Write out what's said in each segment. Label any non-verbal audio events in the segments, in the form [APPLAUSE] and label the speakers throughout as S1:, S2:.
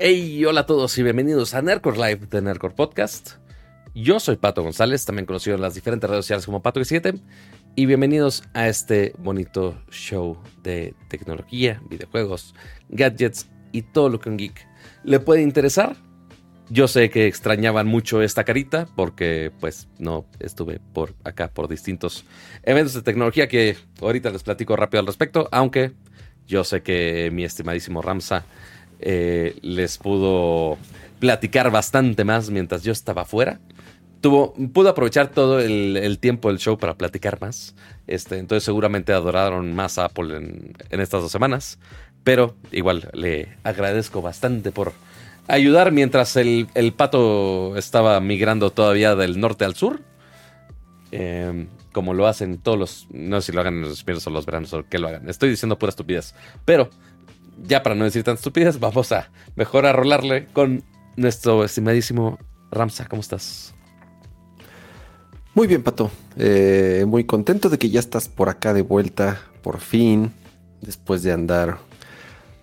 S1: Hey, hola a todos y bienvenidos a Nerdcore Live de Nerdcore Podcast. Yo soy Pato González, también conocido en las diferentes redes sociales como Pato7, y bienvenidos a este bonito show de tecnología, videojuegos, gadgets y todo lo que un geek le puede interesar. Yo sé que extrañaban mucho esta carita porque pues no estuve por acá por distintos eventos de tecnología que ahorita les platico rápido al respecto, aunque yo sé que mi estimadísimo Ramsa eh, les pudo platicar bastante más mientras yo estaba afuera. Tuvo, pudo aprovechar todo el, tiempo del show para platicar más. Este, entonces seguramente adoraron más a Apple en, estas dos semanas. Pero igual le agradezco bastante por ayudar mientras el, pato estaba migrando todavía del norte al sur. Em, como lo hacen todos los. No sé si lo hagan en los inviernos o los veranos o que lo hagan. Estoy diciendo pura estupidez. Pero, ya para no decir tan estupidez, vamos a mejor a rolarle con nuestro estimadísimo Ramsa. ¿Cómo estás?
S2: Muy bien, Pato. Eh, muy contento de que ya estás por acá de vuelta, por fin, después de andar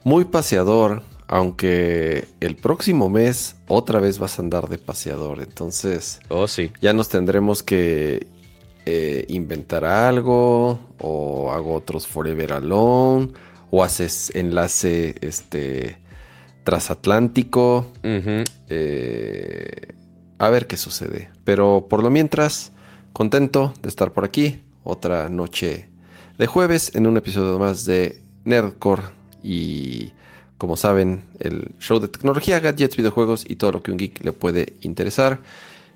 S2: muy paseador, aunque el próximo mes otra vez vas a andar de paseador. Entonces,
S1: oh, sí.
S2: ya nos tendremos que eh, inventar algo, o hago otros Forever Alone, o haces enlace este transatlántico. Eh, a ver qué sucede. Pero por lo mientras, contento de estar por aquí. Otra noche de jueves en un episodio más de Nerdcore y como saben, el show de tecnología, gadgets, videojuegos y todo lo que un geek le puede interesar.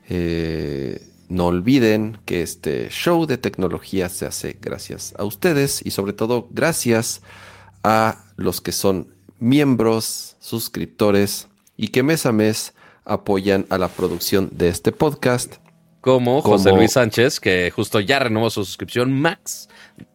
S2: Eh, no olviden que este show de tecnología se hace gracias a ustedes y sobre todo gracias a los que son miembros, suscriptores y que mes a mes apoyan a la producción de este podcast.
S1: Como, José Luis Sánchez, que justo ya renovó su suscripción Max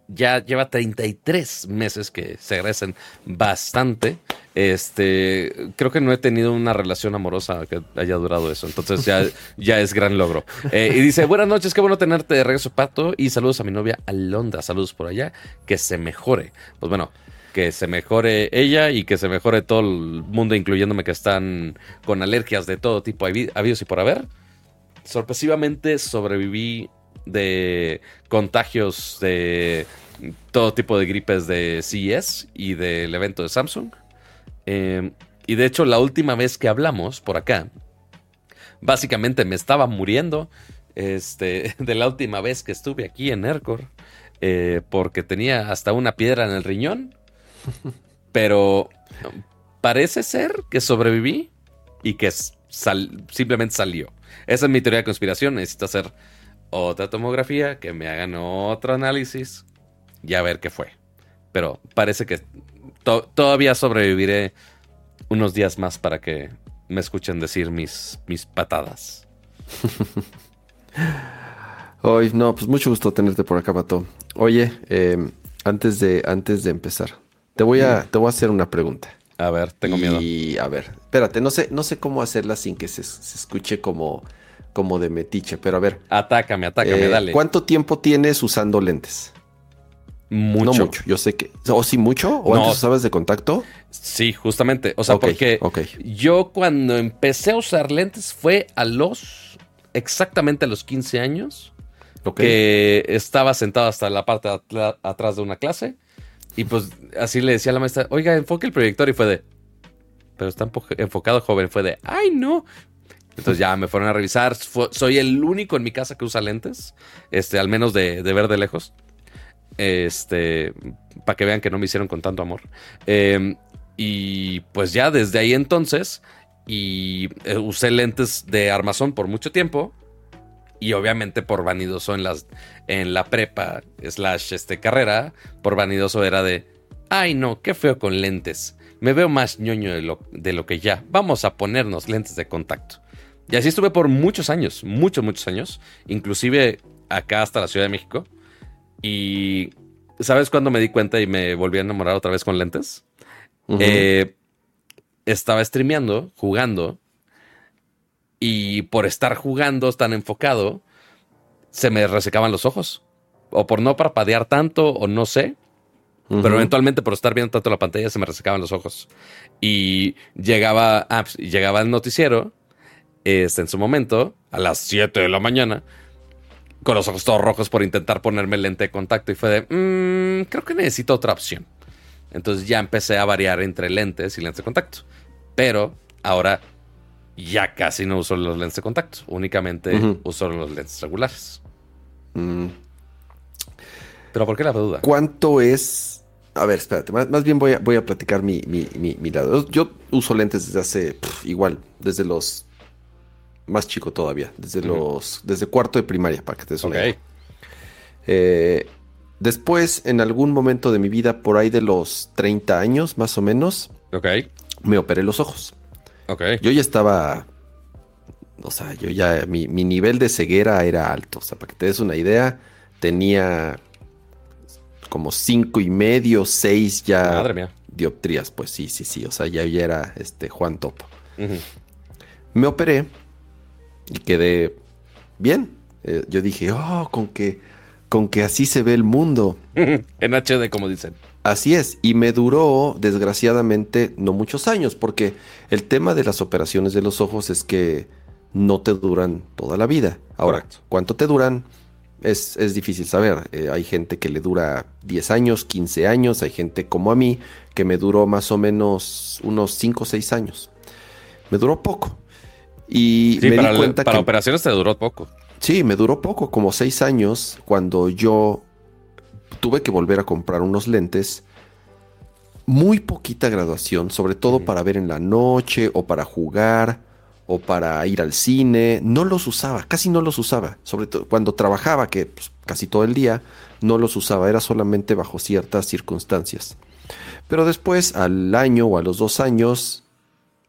S1: ya lleva 33 meses que se agradecen bastante. Este, creo que no he tenido una relación amorosa que haya durado eso, entonces ya, [LAUGHS] ya es gran logro. Eh, y dice, buenas noches, qué bueno tenerte de regreso, Pato, y saludos a mi novia Alondra, saludos por allá, que se mejore. Pues bueno, que se mejore ella y que se mejore todo el mundo, incluyéndome que están con alergias de todo tipo, habidos y por haber. Sorpresivamente sobreviví de contagios de todo tipo de gripes de CES y del evento de Samsung. Em, y de hecho, la última vez que hablamos por acá, básicamente me estaba muriendo este, [LAUGHS] de la última vez que estuve aquí en Aircore, eh, porque tenía hasta una piedra en el riñón. Pero parece ser que sobreviví y que simplemente salió. Esa es mi teoría de conspiración. Necesito hacer otra tomografía, que me hagan otro análisis y a ver qué fue. Pero parece que todavía sobreviviré unos días más para que me escuchen decir mis, mis patadas. [LAUGHS]
S2: Hoy, no, pues mucho gusto tenerte por acá, Pato. Oye, em, antes, de, antes de empezar, te voy, a, te voy a hacer una pregunta.
S1: A ver, tengo miedo.
S2: Y a ver, espérate, no sé, no sé cómo hacerla sin que se, se escuche como como de metiche, pero a ver.
S1: Atácame, atácame,
S2: eh,
S1: dale.
S2: ¿Cuánto tiempo tienes usando lentes?
S1: Mucho.
S2: No mucho, yo sé que. ¿O sí mucho? ¿O antes usabas de contacto?
S1: Sí, justamente. O sea, porque yo cuando empecé a usar lentes fue a los. exactamente a los 15 años. Que estaba sentado hasta la parte atrás de una clase. Y pues así le decía a la maestra, oiga, enfoque el proyector. Y fue de. Pero está enfocado joven. Fue de, ay, no. Entonces ya me fueron a revisar. soy el único en mi casa que usa lentes, este, al menos de, ver de lejos. Este, para que vean que no me hicieron con tanto amor. Em, y pues ya desde ahí entonces, y eh, usé lentes de armazón por mucho tiempo. Y obviamente por vanidoso en, las, en la prepa, slash este, carrera, por vanidoso era de, ay no, qué feo con lentes. Me veo más ñoño de lo, de lo que ya. Vamos a ponernos lentes de contacto. Y así estuve por muchos años, muchos, muchos años, inclusive acá hasta la Ciudad de México. Y ¿sabes cuándo me di cuenta y me volví a enamorar otra vez con lentes? Eh, estaba streameando, jugando, y por estar jugando tan enfocado, se me resecaban los ojos. O por no parpadear tanto, o no sé. Pero eventualmente por estar viendo tanto la pantalla se me resecaban los ojos. Y llegaba, ah, pues, llegaba el noticiero, este, en su momento, a las 7 de la mañana, con los ojos todos rojos por intentar ponerme lente de contacto. Y fue de, mmm, creo que necesito otra opción. Entonces ya empecé a variar entre lentes y lentes de contacto. Pero ahora ya casi no uso los lentes de contacto. Únicamente uso los lentes regulares. Mm. Pero ¿por qué la duda?
S2: ¿Cuánto es? A ver, espérate. Más, bien voy a, voy a platicar mi, mi, lado. Yo uso lentes desde hace, igual, desde los... Más chico todavía. Desde los... Desde cuarto de primaria, para que te suene. Eh, después, en algún momento de mi vida, por ahí de los 30 años, más o menos. Me operé los ojos. Yo ya estaba. O sea, yo ya. Mi, mi, nivel de ceguera era alto. O sea, para que te des una idea, tenía como cinco y medio, seis ya.
S1: Madre mía.
S2: Dioptrías, pues sí, sí, sí. O sea, ya, ya era este Juan Topo. Me operé y quedé bien. Eh, yo dije, oh, con que, con que así se ve el mundo. [LAUGHS]
S1: en HD, como dicen.
S2: Así es, y me duró, desgraciadamente, no muchos años, porque el tema de las operaciones de los ojos es que no te duran toda la vida. Ahora, ¿cuánto te duran? Es, es difícil saber. Eh, hay gente que le dura 10 años, 15 años, hay gente como a mí que me duró más o menos unos 5 o 6 años. Me duró poco. Y me
S1: para di cuenta para operaciones te duró poco.
S2: Sí, me duró poco, como 6 años, cuando yo tuve que volver a comprar unos lentes. Muy poquita graduación, sobre todo para ver en la noche o para jugar o para ir al cine. No los usaba, casi no los usaba. Sobre todo cuando trabajaba, que pues, casi todo el día, no los usaba. Era solamente bajo ciertas circunstancias. Pero después, al año o a los dos años,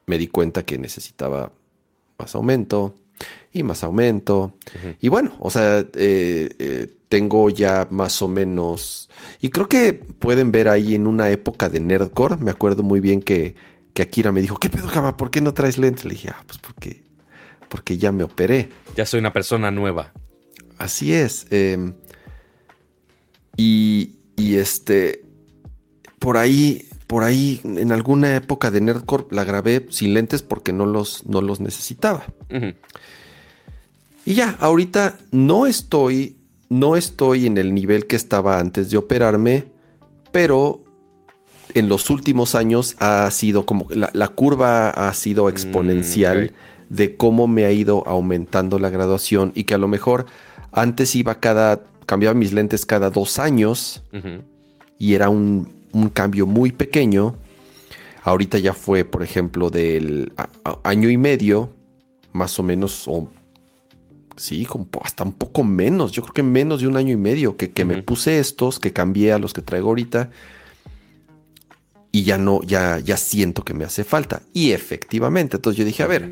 S2: me di cuenta que necesitaba más aumento y más aumento. Y bueno, o sea, eh, eh, tengo ya más o menos... Y creo que pueden ver ahí en una época de Nerdcore, me acuerdo muy bien que, que Akira me dijo, ¿qué pedo, Gama? ¿Por qué no traes lentes? Le dije, ah, pues porque, porque ya me operé.
S1: Ya soy una persona nueva.
S2: Así es. Em, y, y este, por ahí, por ahí, en alguna época de Nerdcore la grabé sin lentes porque no los, no los necesitaba. Y ya, ahorita no estoy, no estoy en el nivel que estaba antes de operarme, pero en los últimos años ha sido como la, curva ha sido mm, exponencial de cómo me ha ido aumentando la graduación y que a lo mejor antes iba cada, cambiaba mis lentes cada dos años y era un, un, cambio muy pequeño. Ahorita ya fue, por ejemplo, del año y medio, más o menos, o sí, como hasta un poco menos, yo creo que menos de un año y medio que, me puse estos, que cambié a los que traigo ahorita y ya no, ya, ya siento que me hace falta. Y efectivamente, entonces yo dije, a ver,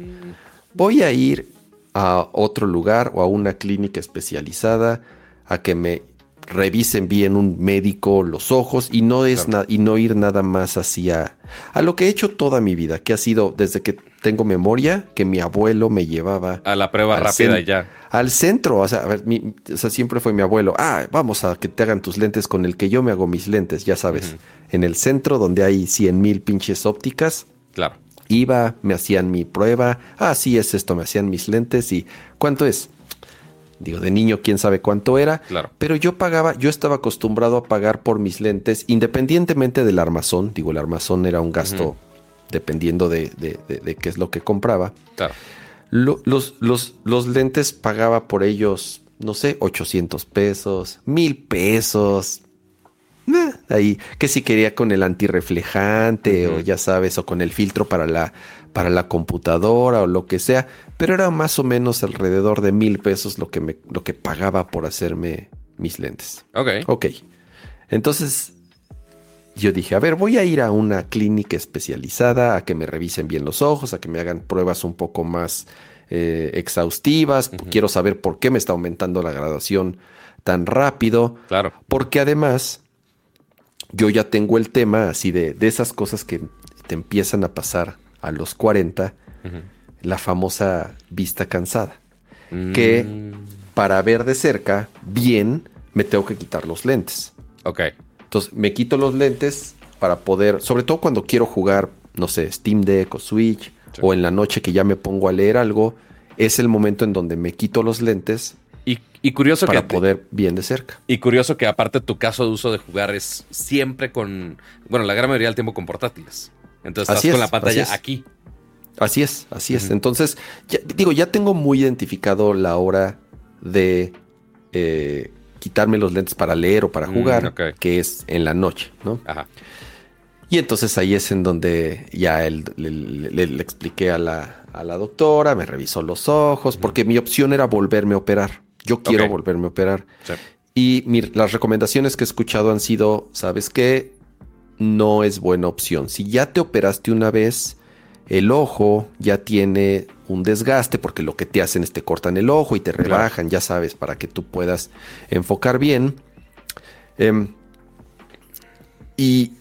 S2: voy a ir a otro lugar o a una clínica especializada a que me revisen bien un médico los ojos y no es y no ir nada más hacia a lo que he hecho toda mi vida, que ha sido desde que tengo memoria que mi abuelo me llevaba
S1: a la prueba rápida ya.
S2: Al centro, o sea, a ver, o sea, siempre fue mi abuelo. Ah, vamos a que te hagan tus lentes con el que yo me hago mis lentes, ya sabes. En el centro donde hay cien mil pinches ópticas.
S1: Claro.
S2: Iba, me hacían mi prueba. Ah, sí es esto, me hacían mis lentes y ¿cuánto es? Digo, de niño quién sabe cuánto era.
S1: Claro.
S2: Pero yo pagaba, yo estaba acostumbrado a pagar por mis lentes, independientemente del armazón. Digo, el armazón era un gasto dependiendo de, qué es lo que compraba.
S1: Claro.
S2: los, los, los lentes pagaba por ellos, no sé, 800 pesos, mil pesos. Eh, ahí, que si quería con el antirreflejante o ya sabes, o con el filtro para la, para la computadora o lo que sea, pero era más o menos alrededor de mil pesos lo que, me, lo que pagaba por hacerme mis lentes.
S1: Ok.
S2: Ok. Entonces, yo dije, a ver, voy a ir a una clínica especializada a que me revisen bien los ojos, a que me hagan pruebas un poco más eh, exhaustivas. Quiero saber por qué me está aumentando la graduación tan rápido.
S1: Claro.
S2: Porque además, yo ya tengo el tema así de, de esas cosas que te empiezan a pasar a los 40, la famosa vista cansada. Que mm. para ver de cerca bien, me tengo que quitar los lentes.
S1: Ok.
S2: Entonces me quito los lentes para poder, sobre todo cuando quiero jugar, no sé, Steam Deck o Switch, o en la noche que ya me pongo a leer algo, es el momento en donde me quito los lentes
S1: y, curioso
S2: para poder bien de cerca.
S1: Y curioso que aparte tu caso de uso de jugar es siempre con, bueno, la gran mayoría del tiempo con portátiles. Entonces estás con la pantalla aquí.
S2: Así es, así es. Entonces, digo, ya tengo muy identificado la hora de eh, quitarme los lentes para leer o para mm, jugar, que es en la noche, ¿no? Ajá. Y entonces ahí es en donde ya le, expliqué a la, a la, doctora, me revisó los ojos, porque mi opción era volverme a operar. Yo quiero volverme a operar. Y las recomendaciones que he escuchado han sido, ¿sabes qué? No es buena opción. Si ya te operaste una vez, el ojo ya tiene un desgaste porque lo que te hacen es te cortan el ojo y te rebajan, ya sabes, para que tú puedas enfocar bien. Em, y,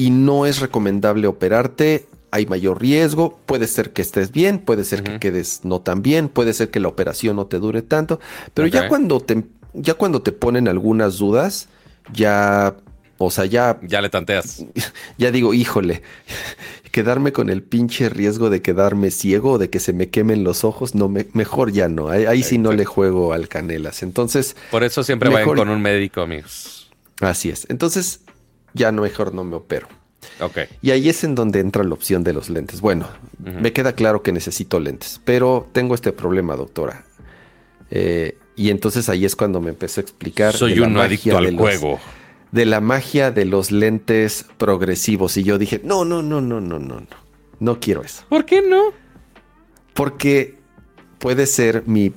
S2: y no es recomendable operarte. Hay mayor riesgo, puede ser que estés bien, puede ser que quedes no tan bien, puede ser que la operación no te dure tanto, pero ya cuando te ya cuando te ponen algunas dudas, ya o sea, ya
S1: ya le tanteas. [LAUGHS]
S2: Ya digo, híjole, quedarme con el pinche riesgo de quedarme ciego o de que se me quemen los ojos, no me, mejor ya no. Ahí, sí no le juego al canelas. Entonces,
S1: por eso siempre vayan con un médico, amigos.
S2: Así es. Entonces, ya no mejor no me opero.
S1: Ok.
S2: Y ahí es en donde entra la opción de los lentes. Bueno, me queda claro que necesito lentes, pero tengo este problema, doctora. Eh, y entonces ahí es cuando me empezó a explicar.
S1: Soy un adicto al juego.
S2: De la magia de los lentes progresivos. Y yo dije, no, no, no, no, no, no, no. No quiero eso.
S1: ¿Por qué no?
S2: Porque puede ser mi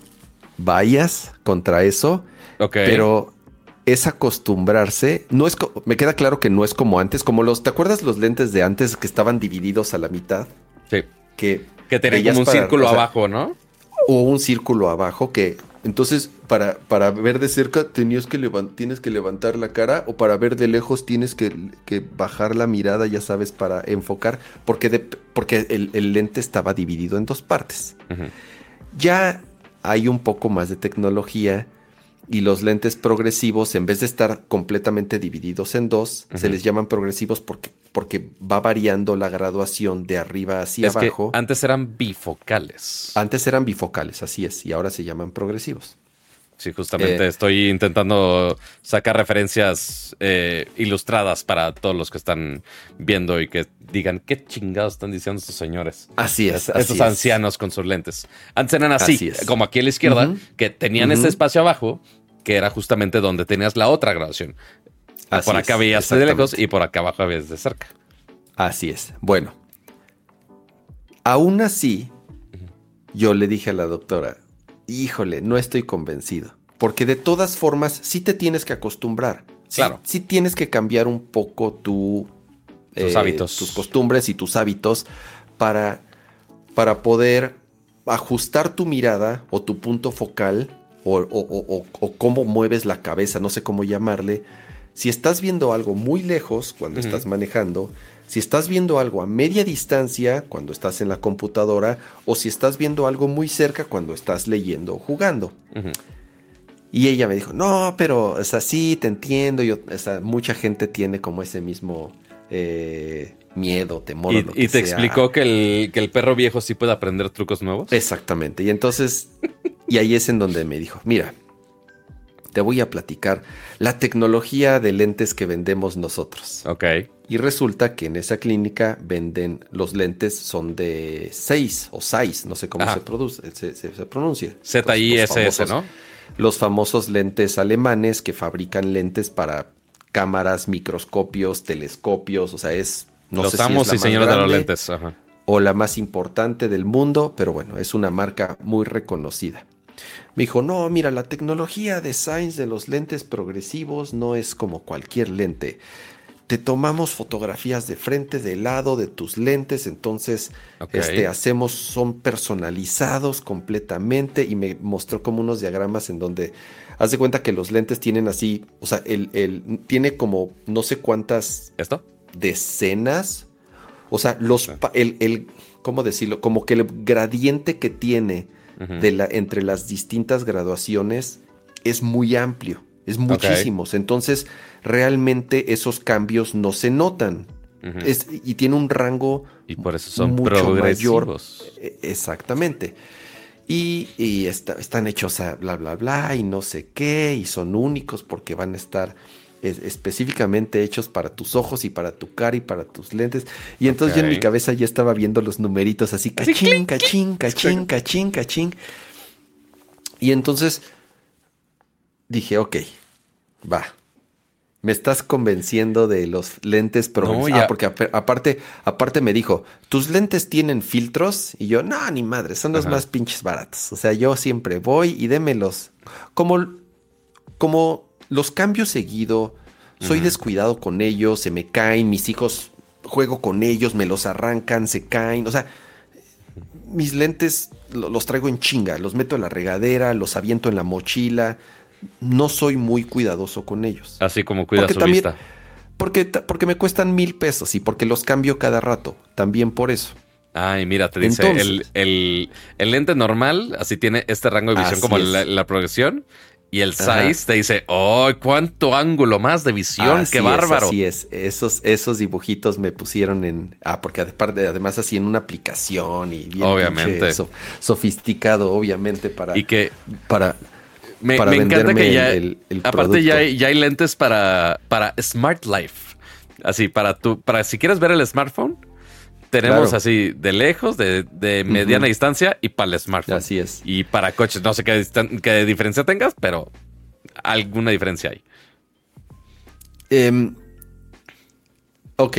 S2: bias contra eso. Ok. Pero es acostumbrarse. No es, me queda claro que no es como antes, como los, ¿te acuerdas los lentes de antes que estaban divididos a la mitad?
S1: Sí.
S2: Que,
S1: que tenían un círculo abajo, ¿no?
S2: O un círculo abajo que, entonces, para, para ver de cerca tenías que tienes que levantar la cara o para ver de lejos tienes que, bajar la mirada, ya sabes, para enfocar, porque, porque el, lente estaba dividido en dos partes. Ya hay un poco más de tecnología y los lentes progresivos, en vez de estar completamente divididos en dos, se les llaman progresivos porque, porque va variando la graduación de arriba hacia abajo.
S1: antes eran bifocales.
S2: Antes eran bifocales, así es, y ahora se llaman progresivos.
S1: Sí, justamente eh, estoy intentando sacar referencias eh, ilustradas para todos los que están viendo y que digan qué chingados están diciendo estos señores.
S2: Así es.
S1: Estos ancianos con sus lentes. Antes eran así, como aquí a la izquierda, que tenían este espacio abajo, que era justamente donde tenías la otra grabación. por acá veías de lejos y por acá abajo veías de cerca.
S2: Así es. Bueno, aún así, yo le dije a la doctora, híjole, no estoy convencido. Porque de todas formas, sí te tienes que acostumbrar.
S1: Claro.
S2: Sí, tienes que cambiar un poco tu,
S1: tus eh, hábitos.
S2: Tus costumbres y tus hábitos para, para poder ajustar tu mirada o tu punto focal o, o, cómo mueves la cabeza, no sé cómo llamarle. Si estás viendo algo muy lejos cuando estás manejando, si estás viendo algo a media distancia cuando estás en la computadora o si estás viendo algo muy cerca cuando estás leyendo o jugando. Y ella me dijo, no, pero es así, te entiendo. Yo, mucha gente tiene como ese mismo eh, miedo, temor.
S1: ¿Y, te explicó que el, que el perro viejo sí puede aprender trucos nuevos?
S2: Exactamente. Y entonces, y ahí es en donde me dijo, mira, te voy a platicar la tecnología de lentes que vendemos nosotros.
S1: Ok.
S2: Y resulta que en esa clínica venden los lentes, son de 6 o 6, no sé cómo se, produce, se, pronuncia.
S1: Z-I-S-S, ¿no?
S2: Los famosos lentes alemanes que fabrican lentes para cámaras, microscopios, telescopios, o sea, es...
S1: No sé si es y señores de los lentes.
S2: O la más importante del mundo, pero bueno, es una marca muy reconocida. Me dijo, no, mira, la tecnología de Science de los lentes progresivos no es como cualquier lente. Te tomamos fotografías de frente, de lado, de tus lentes, entonces este, hacemos, son personalizados completamente y me mostró como unos diagramas en donde haz de cuenta que los lentes tienen así, o sea, el, el tiene como no sé cuántas
S1: ¿Esto?
S2: decenas, o sea, los, el, el, ¿cómo decirlo? Como que el gradiente que tiene de la, entre las distintas graduaciones es muy amplio. Es muchísimos. Entonces, realmente esos cambios no se notan. y tiene un rango
S1: y por eso son mucho mayor.
S2: E, exactamente. Y, están hechos a bla, bla, bla, y no sé qué, y son únicos porque van a estar específicamente hechos para tus ojos y para tu cara y para tus lentes. Y entonces yo en mi cabeza ya estaba viendo los numeritos así, cachín, cachín, cachín, cachín, cachín. Y entonces dije, ok, va. Me estás convenciendo de los lentes Pro. ah, porque aparte, aparte me dijo, ¿tus lentes tienen filtros? Y yo, no, ni madre, son los más pinches baratos. O sea, yo siempre voy y démelos. Como, como los cambio seguido, soy descuidado con ellos, se me caen, mis hijos juego con ellos, me los arrancan, se caen. O sea, mis lentes los traigo en chinga, los meto en la regadera, los aviento en la mochila no soy muy cuidadoso con ellos.
S1: Así como cuida su vista.
S2: Porque, porque me cuestan mil pesos y porque los cambio cada rato. También por eso.
S1: Ay, mira, te dice el, lente normal, así tiene este rango de visión como la, progresión. Y el size te dice, ¡oh, cuánto ángulo más de visión! ¡Qué bárbaro!
S2: así es, esos, esos dibujitos me pusieron en. Ah, porque además así en una aplicación y bien
S1: obviamente.
S2: sofisticado, obviamente, para.
S1: Y que.
S2: Para,
S1: me, encanta que ya, aparte ya hay, ya hay, lentes para, para Smart Life. Así, para tu, para si quieres ver el smartphone, tenemos así de lejos, de, mediana distancia y para el smartphone.
S2: Así es.
S1: Y para coches, no sé qué, qué diferencia tengas, pero alguna diferencia hay.
S2: Em, ok.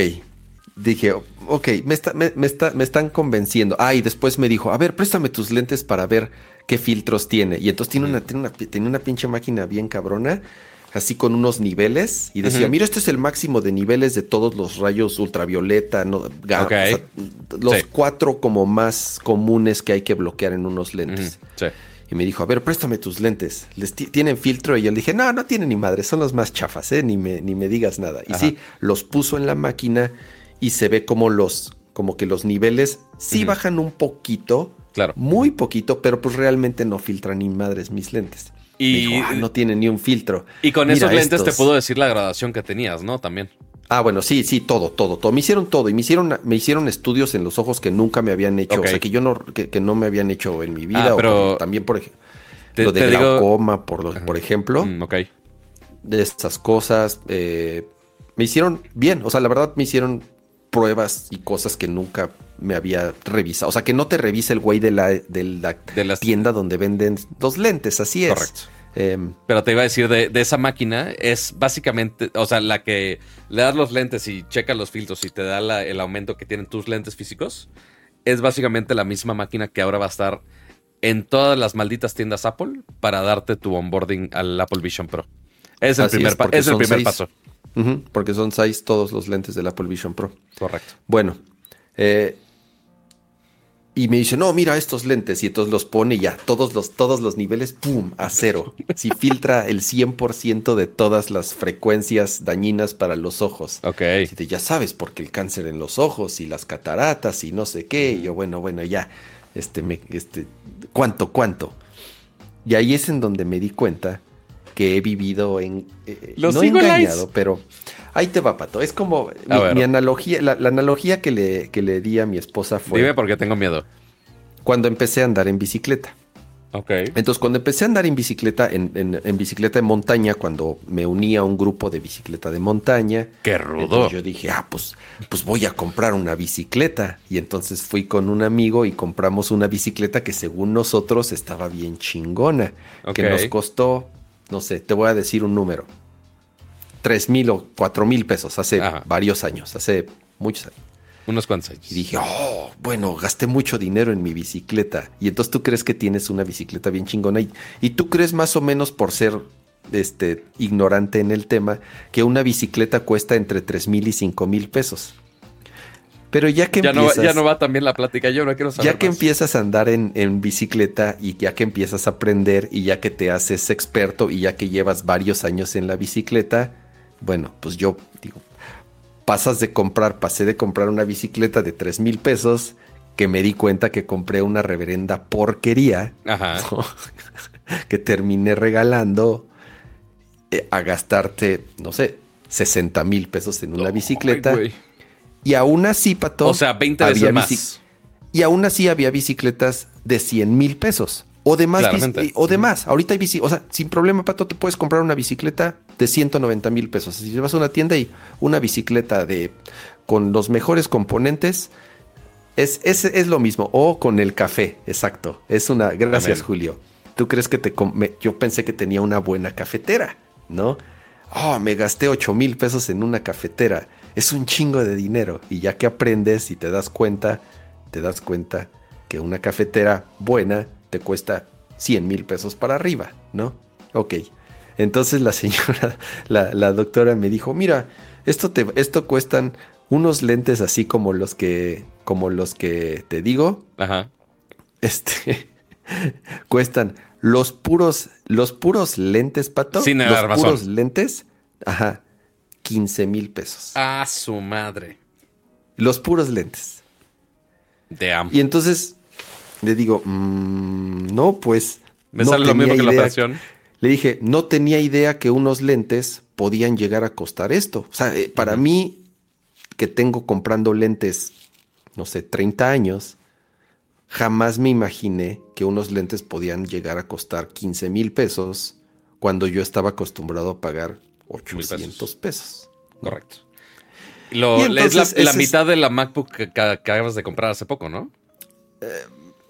S2: Dije, ok, me, me, me están convenciendo. Ah, y después me dijo, a ver, préstame tus lentes para ver qué filtros tiene. Y entonces tiene una, tiene una, pinche máquina bien cabrona, así con unos niveles. Y decía, mira, este es el máximo de niveles de todos los rayos ultravioleta, no, los cuatro como más comunes que hay que bloquear en unos lentes. Y me dijo, a ver, préstame tus lentes. ¿Les ¿Tienen filtro? Y yo le dije, no, no tienen ni madre, son los más chafas, ¿eh? Ni me, ni me digas nada. Y sí, los puso en la máquina y se ve como los, como que los niveles sí bajan un poquito,
S1: Claro.
S2: Muy poquito, pero pues realmente no filtran ni madres mis lentes. Y ah, no tiene ni un filtro.
S1: Y con esos lentes te puedo decir la graduación que tenías, ¿no? También.
S2: Ah, bueno, sí, sí, todo, todo, todo. Me hicieron todo y me hicieron, me hicieron estudios en los ojos que nunca me habían hecho, o sea, que yo no, que, no me habían hecho en mi vida. Ah, pero también por ejemplo, lo de glaucoma, por, por ejemplo.
S1: Mm, ok.
S2: De estas cosas. Eh, me hicieron bien, o sea, la verdad me hicieron pruebas y cosas que nunca me había revisado. O sea, que no te revise el güey de la, de la, tienda donde venden dos lentes, así es. Correcto.
S1: Em, Pero te iba a decir, de, esa máquina es básicamente, o sea, la que le das los lentes y checa los filtros y te da el aumento que tienen tus lentes físicos, es básicamente la misma máquina que ahora va a estar en todas las malditas tiendas Apple para darte tu onboarding al Apple Vision Pro. Es el primer, es, el primer paso
S2: porque son seis todos los lentes del Apple Vision Pro.
S1: Correcto.
S2: Bueno, eh, y me dice, no, mira estos lentes. Y entonces los pone ya, todos los, todos los niveles, ¡pum! a cero. [LAUGHS] Si filtra el 100% de todas las frecuencias dañinas para los ojos.
S1: Ok.
S2: Y ya sabes, porque el cáncer en los ojos y las cataratas y no sé qué. Y yo, bueno, bueno, ya. Este, me, este, ¿cuánto, cuánto? Y ahí es en donde me di cuenta que he vivido en...
S1: Eh, no engañado,
S2: pero ahí te va, Pato. Es como mi, analogía, la, analogía que le, que le di a mi esposa fue...
S1: Dime porque tengo miedo.
S2: Cuando empecé a andar en bicicleta.
S1: Ok.
S2: Entonces, cuando empecé a andar en bicicleta, en, en, bicicleta de montaña, cuando me unía a un grupo de bicicleta de montaña.
S1: ¡Qué rudo!
S2: Yo dije, ah, pues, pues voy a comprar una bicicleta. Y entonces fui con un amigo y compramos una bicicleta que según nosotros estaba bien chingona. Que nos costó no sé, te voy a decir un número. Tres mil o cuatro mil pesos hace varios años, hace muchos años.
S1: Unos cuantos años.
S2: Y dije, oh, bueno, gasté mucho dinero en mi bicicleta. Y entonces tú crees que tienes una bicicleta bien chingona. Y, y tú crees más o menos por ser este, ignorante en el tema que una bicicleta cuesta entre tres mil y cinco mil pesos. Pero ya que
S1: ya empiezas, no, ya no va también la plática, yo no quiero saber.
S2: Ya que empiezas a andar en, bicicleta y ya que empiezas a aprender y ya que te haces experto y ya que llevas varios años en la bicicleta, bueno, pues yo digo, pasas de comprar, pasé de comprar una bicicleta de 3 mil pesos que me di cuenta que compré una reverenda porquería
S1: Ajá. [LAUGHS]
S2: que terminé regalando eh, a gastarte, no sé, 60 mil pesos en una bicicleta. y aún así, Pato.
S1: O sea, 20 veces más.
S2: Y aún así había bicicletas de 100 mil pesos. O de más. O de más. Ahorita hay bici. O sea, sin problema, Pato, te puedes comprar una bicicleta de 190 mil pesos. Si vas a una tienda y una bicicleta de con los mejores componentes, es, es, es lo mismo. O con el café, exacto. Es una. Gracias, Julio. ¿Tú crees que te... yo pensé que tenía una buena cafetera, ¿no? Oh, me gasté 8 mil pesos en una cafetera. Es un chingo de dinero. Y ya que aprendes y te das cuenta, te das cuenta que una cafetera buena te cuesta 100 mil pesos para arriba, ¿no? Ok. Entonces la señora, [LAUGHS] la, doctora me dijo, mira, esto, te, esto cuestan unos lentes así como los que, como los que te digo. Ajá. Este, [LAUGHS] cuestan los puros, los puros lentes, pato.
S1: Sin
S2: los puros lentes, ajá, 15 mil pesos.
S1: A su madre.
S2: Los puros lentes.
S1: Damn.
S2: Y entonces le digo, mm, no, pues.
S1: Me sale lo mismo que la operación.
S2: Le dije, no tenía idea que unos lentes podían llegar a costar esto. O sea, eh, para mí, que tengo comprando lentes, no sé, 30 años, Jamás me imaginé que unos lentes podían llegar a costar 15 mil pesos cuando yo estaba acostumbrado a pagar 800 pesos.
S1: Correcto. es la, mitad de la MacBook que, acabas de comprar hace poco, ¿no?
S2: Eh,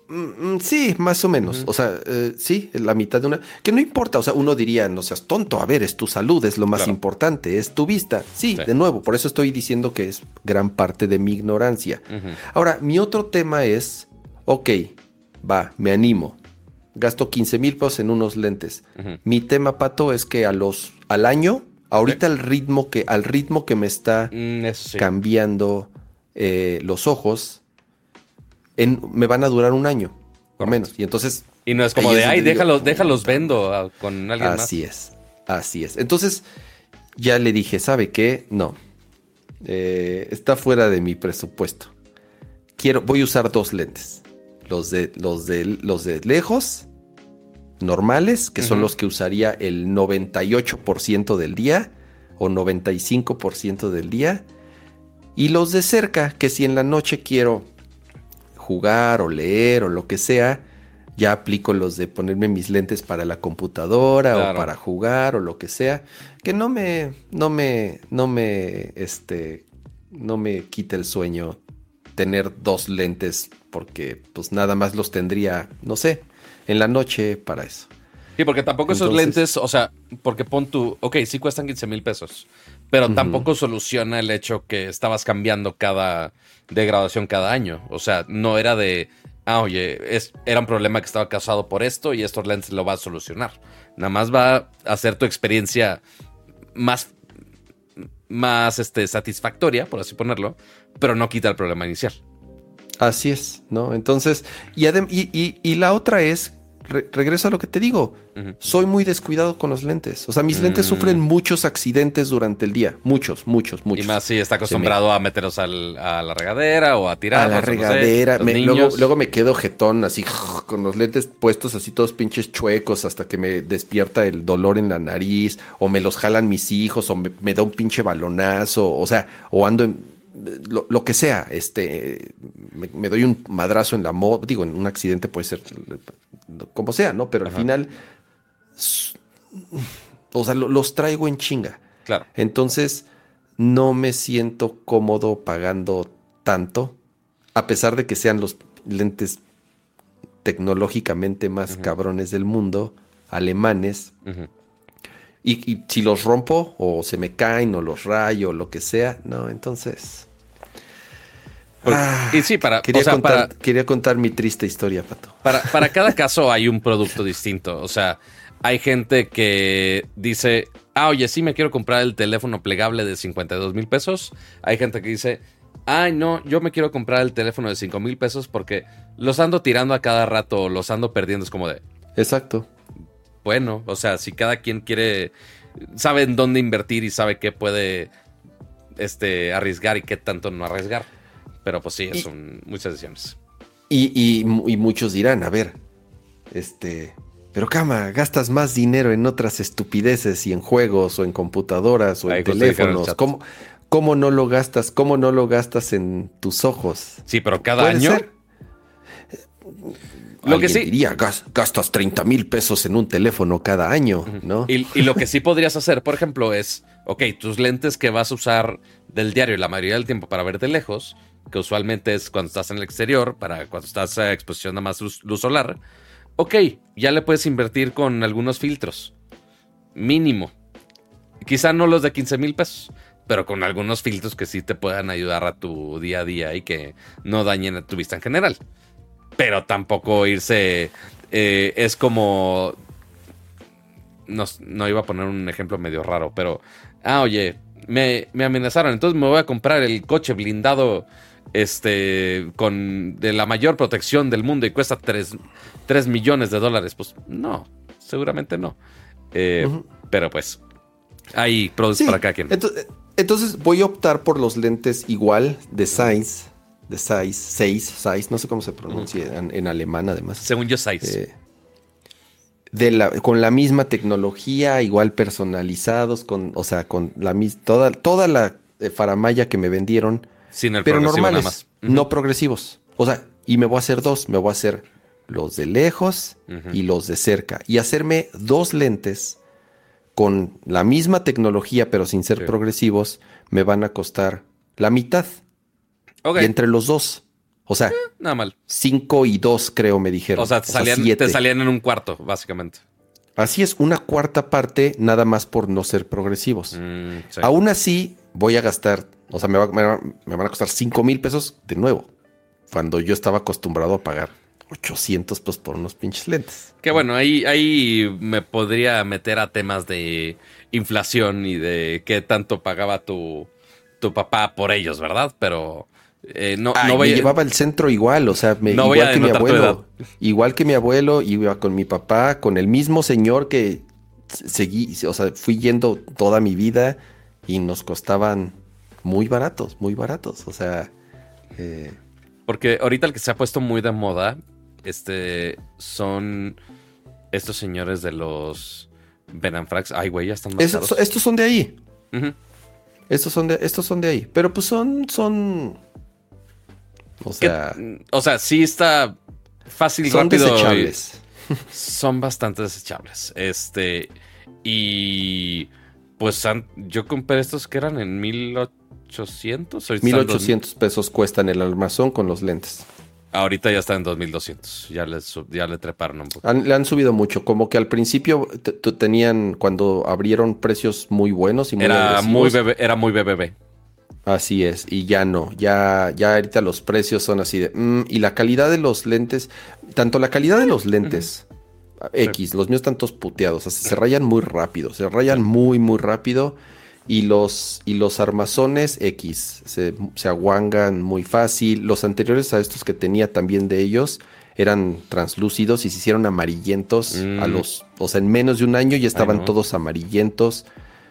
S2: mm, mm, sí, más o menos. O sea, eh, sí, la mitad de una. Que no importa. O sea, uno diría, no seas tonto. A ver, es tu salud, es lo más importante, es tu vista. Sí, de nuevo, por eso estoy diciendo que es gran parte de mi ignorancia. Ahora, mi otro tema es ok, va, me animo. Gasto 15 mil pesos en unos lentes. Mi tema, Pato, es que a los, al año, ahorita el ritmo que, al ritmo que me está mm, cambiando eh, los ojos, me van a durar un año, o menos. Y entonces.
S1: Y no es como de, ay, déjalos, déjalos vendo con alguien
S2: más. Así es, así es. Entonces, ya le dije, ¿sabe qué? No. Eh, está fuera de mi presupuesto. Quiero, voy a usar dos lentes los de, los de, los de lejos, normales, que son los que usaría el 98% del día o 95% del día. Y los de cerca, que si en la noche quiero jugar o leer o lo que sea, ya aplico los de ponerme mis lentes para la computadora o para jugar o lo que sea, que no me, no me, no me, este, no me quite el sueño tener dos lentes porque pues nada más los tendría, no sé, en la noche para eso.
S1: Sí, porque tampoco esos lentes, o sea, porque pon tu, ok, sí cuestan 15 mil pesos, pero tampoco soluciona el hecho que estabas cambiando cada degradación cada año. O sea, no era de, ah, oye, es, era un problema que estaba causado por esto y estos lentes lo va a solucionar. Nada más va a hacer tu experiencia más, más este, satisfactoria, por así ponerlo, pero no quita el problema inicial.
S2: Así es, ¿no? Entonces, y, y, y, la otra es, regreso a lo que te digo, soy muy descuidado con los lentes. O sea, mis lentes mm. sufren muchos accidentes durante el día, muchos, muchos, muchos.
S1: Y más si está acostumbrado a meterlos a la regadera o a tirar.
S2: A la regadera, luego, me quedo jetón así, con los lentes puestos así todos pinches chuecos hasta que me despierta el dolor en la nariz, o me los jalan mis hijos, o me, me da un pinche balonazo, o sea, o ando en lo, que sea, este, me, doy un madrazo en la moto, digo, en un accidente puede ser como sea, ¿no? Pero al final, o sea, los traigo en chinga.
S1: Claro.
S2: Entonces, no me siento cómodo pagando tanto, a pesar de que sean los lentes tecnológicamente más cabrones del mundo, alemanes. Y, si los rompo o se me caen o los rayo o lo que sea, no, entonces...
S1: Ah, y sí, para
S2: quería, contar, quería contar mi triste historia, Pato.
S1: Para, [LAUGHS] para cada caso hay un producto distinto. O sea, hay gente que dice, ah, oye, sí me quiero comprar el teléfono plegable de 52 mil pesos. Hay gente que dice, ay, no, yo me quiero comprar el teléfono de 5 mil pesos porque los ando tirando a cada rato, los ando perdiendo. Es como de...
S2: Exacto
S1: bueno. O sea, si cada quien quiere, sabe en dónde invertir y sabe qué puede este, arriesgar y qué tanto no arriesgar. Pero pues sí, son muchas decisiones.
S2: Y, y, muchos dirán, a ver, este, Pero cama, gastas más dinero en otras estupideces y en juegos o en computadoras o en teléfonos. ¿Cómo, ¿Cómo, no lo gastas? ¿Cómo no lo gastas en tus ojos?
S1: Sí, pero cada año.
S2: Lo que sí. diría, gastas 30 mil pesos en un teléfono cada año, ¿no?
S1: Y, y, lo que sí podrías hacer, por ejemplo, es, ok, tus lentes que vas a usar del diario la mayoría del tiempo para ver de lejos, que usualmente es cuando estás en el exterior, para cuando estás a exposición a más luz, solar, ok, ya le puedes invertir con algunos filtros. Mínimo. Quizá no los de 15 mil pesos, pero con algunos filtros que sí te puedan ayudar a tu día a día y que no dañen a tu vista en general. Pero tampoco irse... Eh, es como... No, no, iba a poner un ejemplo medio raro, pero... Ah, oye, me, me amenazaron, entonces me voy a comprar el coche blindado este, con de la mayor protección del mundo y cuesta 3, millones de dólares. Pues no, seguramente no. Eh, pero pues, hay productos para cada quien.
S2: Entonces, voy a optar por los lentes igual de size, de size, 6, size, no sé cómo se pronuncia en, alemán además.
S1: Según yo, size. Eh,
S2: de la, con la misma tecnología, igual personalizados, con, o sea, con la toda, toda la eh, faramaya que me vendieron pero normales, no progresivos. O sea, y me voy a hacer dos. Me voy a hacer los de lejos y los de cerca. Y hacerme dos lentes con la misma tecnología, pero sin ser progresivos, me van a costar la mitad. Y entre los dos. O sea, eh,
S1: nada mal.
S2: Cinco y dos, creo, me dijeron.
S1: O sea, te, salían, en un cuarto, básicamente.
S2: Así es, una cuarta parte nada más por no ser progresivos. Mm, Aún así, voy a gastar o sea, me, van a costar 5 mil pesos de nuevo. Cuando yo estaba acostumbrado a pagar 800 pesos por unos pinches lentes.
S1: Que bueno, ahí, ahí me podría meter a temas de inflación y de qué tanto pagaba tu, tu papá por ellos, ¿verdad? Pero eh, no,
S2: no voy me llevaba el centro igual, o sea, me, igual que mi abuelo. Igual que mi abuelo, iba con mi papá, con el mismo señor que seguí, o sea, fui yendo toda mi vida y nos costaban muy baratos, muy baratos. O sea. Eh,
S1: Porque ahorita el que se ha puesto muy de moda, este, son estos señores de los Benanfrax. Ay, güey, ya están
S2: más Estos son de ahí. Estos son de, estos son de ahí. Pero pues son, son.
S1: O sea. O sea, sí está fácil,
S2: son Desechables.
S1: Son bastante desechables. Este. Y. Pues yo compré estos que eran en 1800 1800.
S2: 1800 pesos cuestan el almazón con los lentes.
S1: Ahorita ya está en 2200. Ya le, ya le treparon un poco.
S2: le han subido mucho. Como que al principio tenían, cuando abrieron precios muy buenos y muy
S1: era muy Era muy BBB.
S2: Así es. Y ya no. Ya, ya ahorita los precios son así de. Mm, y la calidad de los lentes. Tanto la calidad de los lentes. X, los míos están todos puteados. se rayan muy rápido. Se rayan muy, muy rápido y los, y los armazones X se, se, aguangan muy fácil. Los anteriores a estos que tenía también de ellos eran translúcidos y se hicieron amarillentos a mm. los, o sea, en menos de un año ya estaban todos amarillentos.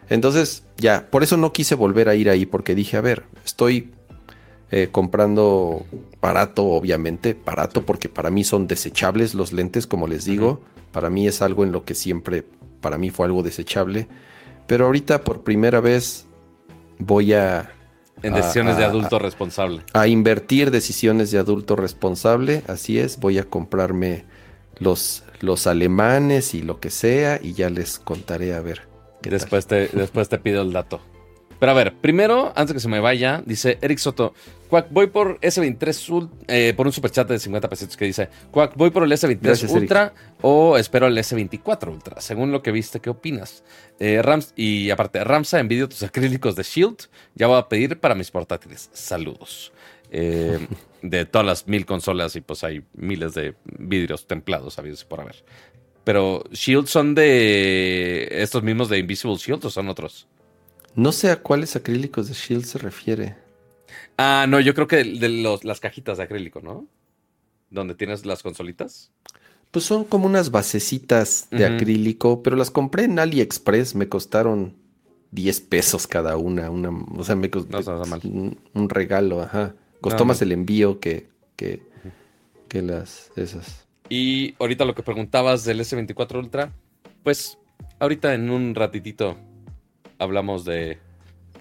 S2: Entonces, ya, por eso no quise volver a ir ahí porque dije, a ver, estoy eh, comprando barato, obviamente, barato porque para mí son desechables los lentes, como les digo. Para mí es algo en lo que siempre, para mí fue algo desechable. Pero ahorita por primera vez voy a...
S1: En decisiones de adulto responsable.
S2: A invertir decisiones de adulto responsable, así es, voy a comprarme los, los alemanes y lo que sea y ya les contaré a ver.
S1: Después, Te, después te pido el dato. Pero a ver, primero, antes que se me vaya, dice Eric Soto, Cuac, voy por S23 eh, por un superchat de 50 pesitos que dice, Cuac, voy por el S23 Ultra o espero el S24 Ultra, según lo que viste, ¿qué opinas? Eh, Rams, y aparte, Ramsa, envidio tus acrílicos de Shield, ya voy a pedir para mis portátiles. Saludos. Eh, [LAUGHS] de todas las mil consolas y pues hay miles de vidrios templados habidos por haber. Pero Shield son de estos mismos de Invisible Shield o son otros?
S2: No sé a cuáles acrílicos de Shield se refiere.
S1: Ah, no, yo creo que de los, las cajitas de acrílico, ¿no? Donde tienes las consolitas.
S2: Pues son como unas basecitas de acrílico, pero las compré en AliExpress, me costaron 10 pesos cada una, una o sea, me costó un, regalo, ajá. Costó más el envío que, que, que las esas.
S1: Y ahorita lo que preguntabas del S24 Ultra, pues ahorita en un ratitito hablamos de...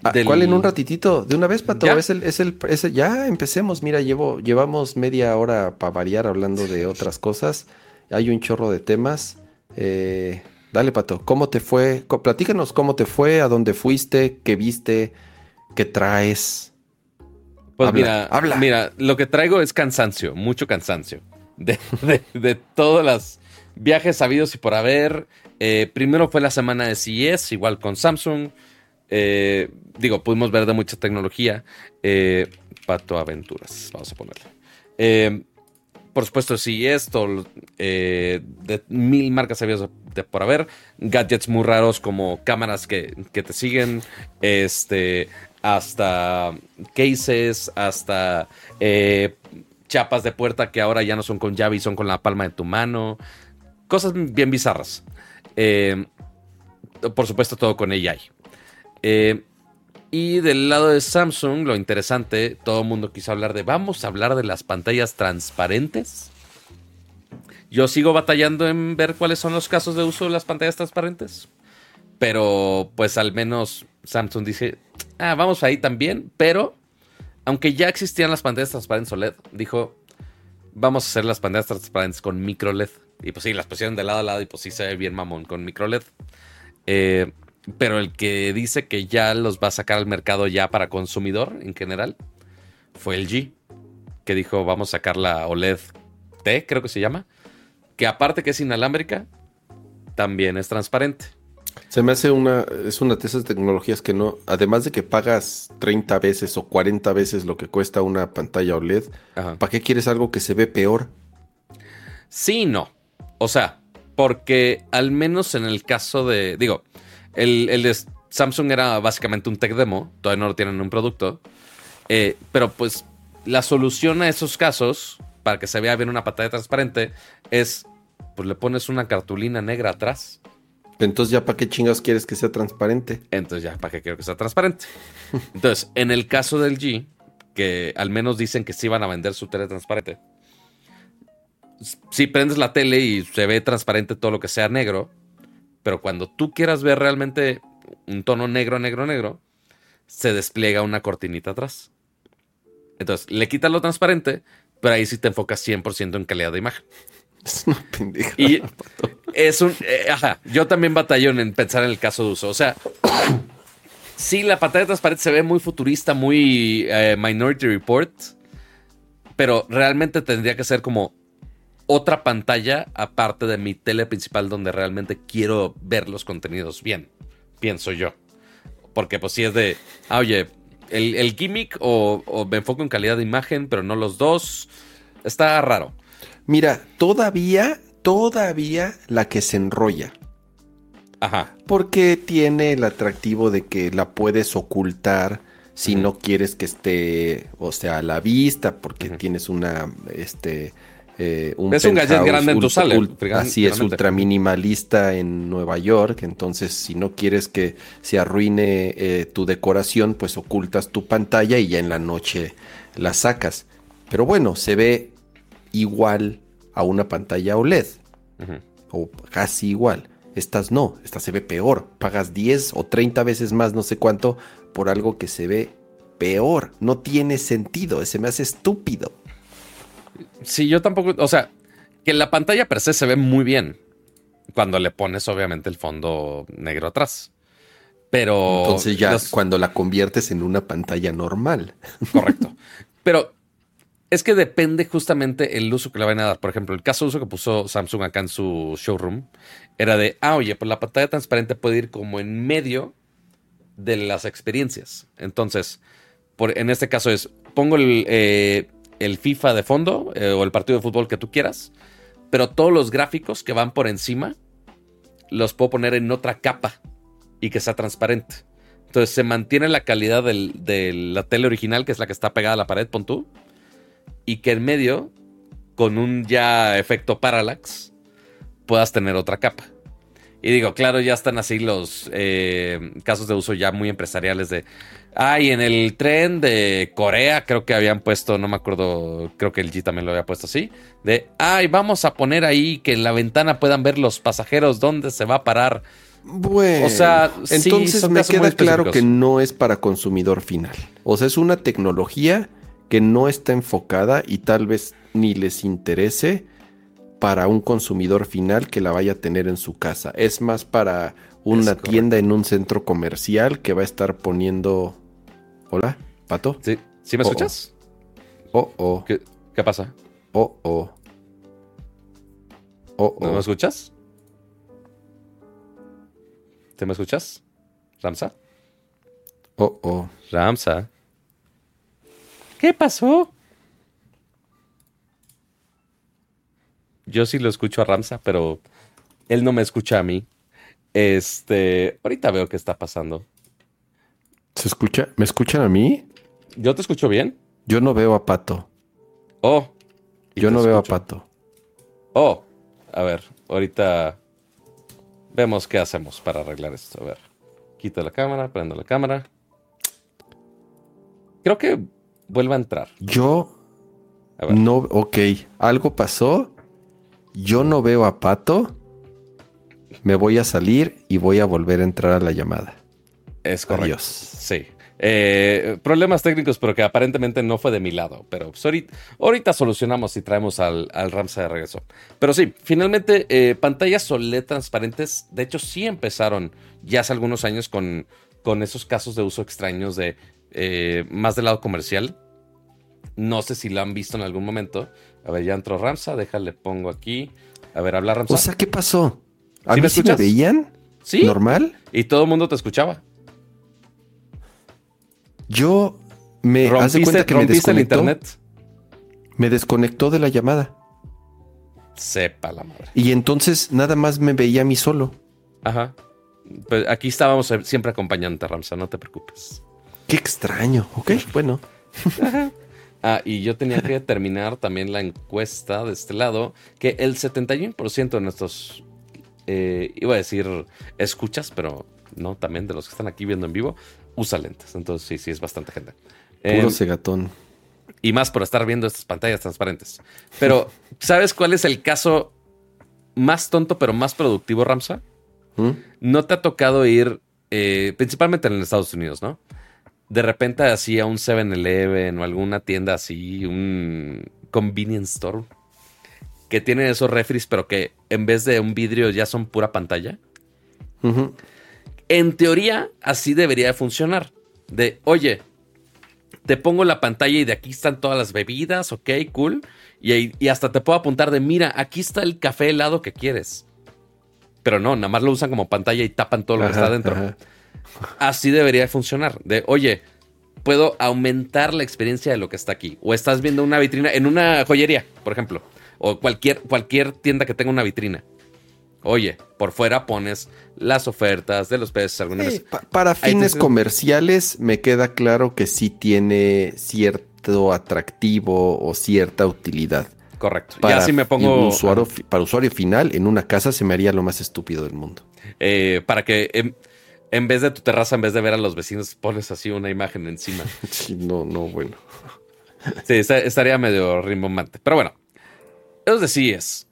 S2: Ah, ¿Cuál en un ratitito? De una vez, Pato. ¿Ya? Es el, es el, ya empecemos. Mira, llevo, llevamos media hora para variar hablando de otras cosas. Hay un chorro de temas. Eh, dale, Pato. ¿Cómo te fue? Platícanos cómo te fue, a dónde fuiste, qué viste, qué traes.
S1: Pues mira, mira, lo que traigo es cansancio, mucho cansancio. De, de, todos los viajes sabidos y por haber. Eh, primero fue la semana de CES, igual con Samsung. Eh, digo, pudimos ver de mucha tecnología. Eh, Pato Aventuras, vamos a ponerle. Por supuesto, esto, de mil marcas sabidas de por haber, gadgets muy raros como cámaras que, que, te siguen, este, hasta cases, hasta chapas de puerta que ahora ya no son con llave y son con la palma de tu mano, cosas bien bizarras. por supuesto, todo con AI. Eh, y del lado de Samsung, lo interesante, todo el mundo quiso hablar de, vamos a hablar de las pantallas transparentes. Yo sigo batallando en ver cuáles son los casos de uso de las pantallas transparentes. Pero pues al menos Samsung dice, ah, vamos ahí también. Pero aunque ya existían las pantallas transparentes OLED, dijo, vamos a hacer las pantallas transparentes con micro LED. Y pues sí, las pusieron de lado a lado y pues sí se ve bien mamón con micro LED. Eh, pero el que dice que ya los va a sacar al mercado ya para consumidor en general fue el G, que dijo vamos a sacar la OLED T, creo que se llama, que aparte que es inalámbrica, también es transparente.
S2: Se me hace una, es una de esas tecnologías que no, además de que pagas 30 veces o 40 veces lo que cuesta una pantalla OLED, ¿para qué quieres algo que se ve peor?
S1: Sí, no. O sea, porque al menos en el caso de, digo, el, de Samsung era básicamente un tech demo, todavía no lo tienen en un producto. Eh, pero pues la solución a esos casos, para que se vea bien una pantalla transparente, es pues le pones una cartulina negra atrás.
S2: Entonces ya para qué chingas quieres que sea transparente.
S1: Entonces ya para qué quiero que sea transparente. Entonces, en el caso del G, que al menos dicen que sí van a vender su tele transparente. Si prendes la tele y se ve transparente todo lo que sea negro, pero cuando tú quieras ver realmente un tono negro, negro, negro, se despliega una cortinita atrás. Entonces, le quitas lo transparente, pero ahí sí te enfocas 100% en calidad de imagen.
S2: Es una pendeja.
S1: Y [LAUGHS] es un. Eh, ajá. Yo también batallo en pensar en el caso de uso. O sea, [COUGHS] sí, la pantalla transparente se ve muy futurista, muy eh, Minority Report. Pero realmente tendría que ser como otra pantalla aparte de mi tele principal donde realmente quiero ver los contenidos bien, pienso yo. Porque pues si es de, ah, oye, el, gimmick o, me enfoco en calidad de imagen, pero no los dos, está raro.
S2: Mira, todavía, todavía la que se enrolla.
S1: Ajá.
S2: Porque tiene el atractivo de que la puedes ocultar si no quieres que esté, o sea, a la vista, porque tienes una, este,
S1: eh, es un gadget grande en tu sala.
S2: así es, ultra minimalista en Nueva York. Entonces, si no quieres que se arruine eh, tu decoración, pues ocultas tu pantalla y ya en la noche la sacas. Pero bueno, se ve igual a una pantalla OLED. O casi igual. Estas no, esta se ve peor. Pagas 10 o 30 veces más, no sé cuánto, por algo que se ve peor. No tiene sentido, se me hace estúpido.
S1: Sí, yo tampoco, o sea, que la pantalla per se se ve muy bien cuando le pones obviamente el fondo negro atrás. Pero...
S2: Entonces ya cuando la conviertes en una pantalla normal.
S1: Correcto. [LAUGHS] Pero es que depende justamente el uso que le van a dar. Por ejemplo, el caso de uso que puso Samsung acá en su showroom era de, ah, oye, pues la pantalla transparente puede ir como en medio de las experiencias. Entonces, en este caso es, pongo el, eh, FIFA de fondo eh, o el partido de fútbol que tú quieras, pero todos los gráficos que van por encima los puedo poner en otra capa y que sea transparente. Entonces se mantiene la calidad de la tele original, que es la que está pegada a la pared, pon tú, y que en medio, con un ya efecto parallax, puedas tener otra capa. Y digo, claro, ya están así los eh, casos de uso ya muy empresariales de... Ay, en el tren de Corea creo que habían puesto, no me acuerdo, creo que el G también lo había puesto así, de, ay, vamos a poner ahí que en la ventana puedan ver los pasajeros dónde se va a parar.
S2: Bueno, o sea, entonces me queda claro que no es para consumidor final. O sea, es una tecnología que no está enfocada y tal vez ni les interese para un consumidor final que la vaya a tener en su casa. Es más para una tienda en un centro comercial que va a estar poniendo. Hola, Pato.
S1: Sí, ¿Sí me oh, escuchas?
S2: Oh, oh.
S1: ¿Qué, pasa?
S2: Oh, oh. Oh,
S1: ¿No me escuchas? ¿Te me escuchas? Ramsa.
S2: Oh, oh.
S1: Ramsa. ¿Qué pasó? Yo sí lo escucho a Ramsa, pero él no me escucha a mí. Este, ahorita veo qué está pasando.
S2: ¿Se escucha? ¿Me escuchan a mí?
S1: ¿Yo te escucho bien?
S2: Yo no veo a Pato.
S1: Oh.
S2: Yo no veo a Pato.
S1: Oh. A ver, ahorita vemos qué hacemos para arreglar esto. A ver. Quito la cámara, prendo la cámara. Creo que vuelva a entrar.
S2: Yo no, ok, algo pasó yo no veo a Pato, me voy a salir y voy a volver a entrar a la llamada.
S1: Es correcto. Sí. Eh, problemas técnicos, pero que aparentemente no fue de mi lado. Pero pues, ahorita, solucionamos y traemos al, al, Ramsa de regreso. Pero sí, finalmente, eh, pantallas OLED transparentes, de hecho, sí empezaron ya hace algunos años con, con esos casos de uso extraños de eh, más del lado comercial. No sé si lo han visto en algún momento, a ver, ya entró Ramsa, déjale, pongo aquí. A ver, habla Ramsa.
S2: O sea, ¿qué pasó? ¿A ¿Sí mí me, veían?
S1: Sí.
S2: ¿Normal?
S1: Y todo el mundo te escuchaba.
S2: Yo me
S1: rompiste, cuenta que me el internet.
S2: Me desconectó de la llamada.
S1: Sepa la madre.
S2: Y entonces nada más me veía a mí solo.
S1: Ajá. Pues aquí estábamos siempre acompañándote, Ramsa, no te preocupes.
S2: Qué extraño. Ok, [LAUGHS] bueno.
S1: Ajá. Ah, y yo tenía que [LAUGHS] terminar también la encuesta de este lado, que el 71% de nuestros, eh, iba a decir escuchas, pero no, también de los que están aquí viendo en vivo, usa lentes. Entonces sí, sí, es bastante gente.
S2: Puro cegatón.
S1: Em, y más por estar viendo estas pantallas transparentes. Pero, ¿sabes cuál es el caso más tonto pero más productivo, Ramsa? ¿Mm? No te ha tocado ir, eh, principalmente en Estados Unidos, ¿no? De repente así a un 7-Eleven o alguna tienda así, un convenience store, que tienen esos refries, pero que en vez de un vidrio ya son pura pantalla. En teoría, así debería de funcionar. De, oye, te pongo la pantalla y de aquí están todas las bebidas, ok, cool. Y, y hasta te puedo apuntar de, mira, aquí está el café helado que quieres. Pero no, nada más lo usan como pantalla y tapan todo lo que está adentro. Así debería funcionar. De, oye, puedo aumentar la experiencia de lo que está aquí. O estás viendo una vitrina en una joyería, por ejemplo. O cualquier, cualquier tienda que tenga una vitrina. Oye, por fuera pones las ofertas de los peces. Alguna
S2: para fines comerciales me queda claro que sí tiene cierto atractivo o cierta utilidad.
S1: Correcto.
S2: Para, ya si me pongo. Usuario, para usuario final, en una casa se me haría lo más estúpido del mundo.
S1: Eh, para que. Em, en vez de tu terraza, en vez de ver a los vecinos, pones así una imagen encima. [LAUGHS]
S2: Sí, no, no, bueno.
S1: Sí, estaría medio rimbombante. Pero bueno, ellos decías.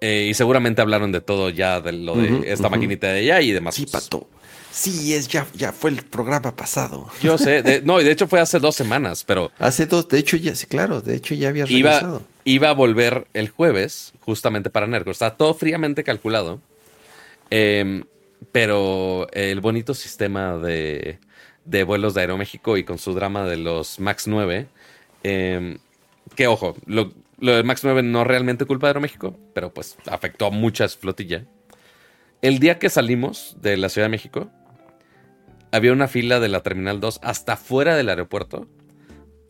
S1: Eh, y seguramente hablaron de todo ya, de lo de esta maquinita de allá y demás.
S2: Sí, Pato. Sí, es ya, ya fue el programa pasado.
S1: Yo sé, no, y de hecho fue hace dos semanas, pero.
S2: Hace dos, de hecho ya, sí, claro, de hecho ya había
S1: regresado. Iba, iba a volver el jueves, justamente para Nerco. Está todo fríamente calculado. Eh, pero el bonito sistema de, vuelos de Aeroméxico y con su drama de los MAX 9, em, que ojo, lo, lo del MAX 9 no realmente culpa de Aeroméxico, pero pues afectó a muchas flotillas. El día que salimos de la Ciudad de México, había una fila de la Terminal 2 hasta fuera del aeropuerto,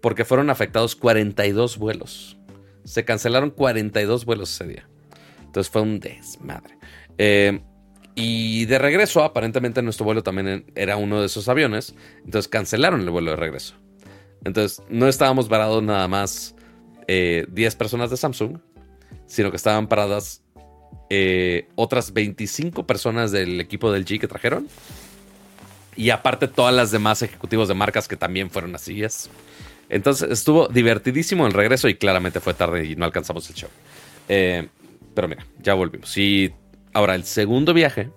S1: porque fueron afectados 42 vuelos. Se cancelaron 42 vuelos ese día. Entonces fue un desmadre. Eh, y de regreso, aparentemente nuestro vuelo también era uno de esos aviones. Entonces cancelaron el vuelo de regreso. Entonces no estábamos varados nada más 10 eh, personas de Samsung, sino que estaban paradas eh, otras 25 personas del equipo del G que trajeron. Y aparte todas las demás ejecutivos de marcas que también fueron así. Entonces estuvo divertidísimo el regreso y claramente fue tarde y no alcanzamos el show. Eh, pero mira, ya volvimos. Y ahora el segundo viaje.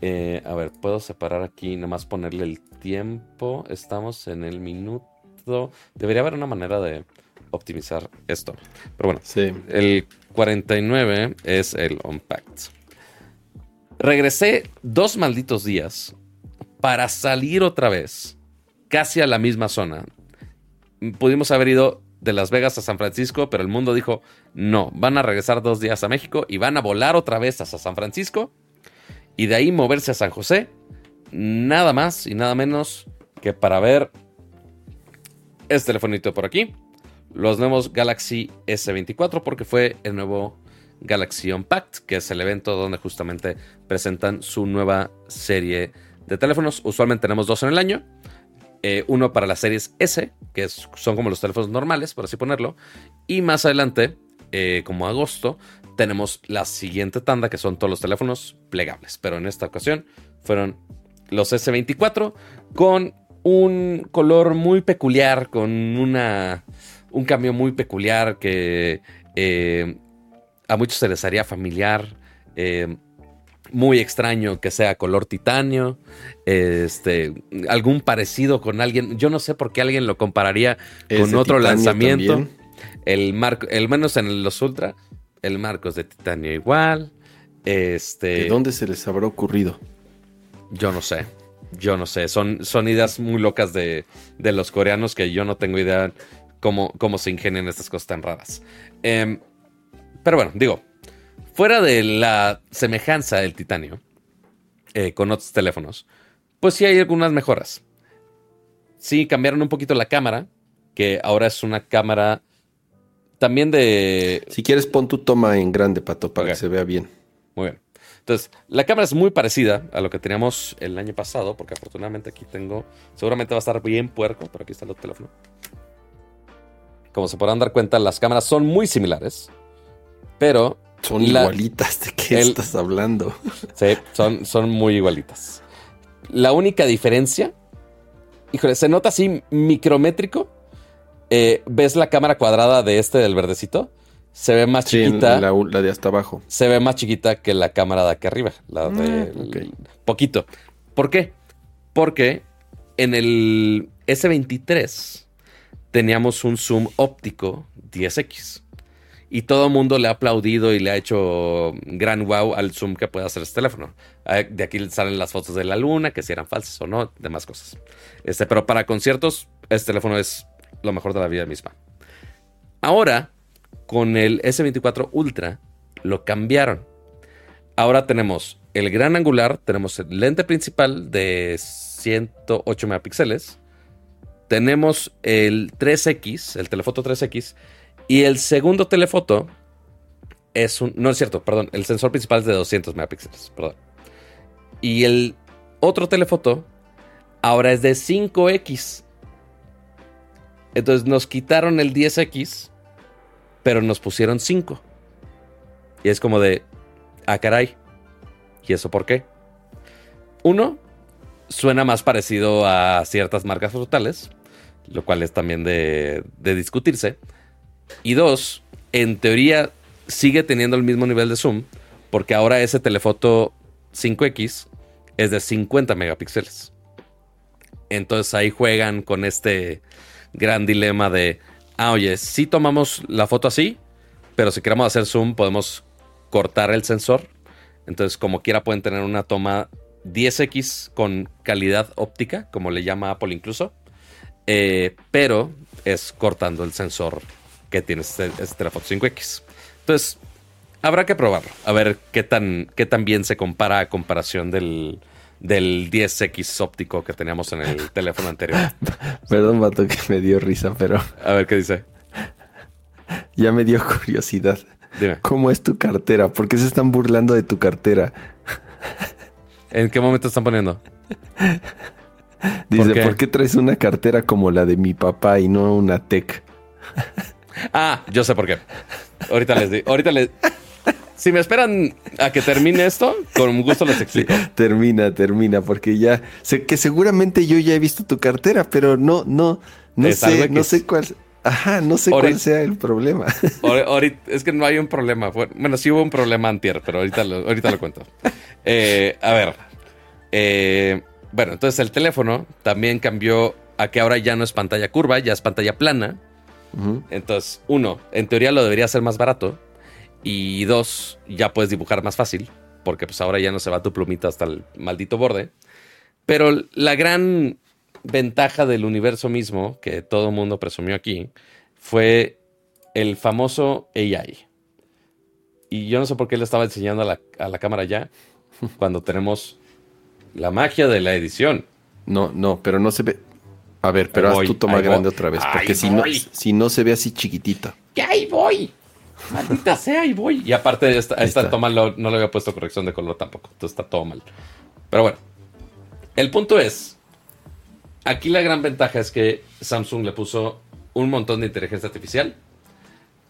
S1: Eh, a ver, puedo separar aquí, nomás ponerle el tiempo. Estamos en el minuto. Debería haber una manera de optimizar esto. Pero bueno,
S2: sí.
S1: el 49 es el Unpacked. Regresé dos malditos días para salir otra vez, casi a la misma zona. Pudimos haber ido de Las Vegas a San Francisco, pero el mundo dijo, no, van a regresar dos días a México y van a volar otra vez hasta San Francisco y de ahí moverse a San José, nada más y nada menos que para ver este telefonito por aquí, los nuevos Galaxy S24 porque fue el nuevo Galaxy Unpacked, que es el evento donde justamente presentan su nueva serie de teléfonos. Usualmente tenemos dos en el año. Eh, uno para las series S, que son como los teléfonos normales, por así ponerlo. Y más adelante, eh, como agosto, tenemos la siguiente tanda, que son todos los teléfonos plegables. Pero en esta ocasión fueron los S24 con un color muy peculiar, con una un cambio muy peculiar que eh, a muchos se les haría familiar. Muy extraño que sea color titanio, este, algún parecido con alguien. Yo no sé por qué alguien lo compararía con otro lanzamiento. El marco, el menos en los Ultra, el marco es de titanio igual. Este,
S2: ¿De dónde se les habrá ocurrido?
S1: Yo no sé. Yo no sé. Son, son ideas muy locas de, de los coreanos que yo no tengo idea cómo, se ingenian estas cosas tan raras. Em, pero bueno, digo, fuera de la semejanza del titanio eh, con otros teléfonos, pues sí hay algunas mejoras. Sí, cambiaron un poquito la cámara, que ahora es una cámara también de...
S2: Si quieres, pon tu toma en grande, Pato, para que se vea bien.
S1: Muy bien. Entonces, la cámara es muy parecida a lo que teníamos el año pasado, porque afortunadamente aquí tengo, seguramente va a estar bien puerco, pero aquí está el teléfono. Como se podrán dar cuenta, las cámaras son muy similares, pero...
S2: Son igualitas, ¿de qué estás hablando?
S1: Sí, son, son muy igualitas. La única diferencia, híjole, se nota así micrométrico. Eh, ¿Ves la cámara cuadrada de este del verdecito? Se ve más chiquita.
S2: La, la, de hasta abajo.
S1: Se ve más chiquita que la cámara de aquí arriba. La de. Ah, poquito. ¿Por qué? Porque en el S23 teníamos un zoom óptico 10x. Y todo el mundo le ha aplaudido y le ha hecho gran wow al zoom que puede hacer este teléfono. Ah, de aquí salen las fotos de la luna, que si eran falsas o no, demás cosas. Este, pero para conciertos, este teléfono es lo mejor de la vida misma. Ahora, con el S24 Ultra, lo cambiaron. Ahora tenemos el gran angular, tenemos el lente principal de 108 megapíxeles tenemos el 3X, el telefoto 3X, y el segundo telefoto es un... No es cierto, perdón, el sensor principal es de 200 megapíxeles, perdón. Y el otro telefoto ahora es de 5X. Entonces nos quitaron el 10X, pero nos pusieron 5. Y es como de, ah, caray. ¿Y eso por qué? Uno, suena más parecido a ciertas marcas frutales, lo cual es también de, discutirse. Y dos, en teoría sigue teniendo el mismo nivel de zoom, porque ahora ese telefoto 5X es de 50 megapíxeles. Entonces ahí juegan con este gran dilema de, ah, oye, si tomamos la foto así, pero si queremos hacer zoom podemos cortar el sensor. Entonces como quiera pueden tener una toma 10X con calidad óptica, como le llama Apple incluso, eh, pero es cortando el sensor que tiene este, este teléfono 5X. Entonces, habrá que probarlo, a ver qué tan, qué tan bien se compara a comparación del, del 10X óptico que teníamos en el teléfono anterior. [LAUGHS]
S2: Perdón, vato, que me dio risa, pero...
S1: A ver qué dice. [LAUGHS]
S2: Ya me dio curiosidad. Dime. ¿Cómo es tu cartera? ¿Por qué se están burlando de tu cartera? [LAUGHS]
S1: ¿En qué momento están poniendo?
S2: Dice, ¿Por qué? traes una cartera como la de mi papá y no una tech?
S1: Ah, yo sé por qué. Ahorita les digo. Ahorita les. si me esperan a que termine esto, con gusto les explico.
S2: termina, termina, porque ya sé que seguramente yo ya he visto tu cartera, pero no, no, no sé, no sé cuál. Ajá, no sé cuál sea el problema. [LAUGHS]
S1: es que no hay un problema. Bueno, sí hubo un problema antier, pero ahorita lo, ahorita lo cuento. Eh, a ver. Eh, bueno, entonces el teléfono también cambió a que ahora ya no es pantalla curva, ya es pantalla plana. Entonces, uno, en teoría lo debería ser más barato. Y dos, ya puedes dibujar más fácil, porque pues ahora ya no se va tu plumita hasta el maldito borde. Pero la gran ventaja del universo mismo, que todo el mundo presumió aquí, fue el famoso AI. Y yo no sé por qué le estaba enseñando a la, a la cámara ya, cuando tenemos la magia de la edición.
S2: No, no, pero no se ve. A ver, pero haz tu toma grande otra vez, porque si no, si no se ve así chiquitito.
S1: ¡Que ahí voy! Maldita [LAUGHS] sea, ahí voy. Y aparte, esta, esta toma no le había puesto corrección de color tampoco. Entonces está todo mal. Pero bueno, el punto es: aquí la gran ventaja es que Samsung le puso un montón de inteligencia artificial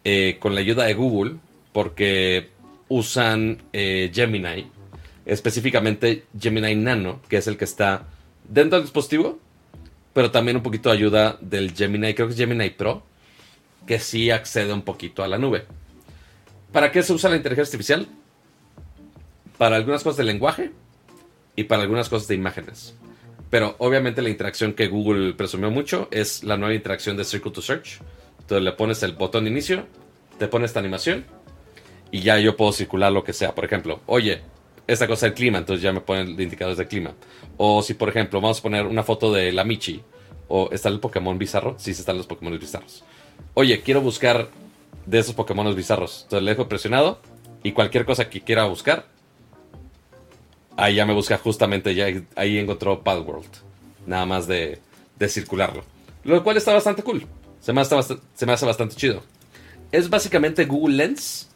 S1: eh, con la ayuda de Google, porque usan eh, Gemini, específicamente Gemini Nano, que es el que está dentro del dispositivo, pero también un poquito de ayuda del Gemini, creo que es Gemini Pro, que sí accede un poquito a la nube. ¿Para qué se usa la inteligencia artificial? Para algunas cosas de lenguaje y para algunas cosas de imágenes. Pero obviamente la interacción que Google presumió mucho es la nueva interacción de Circle to Search. Entonces le pones el botón de inicio, te pones esta animación y ya yo puedo circular lo que sea. Por ejemplo, oye, esta cosa del clima, entonces ya me ponen indicadores de clima. O si por ejemplo vamos a poner una foto de la Michi o está el Pokémon bizarro, sí, están los Pokémon bizarros. Oye, quiero buscar de esos Pokémon bizarros. Entonces le dejo presionado y cualquier cosa que quiera buscar, ahí ya me busca justamente, ya ahí encontró Palworld. Nada más de, de circularlo. Lo cual está bastante cool. Se me, hace bastante, se me hace bastante chido. Es básicamente Google Lens,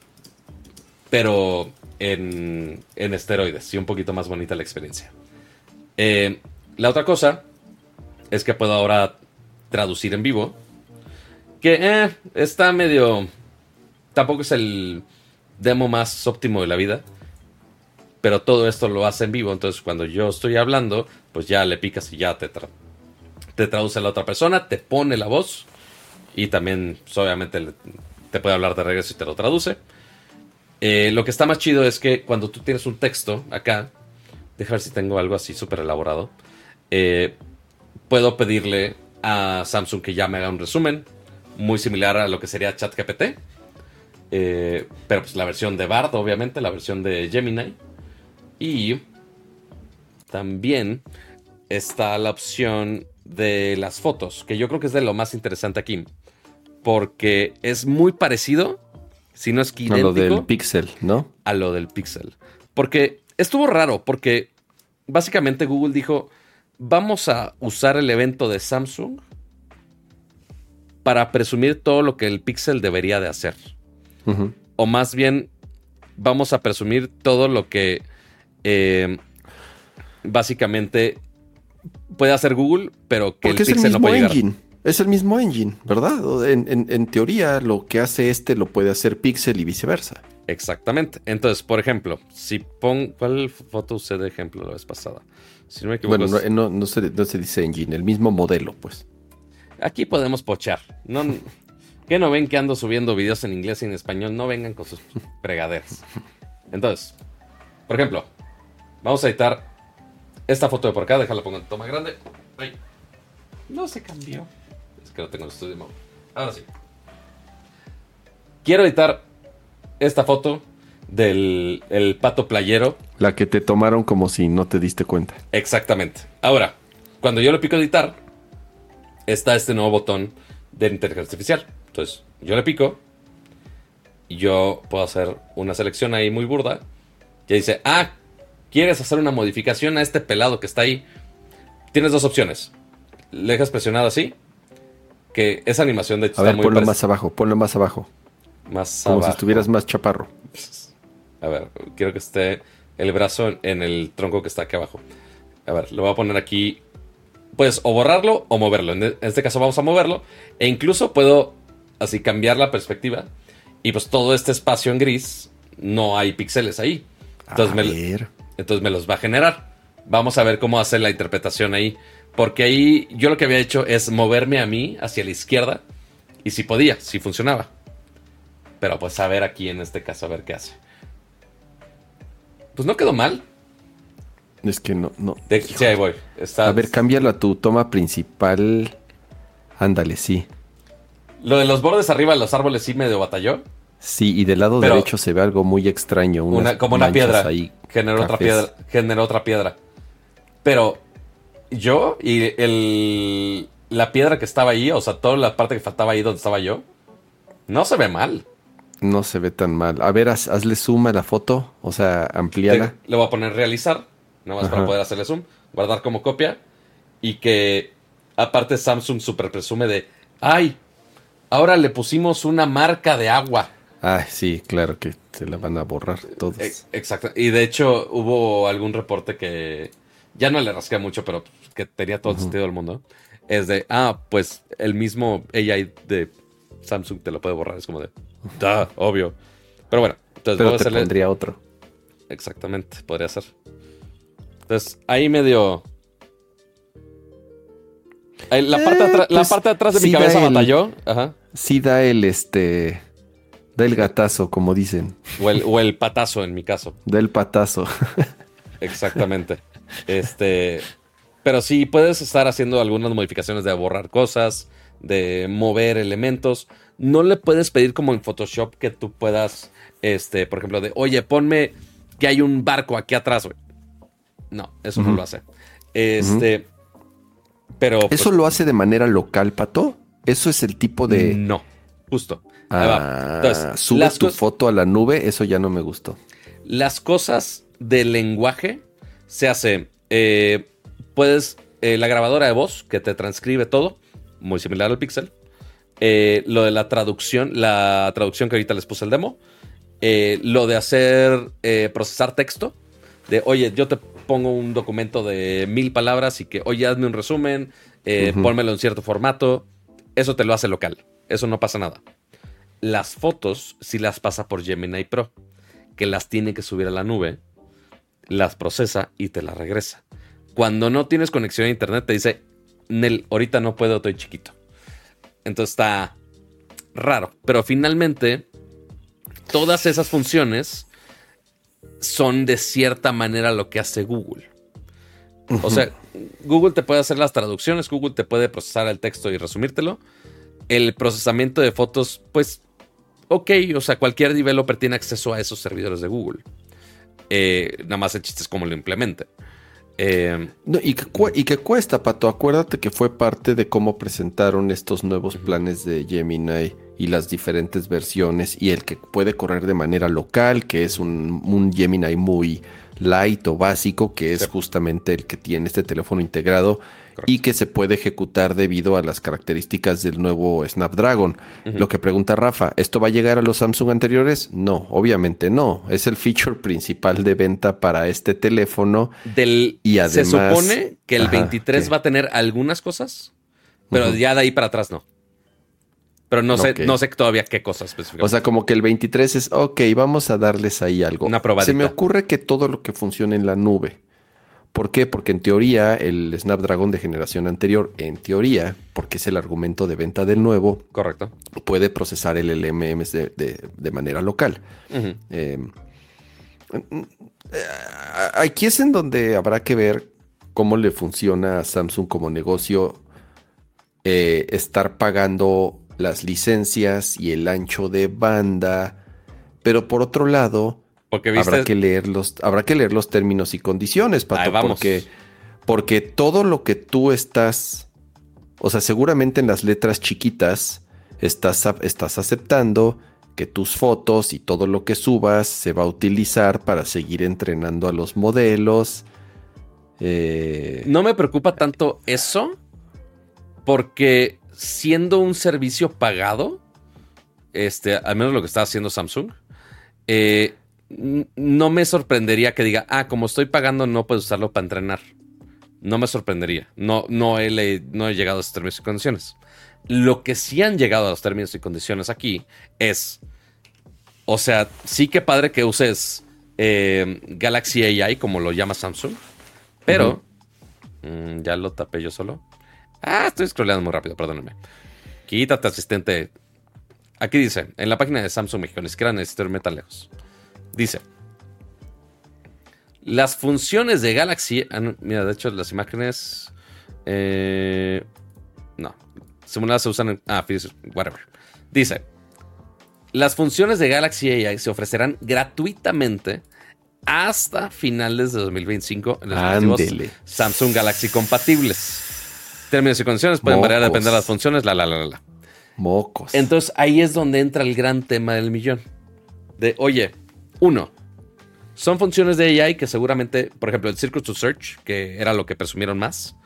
S1: pero en, en esteroides y un poquito más bonita la experiencia. Eh, la otra cosa es que puedo ahora traducir en vivo. Que eh, está medio tampoco es el demo más óptimo de la vida. Pero todo esto lo hace en vivo. Entonces, cuando yo estoy hablando, pues ya le picas y ya te, te traduce a la otra persona, te pone la voz. Y también, pues, obviamente, te puede hablar de regreso y te lo traduce. Eh, lo que está más chido es que cuando tú tienes un texto acá, déjame ver si tengo algo así súper elaborado. Eh, puedo pedirle a Samsung que ya me haga un resumen, muy similar a lo que sería ChatGPT. Eh, pero pues la versión de Bard, obviamente, la versión de Gemini. Y también está la opción de las fotos, que yo creo que es de lo más interesante aquí. Porque es muy parecido, si no es que idéntico.
S2: A lo del Pixel, ¿no?
S1: A lo del Pixel. Porque estuvo raro, porque básicamente Google dijo, vamos a usar el evento de Samsung para presumir todo lo que el Pixel debería de hacer. O más bien, vamos a presumir todo lo que eh, básicamente puede hacer Google, pero que el Pixel no puede
S2: engine. Es el mismo engine, ¿verdad? En, teoría, lo que hace este lo puede hacer Pixel y viceversa.
S1: Exactamente. Entonces, por ejemplo, si pongo. ¿Cuál foto usé de ejemplo la vez pasada?
S2: Si no me equivoco. Bueno, no, se, no, se, dice engine, el mismo modelo, pues.
S1: Aquí podemos pochar. No, ¿Qué no ven que ando subiendo videos en inglés y en español? No vengan con sus fregaderas. Entonces, por ejemplo, vamos a editar esta foto de por acá. Déjala pongo en toma grande. No se cambió. Que no tengo el estudio mode. Ahora sí. Quiero editar esta foto del pato playero.
S2: La que te tomaron como si no te diste cuenta.
S1: Exactamente. Ahora, cuando yo le pico editar, está este nuevo botón de inteligencia artificial. Entonces, yo le pico y yo puedo hacer una selección ahí muy burda. Que dice, ah, ¿quieres hacer una modificación a este pelado que está ahí? Tienes dos opciones. Le dejas presionado así, que esa animación de
S2: hecho A ver, ponlo más abajo, ponlo más abajo.
S1: Más
S2: Como si estuvieras más chaparro.
S1: A ver, quiero que esté el brazo en el tronco que está aquí abajo. A ver, lo voy a poner aquí. Puedes o borrarlo o moverlo. En este caso vamos a moverlo. E incluso puedo así cambiar la perspectiva y pues todo este espacio en gris no hay píxeles ahí. Entonces me, entonces me los va a generar. Vamos a ver cómo hacer la interpretación ahí. Porque ahí yo lo que había hecho es moverme a mí hacia la izquierda. Y si podía, si funcionaba. Pero pues a ver aquí en este caso, a ver qué hace. Pues no quedó mal.
S2: Es que no, no.
S1: sí, ahí voy.
S2: A ver, cámbialo a tu toma principal. Ándale, sí.
S1: Lo de los bordes arriba de los árboles sí medio batalló.
S2: Sí, y del lado derecho se ve algo muy extraño.
S1: Una, como una piedra. Ahí, generó otra piedra. Generó otra piedra. Pero yo y el, la piedra que estaba ahí, o sea, toda la parte que faltaba ahí donde estaba yo, no se ve mal.
S2: No se ve tan mal. A ver, hazle zoom a la foto, o sea, ampliada.
S1: Le voy a poner realizar, nada más para poder hacerle zoom, guardar como copia y que aparte Samsung super presume de, ay, ahora le pusimos una marca de agua.
S2: Ah, sí, claro que se la van a borrar todos.
S1: Exacto. Y de hecho hubo algún reporte que ya no le rasqué mucho, pero que tenía todo el sentido del mundo. Es de, ah, pues el mismo AI de Samsung te lo puede borrar. Es como de, da, obvio. Pero bueno,
S2: entonces pero te hacerle... pondría otro.
S1: Exactamente, podría ser. Entonces, ahí medio. la, parte la pues, parte de atrás de mi cabeza batalló. Ajá.
S2: Sí da el este. Da el gatazo, como dicen.
S1: O el, o el patazo en mi caso.
S2: Da el patazo. [LAUGHS]
S1: Exactamente. Este. Pero sí, puedes estar haciendo algunas modificaciones de borrar cosas, de mover elementos. No le puedes pedir como en Photoshop que tú puedas, este, por ejemplo, de, oye, ponme que hay un barco aquí atrás, güey. No, eso no lo hace. Este, pero...
S2: ¿Eso pues lo hace de manera local, Pato? ¿Eso es el tipo de...?
S1: No, justo.
S2: Ah, sube tu foto a la nube, eso ya no me gustó.
S1: Las cosas del lenguaje se hace... Eh, puedes... Eh, la grabadora de voz que te transcribe todo muy similar al Pixel. Eh, lo de la traducción, la traducción que ahorita les puse el demo. Eh, lo de hacer, procesar texto. De, oye, yo te pongo un documento de mil palabras y que, oye, hazme un resumen, pónmelo en cierto formato. Eso te lo hace local. Eso no pasa nada. Las fotos si las pasa por Gemini Pro, que las tiene que subir a la nube, las procesa y te las regresa. Cuando no tienes conexión a internet, te dice, Nel, ahorita no puedo, estoy chiquito. Entonces está raro. Pero finalmente, todas esas funciones son de cierta manera lo que hace Google. O sea, Google te puede hacer las traducciones, Google te puede procesar el texto y resumírtelo. El procesamiento de fotos, pues, ok, o sea, cualquier developer tiene acceso a esos servidores de Google. Eh, nada más el chiste es cómo lo implemente.
S2: Eh, y, que cuesta, Pato. Acuérdate que fue parte de cómo presentaron estos nuevos planes de Gemini y las diferentes versiones y el que puede correr de manera local, que es un Gemini muy light o básico, que es justamente el que tiene este teléfono integrado y que se puede ejecutar debido a las características del nuevo Snapdragon. Lo que pregunta Rafa, ¿esto va a llegar a los Samsung anteriores? No, obviamente no. Es el feature principal de venta para este teléfono.
S1: Del, y además, se supone que el 23 va a tener algunas cosas, pero ya de ahí para atrás no. Pero no sé, no sé todavía qué cosas específicamente.
S2: O sea, como que el 23 es, ok, vamos a darles ahí algo.
S1: Una probadita.
S2: Se me ocurre que todo lo que funcione en la nube. ¿Por qué? Porque en teoría el Snapdragon de generación anterior, en teoría, porque es el argumento de venta del nuevo,
S1: correcto,
S2: puede procesar el LMMS de, manera local. Em, aquí es en donde habrá que ver cómo le funciona a Samsung como negocio eh, estar pagando las licencias y el ancho de banda. Pero por otro lado, habrá, que leer los, habrá que leer los términos y condiciones, Pato, porque, porque todo lo que tú estás, o sea, seguramente en las letras chiquitas estás, estás aceptando que tus fotos y todo lo que subas se va a utilizar para seguir entrenando a los modelos.
S1: Eh, no me preocupa tanto eso, porque siendo un servicio pagado, este, al menos lo que está haciendo Samsung, eh, no me sorprendería que diga, ah, como estoy pagando, no puedo usarlo para entrenar. No me sorprendería. No, no, he, no he llegado a esos términos y condiciones. Lo que sí han llegado a los términos y condiciones aquí es O sea, sí que padre que uses eh, Galaxy AI, como lo llama Samsung. Pero, mm, ya lo tapé yo solo. Ah, estoy scrollando muy rápido, perdónenme. Quítate, asistente. Aquí dice, en la página de Samsung México, ni siquiera necesito irme tan lejos. Dice, las funciones de Galaxy... Ah, mira, de hecho, las imágenes... Eh, no, simuladas se usan en... Ah, whatever. Dice, las funciones de Galaxy AI se ofrecerán gratuitamente hasta finales de 2025 en los Samsung Galaxy compatibles. Términos y condiciones pueden variar depender de las funciones, la, la, la, la.
S2: Mocos.
S1: Entonces ahí es donde entra el gran tema del millón. De, oye, uno, son funciones de AI que seguramente, por ejemplo, el Circle to Search, que era lo que presumieron más,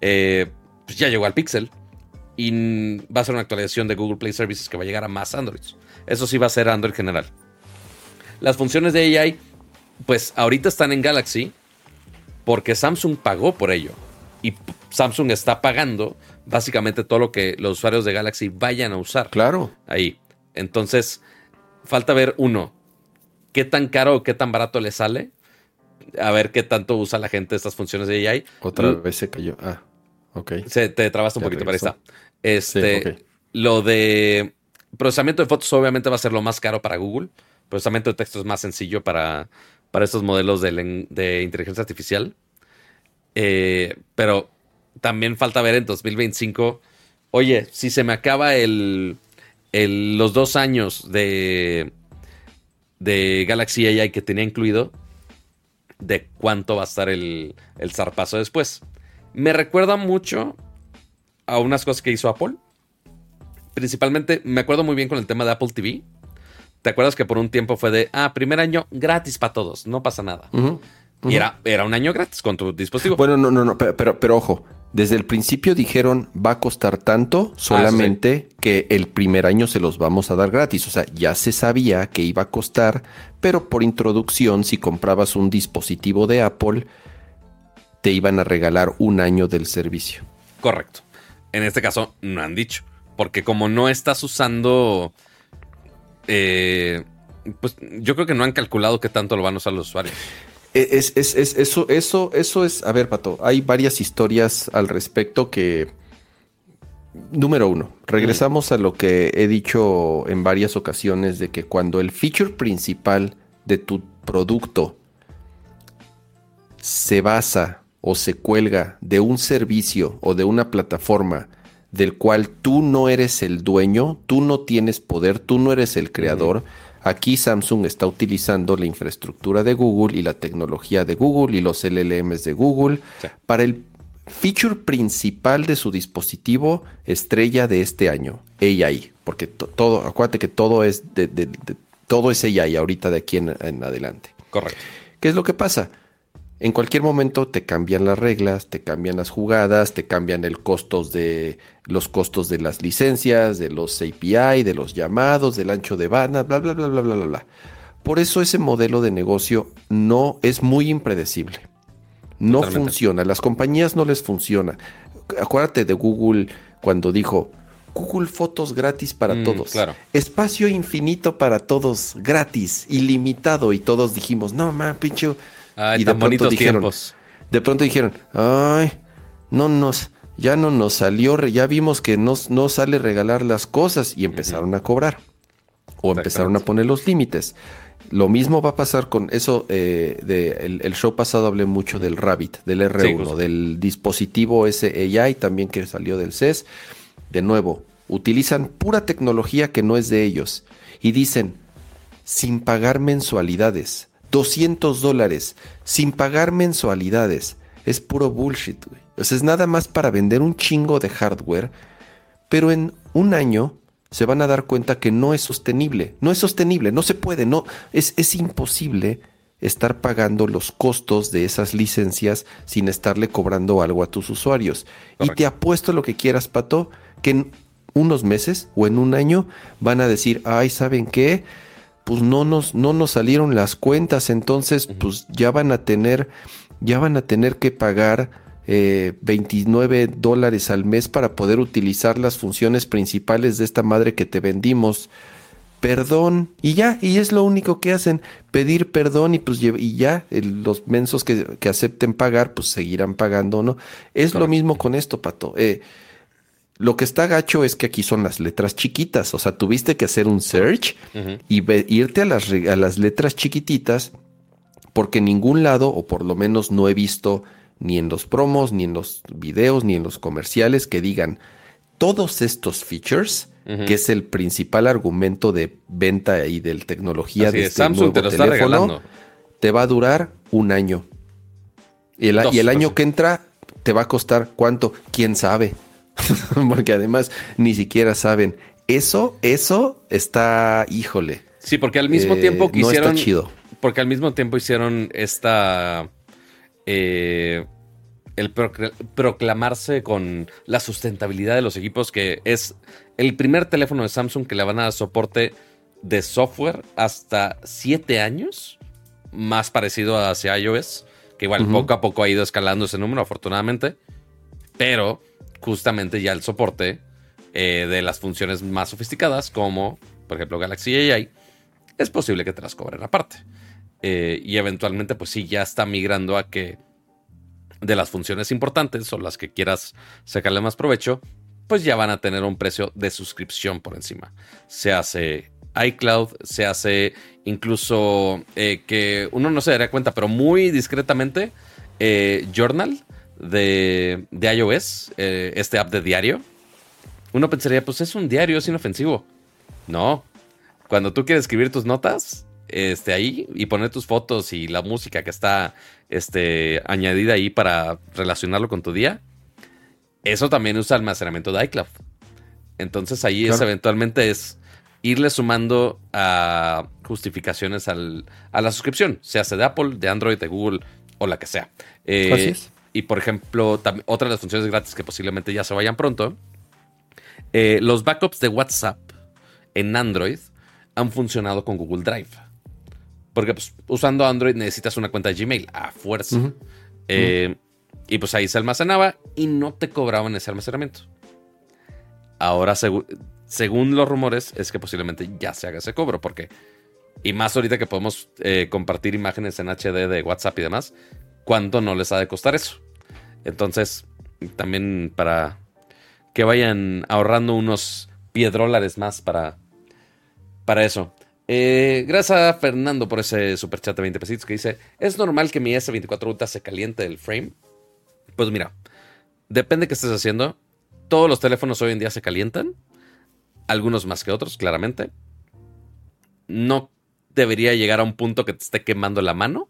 S1: eh, pues ya llegó al Pixel y va a ser una actualización de Google Play Services que va a llegar a más Androids. Eso sí va a ser Android general. Las funciones de AI, pues ahorita están en Galaxy porque Samsung pagó por ello. Y Samsung está pagando básicamente todo lo que los usuarios de Galaxy vayan a usar.
S2: Claro.
S1: Ahí. Entonces, falta ver uno, qué tan caro o qué tan barato le sale. A ver qué tanto usa la gente estas funciones de AI.
S2: Otra vez se cayó. Ah. Ok.
S1: Se te trabaste un poquito, para está. Este, Lo de procesamiento de fotos obviamente va a ser lo más caro para Google. Procesamiento de texto es más sencillo para, para estos modelos de, inteligencia artificial. Eh, pero también falta ver en 2025, oye, si se me acaba el, los dos años de, de Galaxy AI que tenía incluido, de cuánto va a estar el, el zarpazo después. Me recuerda mucho a unas cosas que hizo Apple. Principalmente, me acuerdo muy bien con el tema de Apple TV. ¿Te acuerdas que por un tiempo fue de, ah, primer año gratis para todos, no pasa nada? Y era, era un año gratis con tu dispositivo.
S2: Bueno, no, no, no, pero, pero, ojo, desde el principio dijeron va a costar tanto, ah, solamente que el primer año se los vamos a dar gratis. O sea, ya se sabía que iba a costar, pero por introducción, si comprabas un dispositivo de Apple, te iban a regalar un año del servicio.
S1: Correcto. En este caso no han dicho, porque como no estás usando, eh, pues yo creo que no han calculado qué tanto lo van a usar los usuarios.
S2: Es, es, es, eso, eso, eso es, a ver, Pato, hay varias historias al respecto que, número uno, regresamos a lo que he dicho en varias ocasiones de que cuando el feature principal de tu producto se basa o se cuelga de un servicio o de una plataforma del cual tú no eres el dueño, tú no tienes poder, tú no eres el creador. Aquí Samsung está utilizando la infraestructura de Google y la tecnología de Google y los LLMs de Google para el feature principal de su dispositivo estrella de este año, AI, porque todo, acuérdate que todo es de, todo es AI ahorita de aquí en adelante.
S1: Correcto.
S2: ¿Qué es lo que pasa? En cualquier momento te cambian las reglas, te cambian las jugadas, te cambian el costos de los costos de las licencias, de los API, de los llamados, del ancho de banda, bla bla bla bla bla bla. Por eso ese modelo de negocio no es muy impredecible. No funciona, las compañías no les funciona. Acuérdate de Google cuando dijo Google Fotos gratis para mm, todos.
S1: Claro.
S2: Espacio infinito para todos, gratis, ilimitado. Y todos dijimos, no, man, pinche
S1: y de pronto dijeron,
S2: de pronto dijeron, ay, no nos, ya no nos salió, ya vimos que no, no sale regalar las cosas y empezaron a cobrar o empezaron a poner los límites. Lo mismo va a pasar con eso. Eh, de, el, show pasado hablé mucho del Rabbit, del R1, del dispositivo SAI también que salió del CES. De nuevo, utilizan pura tecnología que no es de ellos y dicen sin pagar mensualidades. 200 dólares sin pagar mensualidades. Es puro bullshit, güey. O sea, es nada más para vender un chingo de hardware, pero en un año se van a dar cuenta que no es sostenible. No es sostenible, no se puede, no, es, es imposible estar pagando los costos de esas licencias sin estarle cobrando algo a tus usuarios. Y te apuesto lo que quieras, Pato, que en unos meses o en un año van a decir, ay, ¿saben qué? Pues no nos, no nos salieron las cuentas, entonces pues ya van a tener, ya van a tener que pagar 29 eh, dólares al mes para poder utilizar las funciones principales de esta madre que te vendimos. perdón y ya, y es lo único que hacen, pedir perdón y pues y ya, los mensos que, acepten pagar, pues seguirán pagando, ¿no? Es lo mismo con esto, Pato. Eh, lo que está gacho es que aquí son las letras chiquitas, o sea, tuviste que hacer un search y irte a las, a las letras chiquititas, porque en ningún lado, o por lo menos no he visto ni en los promos, ni en los videos, ni en los comerciales que digan todos estos features que es el principal argumento de venta y de tecnología de este Samsung nuevo te teléfono, te va a durar un año. Y el, y el año que entra te va a costar cuánto, quién sabe. [LAUGHS] porque además ni siquiera saben. Eso, eso está, híjole.
S1: Sí, porque al mismo tiempo quisieron. No está chido. Porque al mismo tiempo hicieron esta. Eh, el proclamarse con la sustentabilidad de los equipos, que es el primer teléfono de Samsung que le van a dar soporte de software hasta 7 años, más parecido hacia iOS, que igual poco a poco ha ido escalando ese número, afortunadamente, pero justamente ya el soporte eh, de las funciones más sofisticadas, como por ejemplo Galaxy AI, es posible que te las cobren aparte. Eh, y eventualmente, pues sí, ya está migrando a que de las funciones importantes o las que quieras sacarle más provecho, pues ya van a tener un precio de suscripción por encima. Se hace iCloud, se hace incluso eh, que uno no se daría cuenta, pero muy discretamente, Journal de, de iOS, eh, este app de diario. Uno pensaría, pues es un diario, es inofensivo. No. Cuando tú quieres escribir tus notas, este, ahí y poner tus fotos y la música que está este, añadida ahí para relacionarlo con tu día, eso también usa almacenamiento de iCloud. Entonces ahí es eventualmente es irle sumando a justificaciones a la suscripción, sea de Apple, de Android, de Google o la que sea. Eh, y por ejemplo, otra de las funciones gratis que posiblemente ya se vayan pronto, eh, los backups de WhatsApp en Android han funcionado con Google Drive. Porque pues, usando Android necesitas una cuenta de Gmail a fuerza. Eh, y pues ahí se almacenaba y no te cobraban ese almacenamiento. Ahora, según los rumores, es que posiblemente ya se haga ese cobro. Porque, y más ahorita que podemos eh, compartir imágenes en HD de WhatsApp y demás, ¿cuánto no les ha de costar eso? Entonces, también para que vayan ahorrando unos piedrólares más para, para eso. Eh, gracias a Fernando por ese super chat de 20 pesitos que dice: ¿Es normal que mi S24 Ultra se caliente el frame? Pues mira, depende de qué estés haciendo. Todos los teléfonos hoy en día se calientan. Algunos más que otros, claramente. No debería llegar a un punto que te esté quemando la mano,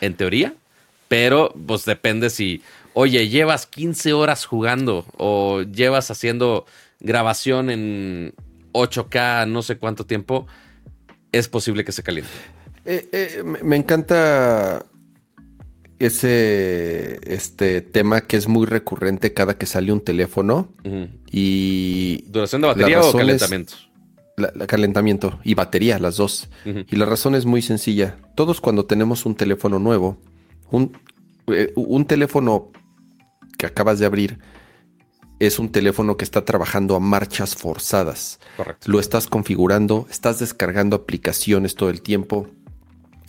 S1: en teoría. Pero, pues depende si, oye, llevas 15 horas jugando o llevas haciendo grabación en 8K no sé cuánto tiempo es posible que se caliente.
S2: Eh, eh, me encanta ese este tema que es muy recurrente cada que sale un teléfono y
S1: duración de batería o calentamiento
S2: calentamiento y batería las dos. Y la razón es muy sencilla. Todos cuando tenemos un teléfono nuevo un, eh, un teléfono que acabas de abrir es un teléfono que está trabajando a marchas forzadas. Correcto. Lo estás configurando, estás descargando aplicaciones todo el tiempo,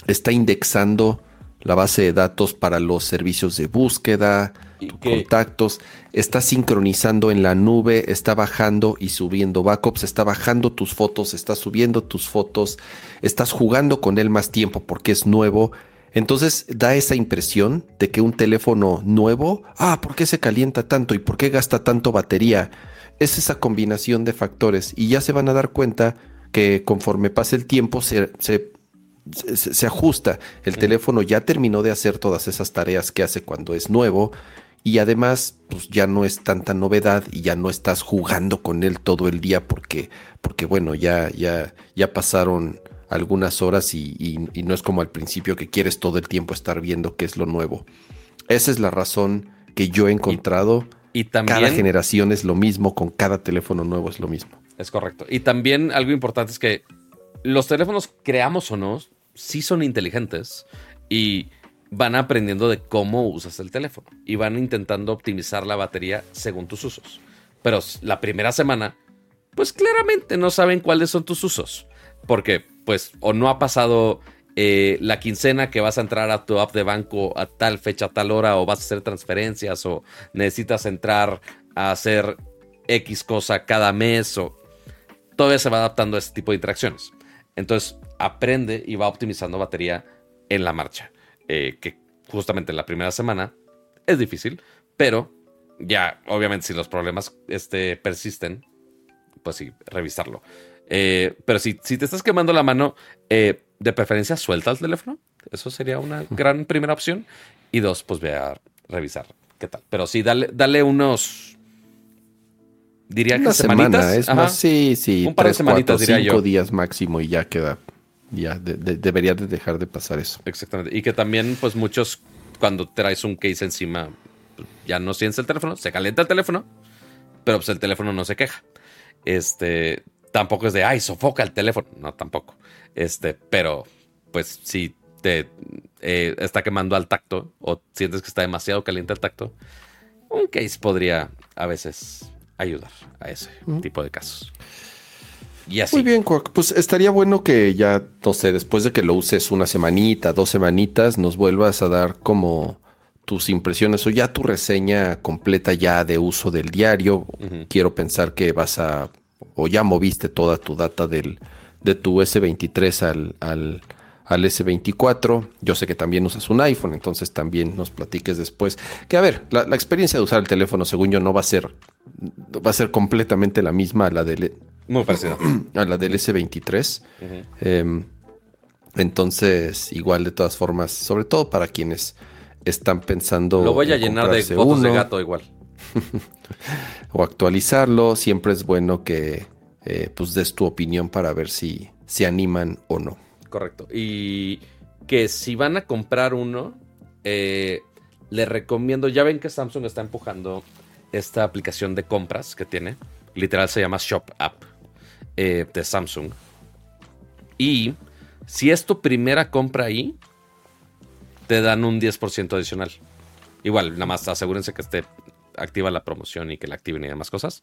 S2: está indexando la base de datos para los servicios de búsqueda, contactos, está sincronizando en la nube, está bajando y subiendo backups, está bajando tus fotos, está subiendo tus fotos, estás jugando con él más tiempo porque es nuevo entonces da esa impresión de que un teléfono nuevo, ah, ¿por qué se calienta tanto y por qué gasta tanto batería? Es esa combinación de factores y ya se van a dar cuenta que conforme pase el tiempo se, se, ajusta. El teléfono ya terminó de hacer todas esas tareas que hace cuando es nuevo y además pues ya no es tanta novedad y ya no estás jugando con él todo el día porque, porque bueno, ya, ya, ya pasaron algunas horas y, no es como al principio que quieres todo el tiempo estar viendo qué es lo nuevo. Esa es la razón que yo he encontrado. Y, también, cada generación es lo mismo, con cada teléfono nuevo es lo mismo.
S1: Es correcto. Y también algo importante es que los teléfonos, creamos o no, sí son inteligentes y van aprendiendo de cómo usas el teléfono y van intentando optimizar la batería según tus usos. Pero la primera semana, pues claramente no saben cuáles son tus usos Porque, pues, o no ha pasado eh, la quincena que vas a entrar a tu app de banco a tal fecha, a tal hora, o vas a hacer transferencias, o necesitas entrar a hacer X cosa cada mes, o todavía se va adaptando a este tipo de interacciones. Entonces, aprende y va optimizando batería en la marcha. Eh, que justamente en la primera semana es difícil, pero ya, obviamente, si los problemas este, persisten, pues sí, revisarlo. Eh, pero si, si te estás quemando la mano, eh, de preferencia suelta el teléfono. Eso sería una gran primera opción. Y dos, pues ve a revisar qué tal. Pero sí, dale, dale unos. Diría que
S2: semana, es más, sí, sí. Un par de semanitas, cuatro, cinco días máximo y ya queda. Ya debería de dejar de pasar eso.
S1: Exactamente. Y que también, pues muchos, cuando traes un case encima, ya no sientes el teléfono, se calienta el teléfono, pero pues el teléfono no se queja. Este, tampoco es de, ay, sofoca el teléfono. No, tampoco. Este, pero, pues, si te eh, está quemando al tacto o sientes que está demasiado caliente el tacto, un case podría a veces ayudar a ese tipo de casos.
S2: Y así. Muy bien, Pues estaría bueno que ya, no sé, después de que lo uses una semanita, dos semanitas, nos vuelvas a dar como tus impresiones o ya tu reseña completa ya de uso del diario. Quiero pensar que vas a o ya moviste toda tu data del, de tu S23 al, al, al, S24. Yo sé que también usas un iPhone, entonces también nos platiques después. Que a ver, la, experiencia de usar el teléfono, según yo, no va a ser, va a ser completamente la misma a la del,
S1: Muy [CLEARS THROAT]
S2: a la del S23. Em, entonces, igual de todas formas, sobre todo para quienes están pensando.
S1: Lo voy a llenar de fotos de gato igual. [LAUGHS]
S2: o actualizarlo. Siempre es bueno que eh, pues des tu opinión para ver si se animan o no.
S1: Correcto. Y que si van a comprar uno, eh, les recomiendo, ya ven que Samsung está empujando esta aplicación de compras que tiene. Literal se llama Shop App eh, de Samsung. Y si es tu primera compra ahí, te dan un 10% adicional. Igual, nada más asegúrense que esté activa la promoción y que la activen y demás cosas.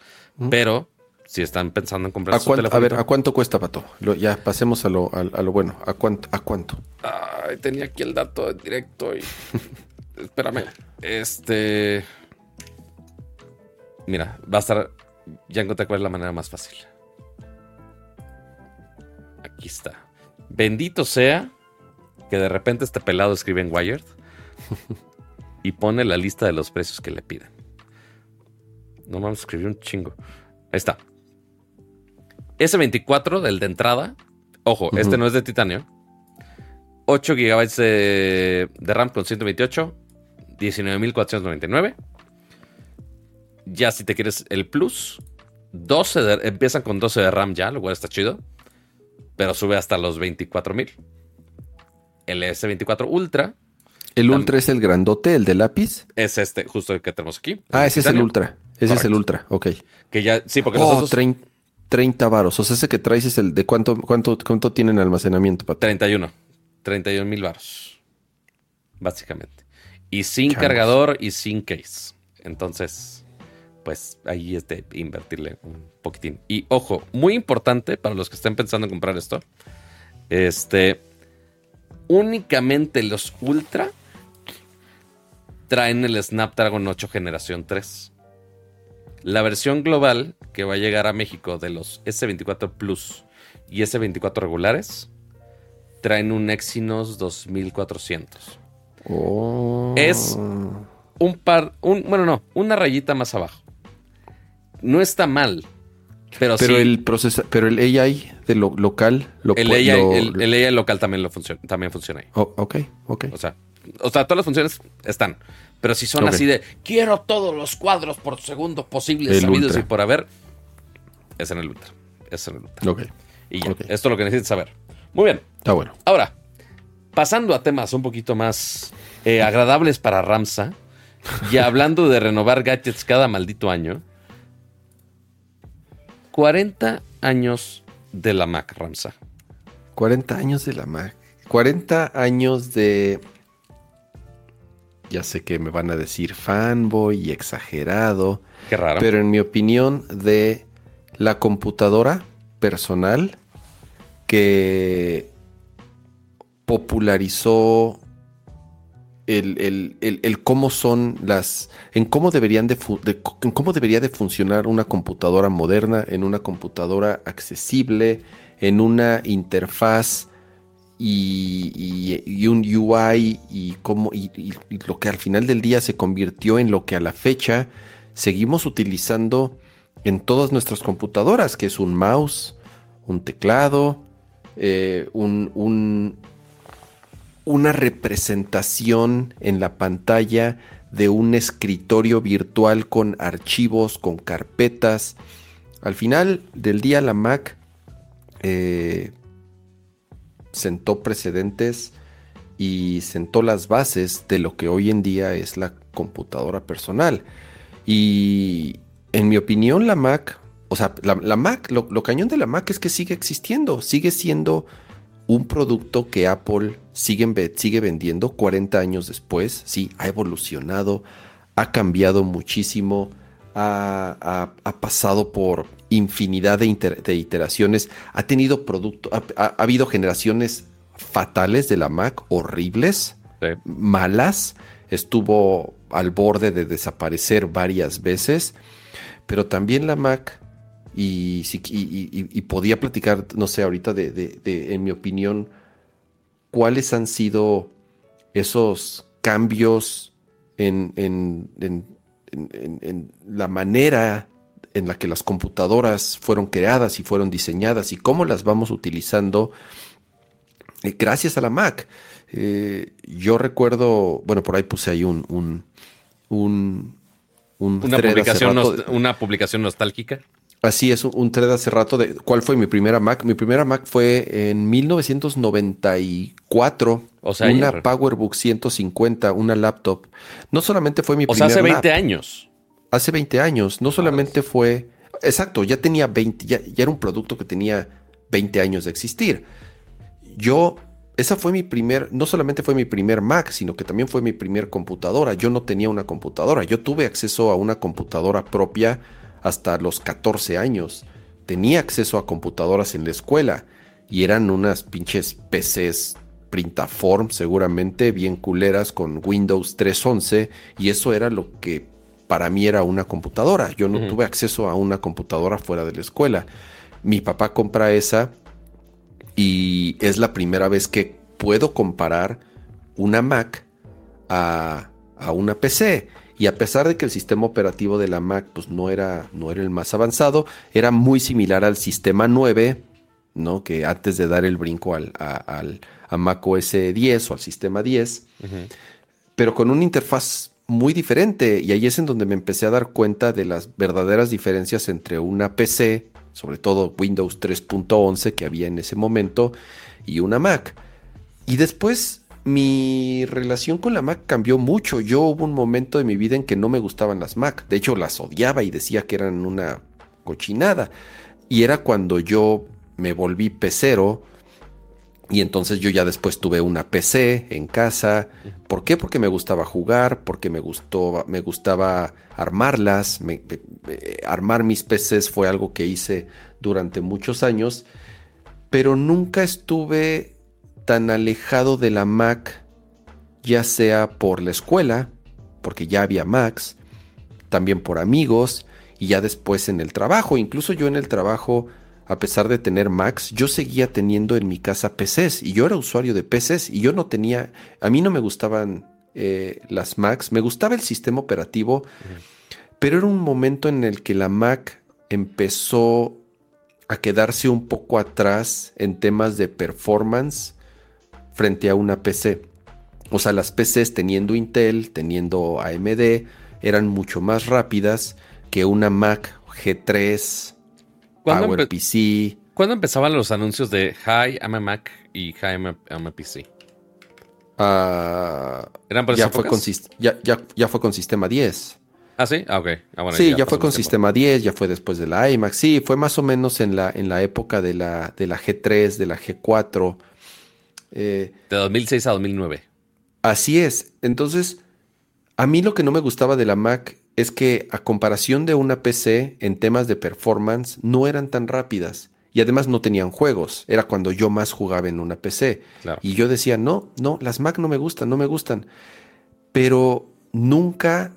S1: Pero si están pensando en comprar
S2: ¿A, su a ver, ¿a cuánto cuesta, Pato? ya pasemos a lo, a, lo bueno. ¿A cuánto? ¿A cuánto?
S1: Ay, tenía aquí el dato directo y. [LAUGHS] Espérame. Este. Mira, va a estar. Ya encontré cuál es la manera más fácil. Aquí está. Bendito sea que de repente este pelado escribe en Wired [LAUGHS] y pone la lista de los precios que le piden. No vamos a escribir un chingo. Ahí está. S24 del de entrada. Ojo, este no es de titanio. 8 GB de, RAM con 128. 19.499. Ya si te quieres el Plus. 12 empiezan con 12 de RAM ya, lo cual está chido. Pero sube hasta los 24.000. El S24 Ultra.
S2: ¿El Ultra es el grandote, el de lápiz?
S1: Es este, justo el que tenemos aquí.
S2: Ah, ese es el Ultra. Ese es el Ultra, ok.
S1: Que ya, sí, porque
S2: oh, nosotros... 30, varos. O sea, ese que traes es el de cuánto, cuánto, cuánto tienen almacenamiento,
S1: Pato? 31. 31 mil varos. Básicamente. Y sin cargador y sin case. Entonces, pues ahí es de invertirle un poquitín. Y ojo, muy importante para los que estén pensando en comprar esto. Este. Únicamente los Ultra traen el Snapdragon 8 generación 3. La versión global que va a llegar a México de los S24 Plus y S24 regulares traen un Exynos 2400. Es un par, un, bueno, no, una rayita más abajo. No está mal, pero,
S2: pero el proceso, pero el AI de lo local,
S1: lo, el, AI, el, AI local también lo funciona, también funciona ahí.
S2: Oh, ok, ok.
S1: O sea, o sea, todas las funciones están. Pero si son así de quiero todos los cuadros por segundo posibles sabidos y por haber, es en el Ultra. Es en el Ultra.
S2: Ok.
S1: Y ya, esto es lo que necesitas saber. Muy bien.
S2: Está bueno.
S1: Ahora, pasando a temas un poquito más eh, agradables para Ramsa, y hablando de renovar gadgets cada maldito año, 40 años de la Mac, Ramsa.
S2: 40 años de la Mac. 40 años de ya sé que me van a decir fanboy y exagerado.
S1: Qué raro.
S2: Pero en mi opinión, de la computadora personal que popularizó el, cómo son las, en cómo deberían de, en cómo debería de funcionar una computadora moderna, en una computadora accesible, en una interfaz y, un UI y, y, lo que al final del día se convirtió en lo que a la fecha seguimos utilizando en todas nuestras computadoras, que es un mouse, un teclado, eh, un, una representación en la pantalla de un escritorio virtual con archivos, con carpetas. Al final del día la Mac eh, sentó precedentes y sentó las bases de lo que hoy en día es la computadora personal. Y en mi opinión la Mac, o sea, la, Mac, lo, cañón de la Mac es que sigue existiendo, sigue siendo un producto que Apple sigue, sigue vendiendo 40 años después, sí, ha evolucionado, ha cambiado muchísimo, ha, pasado por infinidad de, iteraciones, ha tenido producto, ha, habido generaciones fatales de la Mac, horribles, malas, estuvo al borde de desaparecer varias veces, pero también la Mac y, podía platicar, no sé, ahorita de, en mi opinión, cuáles han sido esos cambios en, en, la manera en la que las computadoras fueron creadas y fueron diseñadas y cómo las vamos utilizando eh, gracias a la Mac. Eh, yo recuerdo, bueno, por ahí puse ahí un, un, un,
S1: una, publicación una publicación nostálgica.
S2: Así es, un thread hace rato de cuál fue mi primera Mac. Mi primera Mac fue en 1994. O sea, una PowerBook 150, una laptop. No solamente fue mi primera.
S1: O sea, hace 20 años.
S2: Hace 20 años. No solamente fue. Exacto, ya tenía 20, ya, ya era un producto que tenía 20 años de existir. Yo esa fue mi primer, no solamente fue mi primer Mac, sino que también fue mi primer computadora. Yo no tenía una computadora, yo tuve acceso a una computadora propia hasta los 14 años. Tenía acceso a computadoras en la escuela y eran unas pinches PCs Printaform seguramente bien culeras con Windows 3.11 y eso era lo que para mí era una computadora. Yo no tuve acceso a una computadora fuera de la escuela. Mi papá compra esa y es la primera vez que puedo comparar una Mac a, a una PC. Y a pesar de que el sistema operativo de la Mac pues, no, era, no era el más avanzado, era muy similar al sistema 9, ¿no? que antes de dar el brinco al, a, Mac OS 10 o al sistema 10, pero con una interfaz muy diferente. Y ahí es en donde me empecé a dar cuenta de las verdaderas diferencias entre una PC, sobre todo Windows 3.11 que había en ese momento, y una Mac. Y después mi relación con la Mac cambió mucho. Yo hubo un momento de mi vida en que no me gustaban las Mac. De hecho, las odiaba y decía que eran una cochinada. Y era cuando yo me volví pecero. Y entonces yo ya después tuve una PC en casa. ¿Por qué? Porque me gustaba jugar, porque me gustó, me gustaba armarlas. armar mis PCs fue algo que hice durante muchos años. Pero nunca estuve tan alejado de la Mac, ya sea por la escuela, porque ya había Macs, también por amigos y ya después en el trabajo. Incluso yo en el trabajo, a pesar de tener Macs, yo seguía teniendo en mi casa PCs y yo era usuario de PCs y yo no tenía, a mí no me gustaban eh, las Macs, me gustaba el sistema operativo, pero era un momento en el que la Mac empezó a quedarse un poco atrás en temas de performance frente a una PC. O sea, las PCs teniendo Intel, teniendo AMD, eran mucho más rápidas que una Mac G3, PowerPC.
S1: ¿Cuándo empezaban los anuncios de Hi, I'm a Mac y Hi, I'm a, PC?
S2: Ah, ¿Eran ya, fue con, ya, ya, fue con sistema 10.
S1: Ah, sí, ah, ok. Ah,
S2: sí, ya, fue con sistema 10, ya fue después de la iMac. Sí, fue más o menos en la, en la época de la, de la G3, de la G4.
S1: Eh, de 2006 a 2009.
S2: Así es. Entonces, a mí lo que no me gustaba de la Mac es que a comparación de una PC en temas de performance no eran tan rápidas. Y además no tenían juegos. Era cuando yo más jugaba en una PC. Y yo decía, no, no, las Mac no me gustan, no me gustan. Pero nunca,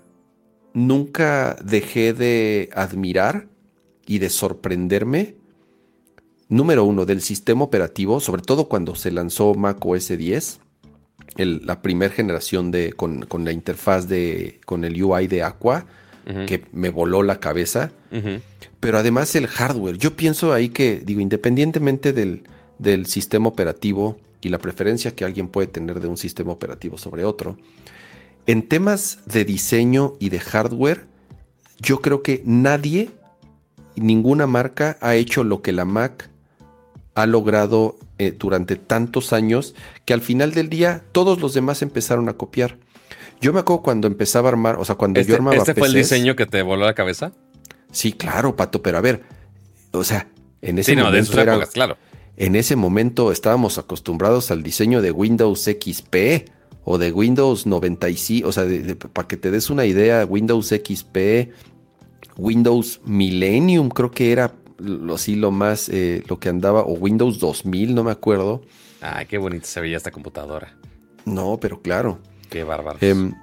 S2: nunca dejé de admirar y de sorprenderme. Número uno, del sistema operativo, sobre todo cuando se lanzó Mac OS 10, la primera generación de, con, la interfaz de, con el UI de Aqua, que me voló la cabeza. Pero además el hardware. Yo pienso ahí que, digo, independientemente del, del sistema operativo y la preferencia que alguien puede tener de un sistema operativo sobre otro, en temas de diseño y de hardware, yo creo que nadie, ninguna marca ha hecho lo que la Mac ha logrado eh, durante tantos años que al final del día todos los demás empezaron a copiar. Yo me acuerdo cuando empezaba a armar, o sea, cuando
S1: yo
S2: este, armaba
S1: ¿Este fue el diseño que te voló la cabeza?
S2: Sí, claro, Pato, pero a ver, o sea, en ese momento era,
S1: claro.
S2: En ese momento estábamos acostumbrados al diseño de Windows XP o de Windows 95, o sea, para que te des una idea, Windows XP, Windows Millennium, creo que era así lo más, eh, lo que andaba, o Windows 2000, no me acuerdo.
S1: Ah, qué bonita se veía esta computadora.
S2: No, pero claro.
S1: Qué bárbaro.
S2: Em,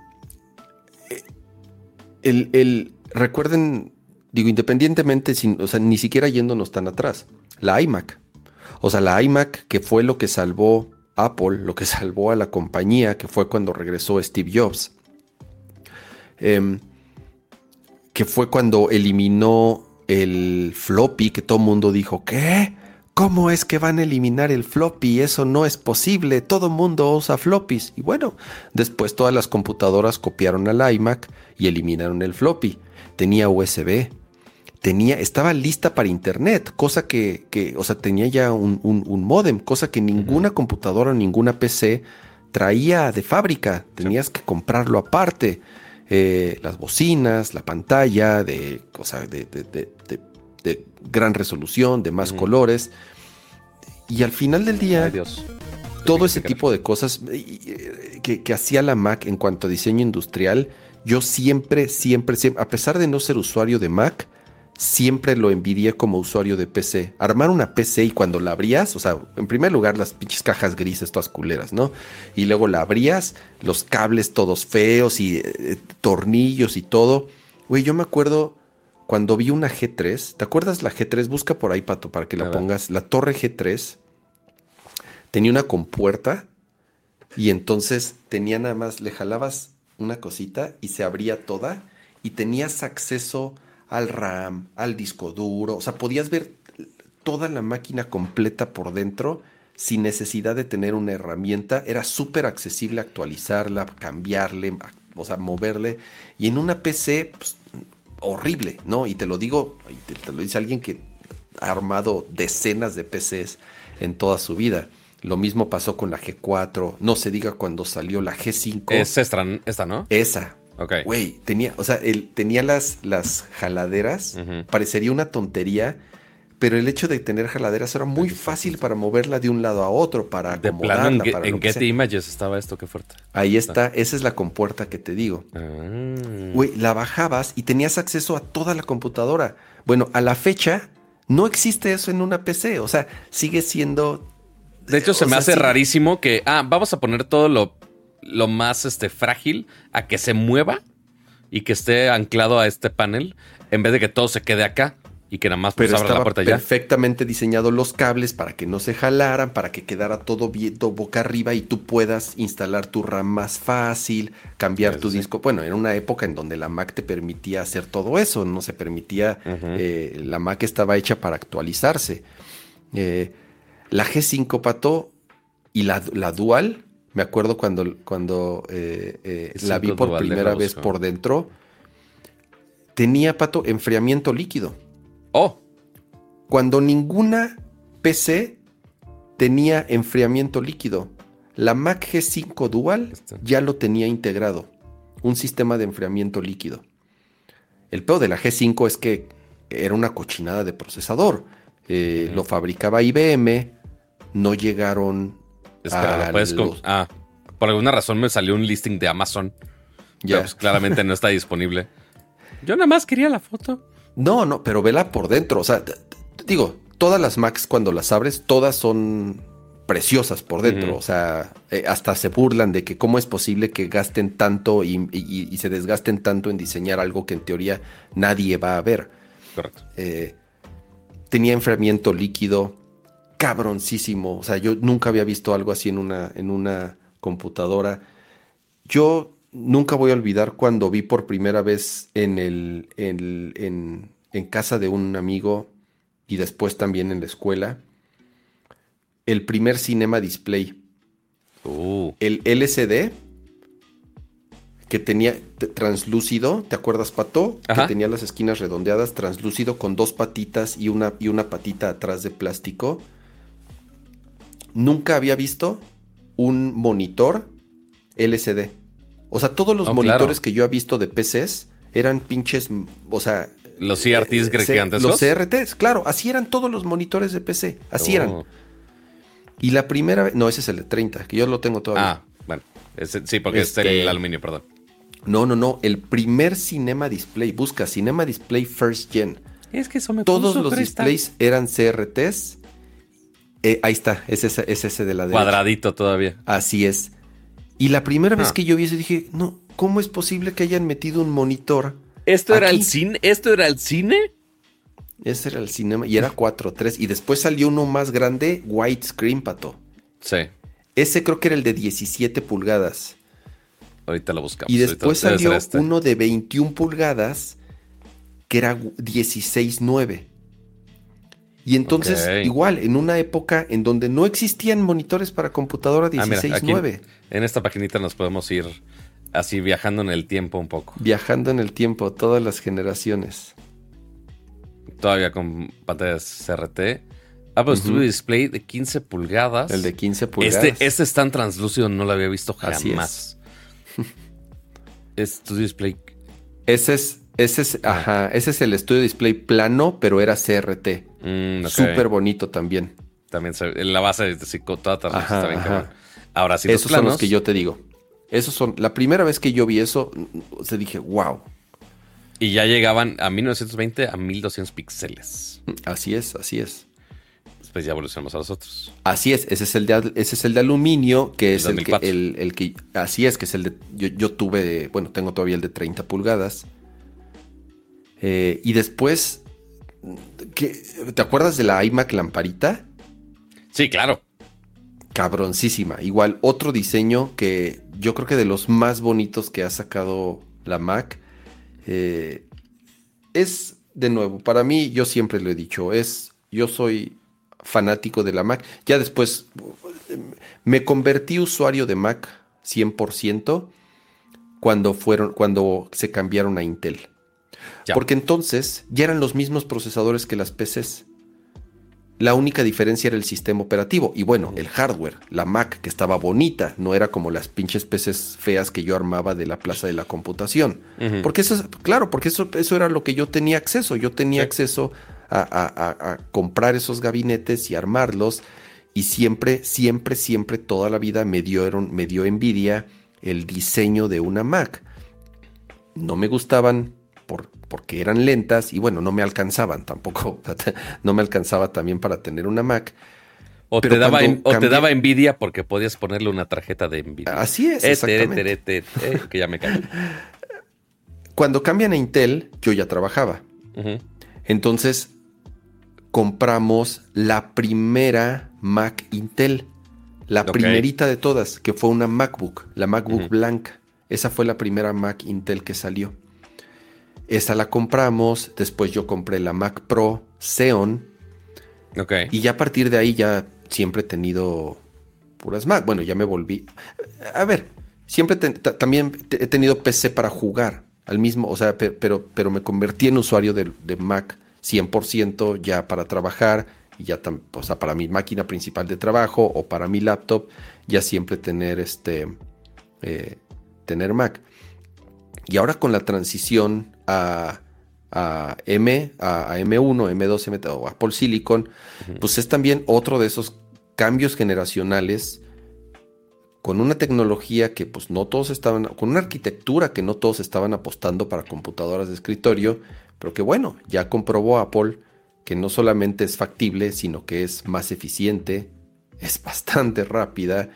S2: el, recuerden, digo, independientemente, sin, o sea, ni siquiera yéndonos tan atrás, la iMac. O sea, la iMac, que fue lo que salvó Apple, lo que [LAUGHS] salvó a la compañía, que fue cuando regresó Steve Jobs. Em, que fue cuando eliminó el floppy, que todo el mundo dijo, ¿qué? ¿Cómo es que van a eliminar el floppy? Eso no es posible. Todo mundo usa floppies. Y bueno, después todas las computadoras copiaron al iMac y eliminaron el floppy. Tenía USB. Tenía, estaba lista para internet, cosa que, o sea, tenía ya un, modem, cosa que ninguna computadora o ninguna PC traía de fábrica. Tenías que comprarlo aparte. Eh, las bocinas, la pantalla, de, o de, de, gran resolución, de más colores. Y al final del día, todo ese tipo de cosas eh, que, que hacía la Mac en cuanto a diseño industrial, yo siempre, siempre, siempre, a pesar de no ser usuario de Mac, siempre lo envidié como usuario de PC. Armar una PC y cuando la abrías, o sea, en primer lugar las pinches cajas grises todas culeras, ¿no? Y luego la abrías, los cables todos feos y eh, tornillos y todo. Güey, yo me acuerdo cuando vi una G3, ¿te acuerdas la G3? Busca por ahí, Pato, para que la pongas. La torre G3 tenía una compuerta y entonces tenía nada más, le jalabas una cosita y se abría toda y tenías acceso al RAM, al disco duro, o sea, podías ver toda la máquina completa por dentro sin necesidad de tener una herramienta, era súper accesible actualizarla, cambiarle, o sea, moverle, y en una PC, pues, horrible, ¿no? Y te lo digo, te, te lo dice alguien que ha armado decenas de PCs en toda su vida. Lo mismo pasó con la G4, no se diga cuando salió la G5.
S1: Es esta, esta ¿no?
S2: Esa, Güey, tenía, o sea, él tenía las, las jaladeras, parecería una tontería, pero el hecho de tener jaladeras era muy fácil para moverla de un lado a otro, para acomodarla.
S1: De plano, en, Getty Images estaba esto, qué fuerte.
S2: Ahí está, esa es la compuerta que te digo. Ah. Güey, la bajabas y tenías acceso a toda la computadora. Bueno, a la fecha no existe eso en una PC, o sea, sigue siendo...
S1: De hecho, se me hace rarísimo que, ah, vamos a poner todo lo lo más este, frágil a que se mueva y que esté anclado a este panel en vez de que todo se quede acá y que nada más pues, abra la puerta
S2: ya. Perfectamente diseñado los cables para que no se jalaran, para que quedara todo bien, boca arriba y tú puedas instalar tu RAM más fácil, cambiar tu disco. Bueno, era una época en donde la Mac te permitía hacer todo eso, no se permitía, eh, la Mac estaba hecha para actualizarse. Eh, la G5 Pato y la, la Dual me acuerdo cuando, cuando eh, eh, la vi por primera vez por dentro. Tenía, Pato, enfriamiento líquido.
S1: Oh.
S2: Cuando ninguna PC tenía enfriamiento líquido. La Mac G5 Dual ya lo tenía integrado. Un sistema de enfriamiento líquido. El peor de la G5 es que era una cochinada de procesador. Eh, lo fabricaba IBM. No llegaron
S1: Espera, puedes Ah, por alguna razón me salió un listing de Amazon. Ya. Pues, claramente no está disponible. [LAUGHS] Yo nada más quería la foto.
S2: No, no, pero vela por dentro. O sea, digo, todas las Macs cuando las abres, todas son preciosas por dentro. O sea, eh, hasta se burlan de que cómo es posible que gasten tanto y, se desgasten tanto en diseñar algo que en teoría nadie va a ver.
S1: Correcto.
S2: Eh, tenía enfriamiento líquido cabroncísimo. O sea, yo nunca había visto algo así en una, en una computadora. Yo nunca voy a olvidar cuando vi por primera vez en, el, en, en casa de un amigo y después también en la escuela el primer cinema display.
S1: Uh.
S2: El LCD que tenía translúcido, ¿te acuerdas, Pato? Que tenía las esquinas redondeadas, translúcido con dos patitas y una, y una patita atrás de plástico. Nunca había visto un monitor LCD. O sea, todos los oh, monitores que yo he visto de PCs eran pinches, o sea...
S1: Los CRTs eh,
S2: Los CRTs, claro, así eran todos los monitores de PC, así eran. Oh. Y la primera vez, no, ese es el de 30, que yo lo tengo todavía.
S1: Ah, bueno, sí, porque es el este, aluminio, perdón.
S2: No, no, no, el primer Cinema Display, busca Cinema Display First Gen.
S1: Es que eso me
S2: Todos los displays eran CRTs. Eh, ahí está, es ese, es ese de la
S1: derecha. Cuadradito todavía.
S2: Así es. Y la primera vez ah. que yo vi eso dije, no, ¿cómo es posible que hayan metido un monitor?
S1: ¿Esto era el cine? ¿Esto era el cine?
S2: Ese era el cinema y era 4.3. Y después salió uno más grande, widescreen, pato.
S1: Sí.
S2: Ese creo que era el de 17 pulgadas.
S1: Ahorita lo buscamos.
S2: Y después salió este. uno de 21 pulgadas que era 16.9. Y entonces, igual, en una época en donde no existían monitores para computadora 16.9.
S1: Ah, en esta paginita nos podemos ir así viajando en el tiempo un poco.
S2: Viajando en el tiempo, todas las generaciones
S1: todavía con pantallas CRT. Apple Studio Display de 15 pulgadas.
S2: El de 15 pulgadas.
S1: Este, este es tan translúcido, no lo había visto jamás. [LAUGHS] es. Studio Display.
S2: Ese es, ese es, ah. ajá, ese es el Studio Display plano, pero era CRT. Mm, Súper bonito también.
S1: También la base de toda está bien Ahora sí,
S2: esos son los que yo te digo. Esos son. La primera vez que yo vi eso, se dije, wow.
S1: Y ya llegaban a 1920 a 1200 píxeles.
S2: Así es, así es.
S1: Después ya evolucionamos a los otros.
S2: Así es, ese es el de, ese es el de aluminio, que es el que, el, que, Así es, que es el de. Yo, tuve, bueno, tengo todavía el de 30 pulgadas. Eh, y después. ¿Te acuerdas de la iMac lamparita?
S1: Sí, claro.
S2: Cabroncísima. Igual, otro diseño que yo creo que de los más bonitos que ha sacado la Mac. Eh, es, de nuevo, para mí, yo siempre lo he dicho, es, yo soy fanático de la Mac. Ya después me convertí usuario de Mac 100% cuando fueron, cuando se cambiaron a Intel. Porque entonces ya eran los mismos procesadores que las PCs. La única diferencia era el sistema operativo y bueno, el hardware, la Mac que estaba bonita, no era como las pinches PCs feas que yo armaba de la plaza de la computación. Porque eso, claro, porque eso, eso era lo que yo tenía acceso. Yo tenía acceso a, comprar esos gabinetes y armarlos y siempre, siempre, siempre, toda la vida me dieron, me dio envidia el diseño de una Mac. No me gustaban por, porque eran lentas y bueno, no me alcanzaban tampoco, [LAUGHS] no me alcanzaba también para tener una Mac.
S1: O, te daba, te daba, envidia porque podías ponerle una tarjeta de envidia.
S2: Así es, exactamente.
S1: que ya me. [LAUGHS]
S2: Cuando cambian a Intel, yo ya trabajaba. Entonces, compramos la primera Mac Intel. La primerita de todas, que fue una MacBook, la MacBook blanca. Esa fue la primera Mac Intel que salió. Esa la compramos, después yo compré la Mac Pro Xeon.
S1: Ok.
S2: Y ya a partir de ahí ya siempre he tenido puras Mac. Bueno, ya me volví. A ver, siempre también he tenido PC para jugar al mismo, o sea, pero, pero me convertí en usuario de, Mac 100% ya para trabajar y ya, o sea, para mi máquina principal de trabajo o para mi laptop, ya siempre tener este, eh, tener Mac. Y ahora con la transición a, M, a, M1, M2, M o Apple Silicon, pues es también otro de esos cambios generacionales con una tecnología que pues no todos estaban, con una arquitectura que no todos estaban apostando para computadoras de escritorio, pero que bueno, ya comprobó Apple que no solamente es factible, sino que es más eficiente, es [LAUGHS] bastante rápida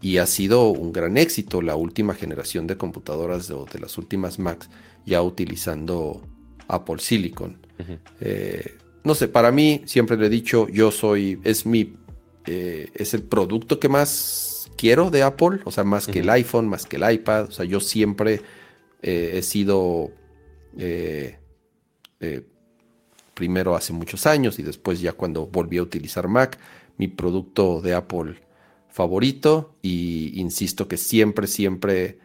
S2: y ha sido un gran éxito la última generación de computadoras de, de las últimas Macs ya utilizando Apple Silicon. Eh, no sé, para mí, siempre le he dicho, yo soy, es mi, eh, es el producto que más quiero de Apple, o sea, más que el iPhone, más que el iPad, o sea, yo siempre eh, he sido primero hace muchos años y después ya cuando volví a utilizar Mac, mi producto de Apple favorito y insisto que siempre, siempre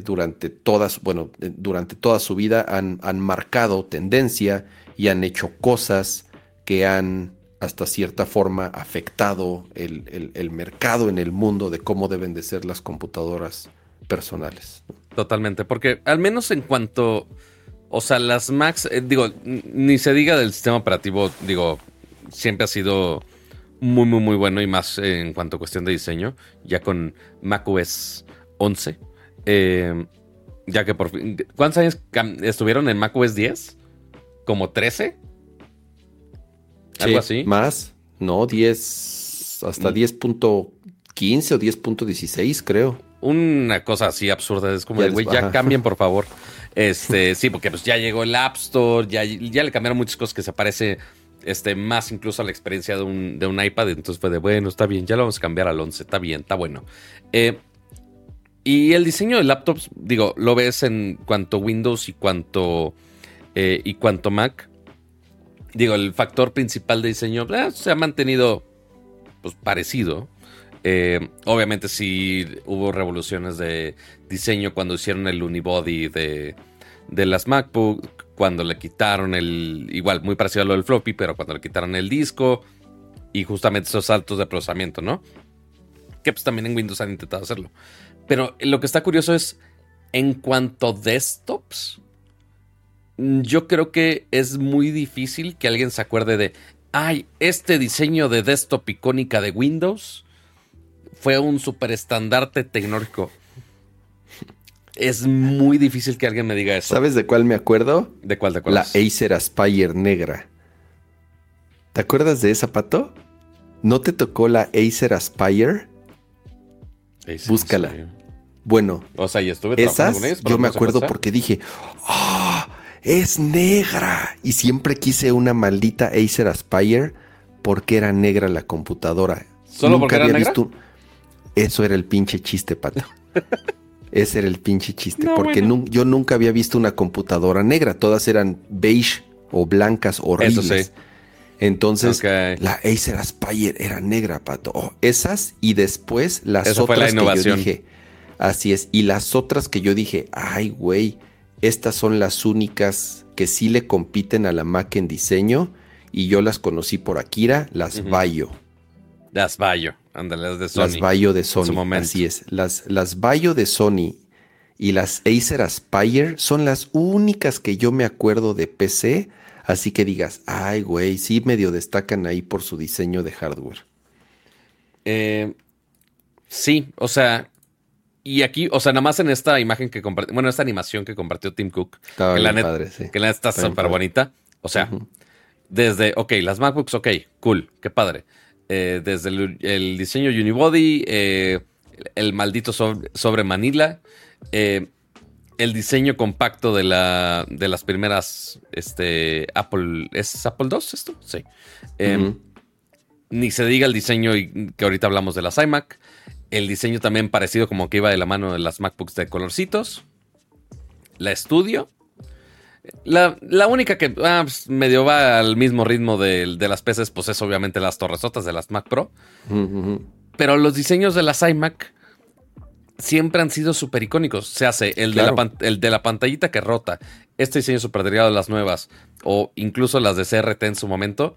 S2: durante todas, bueno, eh, durante toda su vida han, han, marcado tendencia y han hecho cosas que han hasta cierta forma afectado el, el, mercado en el mundo de cómo deben de ser las computadoras personales.
S1: Totalmente, porque al menos en cuanto, o sea, las Macs, eh, digo, ni se diga del sistema operativo, digo, siempre ha sido muy, muy, muy bueno y más en cuanto a cuestión de diseño, ya con macOS 11 eh, ya que por fin. ¿Cuántos años estuvieron en macOS 10? ¿Como 13?
S2: ¿Algo así? Más. No, 10. Hasta 10.15 mm. o 10.16, creo.
S1: Una cosa así absurda. Es como güey, ya [LAUGHS] cambien, por favor. Este, sí, porque pues ya llegó el App Store, ya, ya le cambiaron muchas cosas que se parece este, más incluso a la experiencia de un, de un iPad. Entonces fue de, bueno, está bien, ya lo vamos a cambiar al 11, está bien, está bueno. Eh, y el diseño de laptops, digo, lo ves en cuanto Windows y cuanto, eh, y cuanto Mac. Digo, el factor principal de diseño eh, se ha mantenido pues, parecido. Eh, obviamente sí hubo revoluciones de diseño cuando hicieron el unibody de, de las MacBook, cuando le quitaron el, igual muy parecido a lo del floppy, pero cuando le quitaron el disco y justamente esos saltos de procesamiento, ¿no? Que pues también en Windows han intentado hacerlo. Pero lo que está curioso es, en cuanto a desktops, yo creo que es muy difícil que alguien se acuerde de, ay, este diseño de desktop icónica de Windows fue un superestandarte tecnológico. Es muy difícil que alguien me diga eso.
S2: ¿Sabes de cuál me acuerdo?
S1: ¿De cuál? ¿De cuál?
S2: La Acer Aspire negra. ¿Te acuerdas de esa, Pato? ¿No te tocó la Acer Aspire? Búscala. Bueno,
S1: o sea, estuve
S2: esas, yo me acuerdo porque dije, ¡Ah! es negra. Y siempre quise una maldita Acer Aspire porque era negra la computadora.
S1: ¿Solo porque era negra? visto.
S2: Eso era el pinche chiste, pato. [LAUGHS] Ese era el pinche chiste. porque yo nunca había visto una computadora negra. Todas eran beige o blancas horribles. Eso sí. Entonces, la Acer Aspire era negra, pato. Oh, esas y después las otras que yo dije. Así es. Y las otras que yo dije, ay, güey, estas son las únicas que sí le compiten a la Mac en diseño. Y yo las conocí por Akira, las Bayo.
S1: Las Bayo, ándale, las de Sony.
S2: Las Bayo de Sony. Así es. Las, las Bayo de Sony y las Acer Aspire son las únicas que yo me acuerdo de PC Así que digas, ay, güey, sí medio destacan ahí por su diseño de hardware.
S1: Eh, sí, o sea, y aquí, o sea, nada más en esta imagen que compartió, bueno, esta animación que compartió Tim Cook, que, la padre, sí. que la está súper bonita. O sea, desde, ok, las MacBooks, ok, cool, qué padre. Eh, desde el, diseño Unibody, eh, el maldito sobre, Manila, eh, el diseño compacto de, la, de las primeras este, Apple. ¿Es Apple II esto? Sí. Em, ni se diga el diseño que ahorita hablamos de las iMac. El diseño también parecido como que iba de la mano de las MacBooks de colorcitos. La estudio. La, única que ah, pues, medio va al mismo ritmo de, las PCs, pues es obviamente las torresotas de las Mac Pro. Pero los diseños de las iMac siempre han sido súper icónicos. Se hace el, de la, el de la pantallita que rota, este diseño súper derivado de las nuevas, o incluso las de CRT en su momento,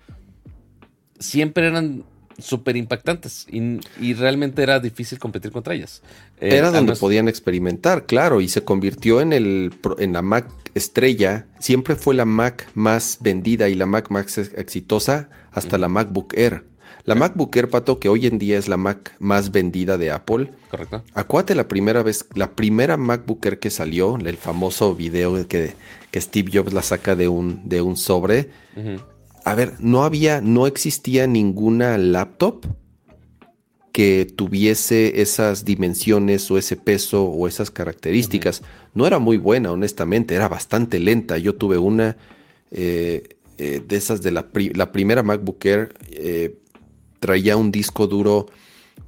S1: siempre eran súper impactantes y, realmente era difícil competir contra ellas.
S2: Eh, era donde podían experimentar, claro, y se convirtió en, el, en la Mac estrella. Siempre fue la Mac más vendida y la Mac más exitosa hasta la MacBook Air. La MacBook Air, Pato, que hoy en día es la Mac más vendida de Apple.
S1: Correcto.
S2: Acuérdate la primera vez, la primera MacBook Air que salió, el famoso video que, que Steve Jobs la saca de un, de un sobre. a ver, no había, no existía ninguna laptop que tuviese esas dimensiones o ese peso o esas características. No era muy buena, honestamente, era bastante lenta. Yo tuve una eh, eh, de esas de la, la primera MacBook Air, eh, traía un disco duro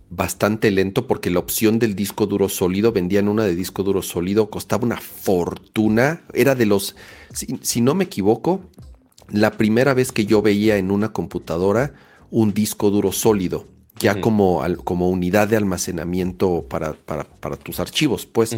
S2: bastante lento porque la opción del disco duro sólido, vendían una de disco duro sólido, costaba una fortuna. Era de los, si no me equivoco, la primera vez que yo veía en una computadora un disco duro sólido ya como, como unidad de almacenamiento para, para, tus archivos, pues.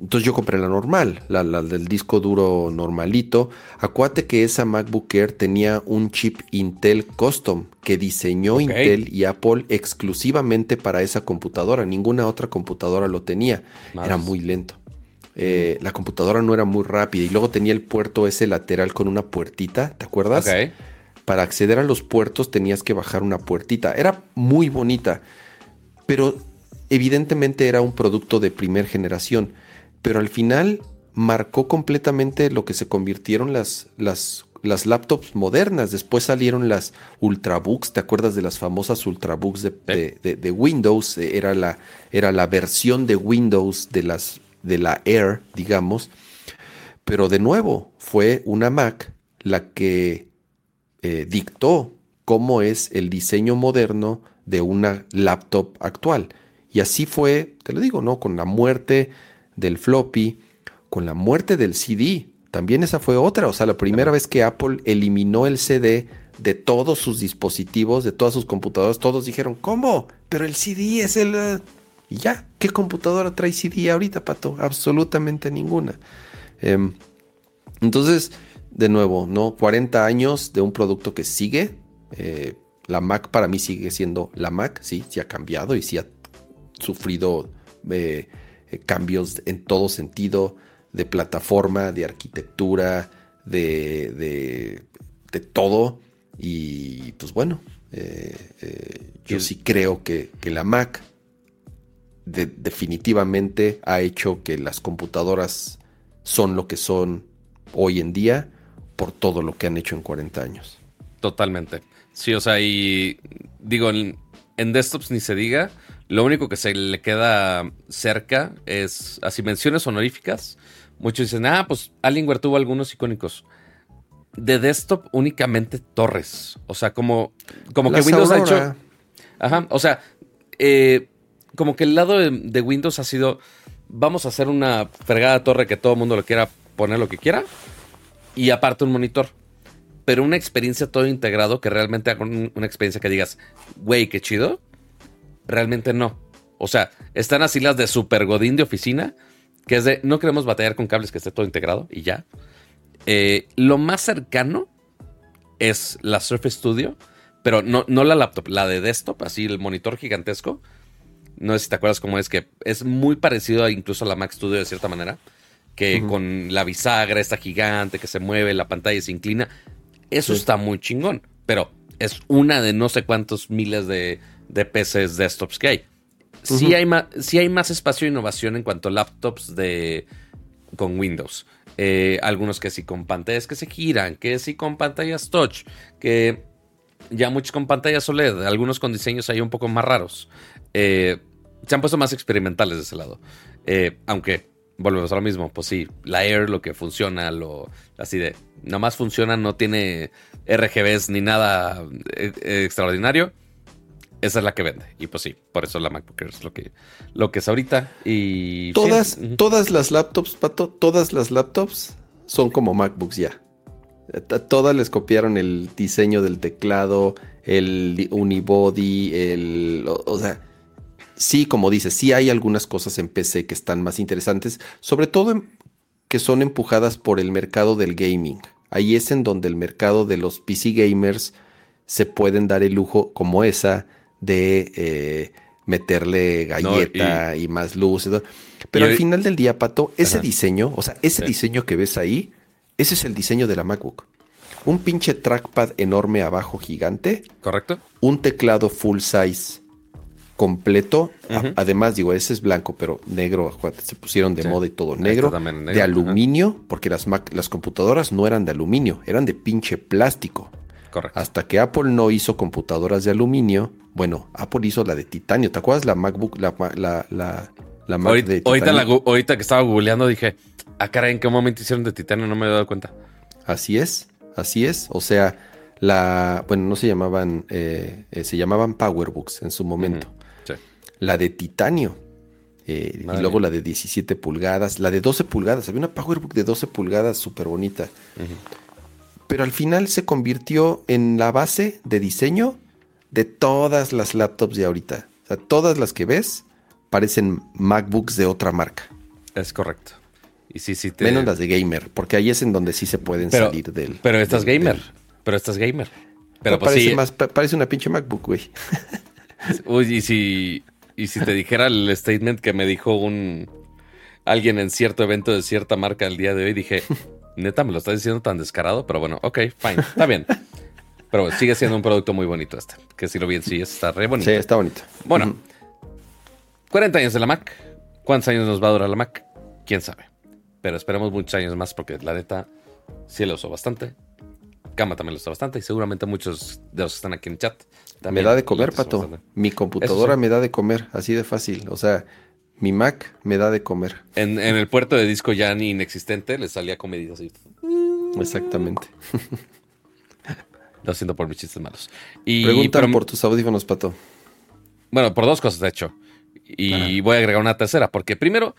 S2: Entonces yo compré la normal, la, del disco duro normalito. Acuate que esa MacBook Air tenía un chip Intel Custom que diseñó Intel y Apple exclusivamente para esa computadora. Ninguna otra computadora lo tenía. Era muy lento. Eh, la computadora no era muy rápida y luego tenía el puerto ese lateral con una puertita, ¿te acuerdas? para acceder a los puertos tenías que bajar una puertita. Era muy bonita, pero evidentemente era un producto de primer generación. Pero al final marcó completamente lo que se convirtieron las, las, las laptops modernas. Después salieron las Ultrabooks, ¿te acuerdas de las famosas Ultrabooks de, de, Windows? Era la, era la versión de Windows de, las, de la Air, digamos. Pero de nuevo, fue una Mac la que eh, dictó cómo es el diseño moderno de una laptop actual. Y así fue, te lo digo, ¿no? Con la muerte del floppy, con la muerte del CD. También esa fue otra. O sea, la primera vez que Apple eliminó el CD de todos sus dispositivos, de todas sus computadoras, todos dijeron, ¿cómo? Pero el CD es el... Eh". Y ya, ¿qué computadora trae CD ahorita, Pato? Absolutamente ninguna. Em, entonces, de nuevo, ¿no? 40 años de un producto que sigue. Eh, la Mac para mí sigue siendo la Mac, sí, sí ha cambiado y sí ha sufrido eh, eh, cambios en todo sentido, de plataforma, de arquitectura, de, de, todo. Y pues bueno, yo sí creo que, la Mac definitivamente ha hecho que las computadoras son lo que son hoy en día por todo lo que han hecho en 40 años.
S1: Totalmente. Sí, o sea, y digo, en, desktops ni se diga, lo único que se le queda cerca es así menciones honoríficas. Muchos dicen, ah, pues Alienware tuvo algunos icónicos. De desktop únicamente torres. O sea, como, como que Windows ha hecho. Ajá. O sea, eh, como que el lado de, de, Windows ha sido. Vamos a hacer una fregada torre que todo el mundo lo quiera poner lo que quiera y aparte un monitor. Pero una experiencia todo integrado que realmente haga una experiencia que digas, güey, qué chido. Realmente no. O sea, están así las de super godín de oficina, que es de no queremos batallar con cables que esté todo integrado y ya. Eh, lo más cercano es la Surface Studio, pero no, no la laptop, la de desktop, así el monitor gigantesco. No sé si te acuerdas cómo es que es muy parecido a incluso a la Mac Studio de cierta manera que con la bisagra esta gigante que se mueve, la pantalla se inclina. Eso está muy chingón, pero es una de no sé cuántos miles de, de PCs desktops que hay. sí, hay hay más espacio de innovación en cuanto a laptops de, con Windows. Eh, algunos que sí con pantallas que se giran, que sí con pantallas touch, que ya muchos con pantallas OLED, algunos con diseños ahí un poco más raros. Eh, se han puesto más experimentales de ese lado. Eh, aunque volvemos a lo mismo, pues sí, la Air lo que funciona, lo así de, nomás funciona, no tiene RGBs ni nada extraordinario. Esa es la que vende. Y pues sí, por eso la MacBook Air es lo que, lo que es ahorita. Y
S2: todas, todas las laptops, Pato, todas las laptops son como MacBooks ya. todas les copiaron el diseño del teclado, el unibody, el. o sea, sí, como dices, sí hay algunas cosas en PC que están más interesantes, sobre todo que son empujadas por el mercado del gaming. Ahí es en donde el mercado de los PC gamers se pueden dar el lujo como esa de eh, meterle galleta y, más luz. Pero al final del día, Pato, ese diseño, o sea, ese diseño que ves ahí, ese es el diseño de la MacBook. Un pinche trackpad enorme abajo gigante.
S1: Correcto.
S2: Un teclado full size completo. además, digo, ese es blanco, pero negro, se pusieron de moda y todo negro, de aluminio, porque las, las computadoras no eran de aluminio, eran de pinche plástico.
S1: Correcto.
S2: Hasta que Apple no hizo computadoras de aluminio. Bueno, Apple hizo la de titanio. ¿Te acuerdas la MacBook, la, la, la, la Mac
S1: ahorita,
S2: de titanio?
S1: ahorita, que estaba googleando dije, ah, caray, ¿en qué momento hicieron de titanio? No me había dado cuenta.
S2: Así es, así es. O sea, la, bueno, no se llamaban, eh, eh, se llamaban PowerBooks en su momento.
S1: Sí.
S2: La de titanio. eh, y luego la de 17 pulgadas, la de 12 pulgadas. Había una PowerBook de 12 pulgadas súper bonita. Pero al final se convirtió en la base de diseño de todas las laptops de ahorita. O sea, todas las que ves parecen MacBooks de otra marca.
S1: Es correcto. Y sí, sí te...
S2: Menos las de gamer, porque ahí es en donde sí se pueden
S1: pero,
S2: salir del.
S1: Pero estás
S2: del-
S1: gamer.
S2: del-
S1: Pero estás gamer. Pero
S2: No,
S1: pues
S2: parece,
S1: sí.
S2: más, pa- parece una pinche MacBook, güey. [LAUGHS]
S1: Uy, y si, y si te dijera el statement que me dijo un alguien en cierto evento de cierta marca el día de hoy, dije, neta, me lo estás diciendo tan descarado, pero bueno, ok, fine, está bien. Pero sigue siendo un producto muy bonito este, que si lo vi en sí está re bonito.
S2: Sí, está bonito.
S1: Bueno,
S2: Ujú.
S1: 40 años de la Mac. ¿Cuántos años nos va a durar la Mac? ¿Quién sabe? Pero esperemos muchos años más porque la neta sí la uso bastante. Cama también la usa bastante y seguramente muchos de los que están aquí en chat
S2: Me
S1: también
S2: da de comer, pato.
S1: bastante.
S2: Mi computadora
S1: sí.
S2: me da de comer, así de fácil. O sea, mi Mac me da de comer.
S1: En, en el puerto de disco ya ni inexistente le salía comedido así.
S2: Exactamente. [LAUGHS]
S1: Lo siento por mis chistes malos. Y,
S2: Preguntan
S1: pero-
S2: por tus audífonos, pato.
S1: Bueno, por dos cosas, de hecho. Y voy a agregar una tercera, porque primero,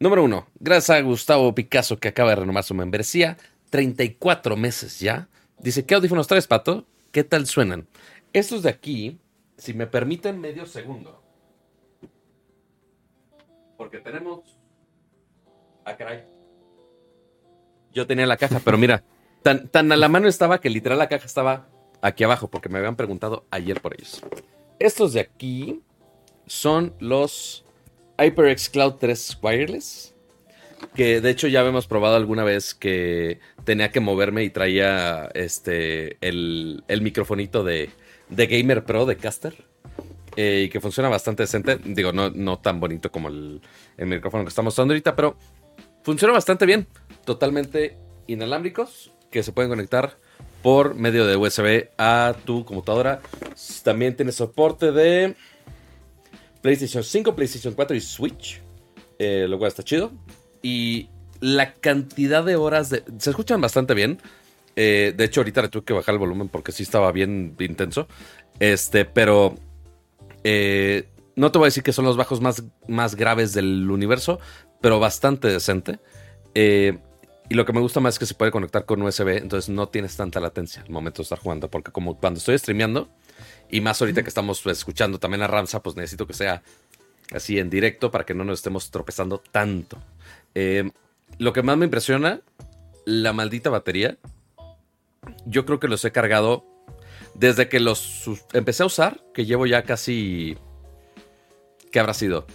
S1: número uno, gracias a Gustavo Picasso que acaba de renovar su membresía, 34 meses ya. Dice, ¿qué audífonos traes, Pato? ¿Qué tal suenan? Estos de aquí, si me permiten medio segundo. Porque tenemos... Ah, caray. Yo tenía la caja, pero mira, tan, tan a la mano estaba que literal la caja estaba aquí abajo, porque me habían preguntado ayer por ellos. Estos de aquí son los HyperX Cloud 3 Wireless. Que de hecho ya habíamos probado alguna vez que tenía que moverme y traía este el, el microfonito de, de Gamer Pro de Caster. Eh, y que funciona bastante decente. Digo, no, no tan bonito como el, el micrófono que estamos usando ahorita, pero funciona bastante bien. Totalmente inalámbricos que se pueden conectar por medio de USB a tu computadora. También tiene soporte de PlayStation 5, PlayStation 4 y Switch. Eh, lo cual está chido. Y la cantidad de horas de... Se escuchan bastante bien. Eh, de hecho, ahorita le tuve que bajar el volumen porque sí estaba bien intenso. Este, pero... eh, no te voy a decir que son los bajos más, más graves del universo, pero bastante decente. Eh, y lo que me gusta más es que se puede conectar con USB, entonces no tienes tanta latencia al momento de estar jugando, porque como cuando estoy streameando, y más ahorita que estamos pues, escuchando también a Ramsa, pues necesito que sea así en directo para que no nos estemos tropezando tanto. Eh, lo que más me impresiona, la maldita batería. Yo creo que los he cargado desde que los empecé a usar, que llevo ya casi... ¿Qué habrá sido?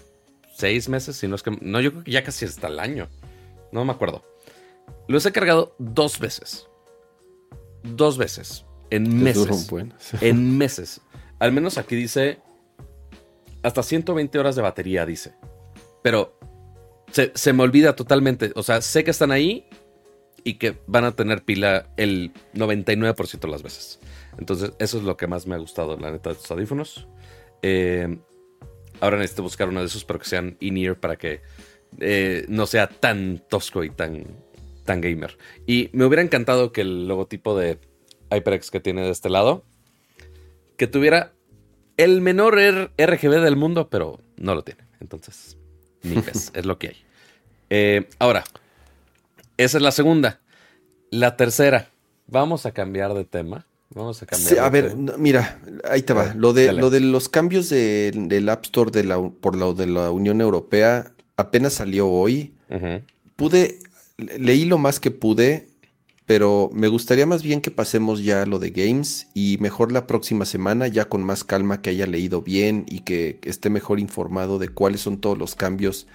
S1: ¿Seis meses? Si no es que... No, yo creo que ya casi hasta el año. No me acuerdo. Los he cargado dos veces. Dos veces. En meses. [LAUGHS] En meses. Al menos aquí dice hasta 120 horas de batería, dice. Pero se, se me olvida totalmente. O sea, sé que están ahí y que van a tener pila el 99% de las veces. Entonces, eso es lo que más me ha gustado, la neta, de estos audífonos. Eh, ahora necesito buscar uno de esos, pero que sean in-ear para que eh, no sea tan tosco y tan, tan gamer. Y me hubiera encantado que el logotipo de HyperX que tiene de este lado, que tuviera el menor R- RGB del mundo, pero no lo tiene. Entonces, ni [LAUGHS] ves, es lo que hay. Eh, ahora, esa es la segunda. La tercera, vamos a cambiar de tema. Vamos a cambiar
S2: Sí, a ver, no, mira, ahí te va. Lo de,
S1: dale.
S2: lo de los cambios de- del App Store de la, por lo de la Unión Europea apenas salió hoy. Pude, le- leí lo más que pude, pero me gustaría más bien que pasemos ya a lo de games y mejor la próxima semana ya con más calma que haya leído bien y que esté mejor informado de cuáles son todos los cambios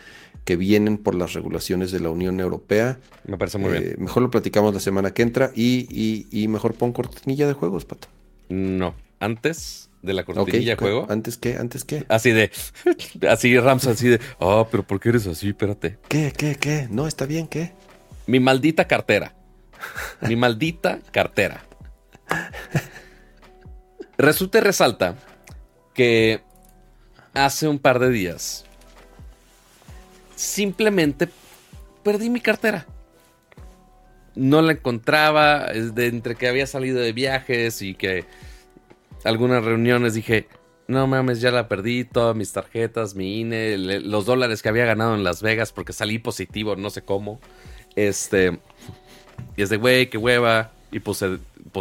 S2: que vienen por las regulaciones de la Unión Europea.
S1: Me parece muy
S2: Eh,
S1: bien.
S2: Mejor lo platicamos la semana que entra y, y- y mejor pon cortinilla de juegos, Pato.
S1: No, antes de la cortinilla de juego.
S2: ¿Antes qué? ¿Antes qué?
S1: Así de, [LAUGHS] así Rams, así de, oh, pero ¿por qué eres así? Espérate.
S2: ¿Qué? ¿Qué? ¿Qué? No, está bien, ¿qué?
S1: Mi maldita cartera. Mi maldita cartera. Resulta y resalta que hace un par de días simplemente perdí mi cartera. No la encontraba, de entre que había salido de viajes y que algunas reuniones dije, no mames, ya la perdí, todas mis tarjetas, mi INE, los dólares que había ganado en Las Vegas porque salí positivo, no sé cómo. Este, y es de, güey, qué hueva. Y puse,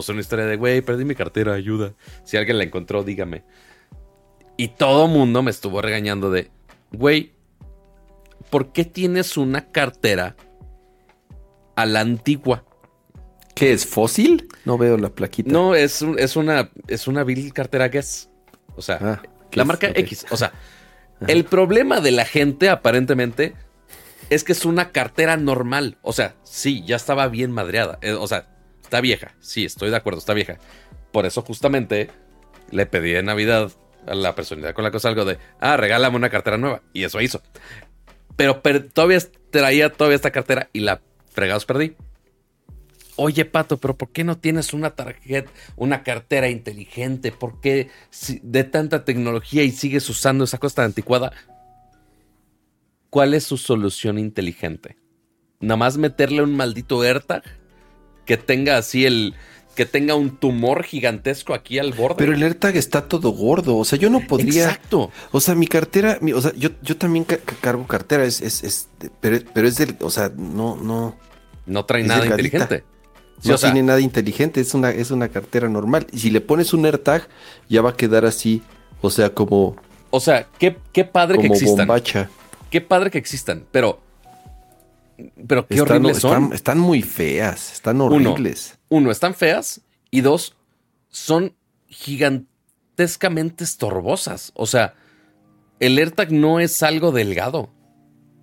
S1: una historia de, güey, perdí mi cartera, ayuda. Si alguien la encontró, dígame. Y todo mundo me estuvo regañando de, güey, ¿por qué tienes una cartera a la antigua?
S2: ¿Qué es fósil? No veo la plaquita.
S1: No, es, es una es una vil cartera Guess. O sea, ah, la marca X. O sea, el problema de la gente aparentemente es que es una cartera normal. O sea, sí, ya estaba bien madreada. Eh, o sea, está vieja. Sí, estoy de acuerdo, está vieja. Por eso justamente le pedí en Navidad a la personalidad con la cosa algo de, ah, regálame una cartera nueva. Y eso hizo. Pero, todavía traía todavía esta cartera y la fregados perdí. Oye, Pato, pero ¿por qué no tienes una tarjeta, una cartera inteligente? ¿Por qué de tanta tecnología y sigues usando esa cosa tan anticuada? ¿Cuál es su solución inteligente? ¿Nada más meterle un maldito AirTag que tenga así el, que tenga un tumor gigantesco aquí al borde.
S2: Pero el AirTag está todo gordo. O sea, yo no podría. Exacto. O sea, mi cartera, o sea, yo, yo también cargo cartera, es, es, pero, es del, o sea, no, no.
S1: No trae nada inteligente.
S2: no tiene nada inteligente, es una, es una cartera normal. Y si le pones un AirTag, ya va a quedar así. O sea, como.
S1: O sea, qué, qué padre que existan. Bombacha. Qué padre que existan, pero pero qué horribles
S2: son. Están, muy feas, están horribles.
S1: Uno, están feas y dos, son gigantescamente estorbosas. O sea, el AirTag no es algo delgado.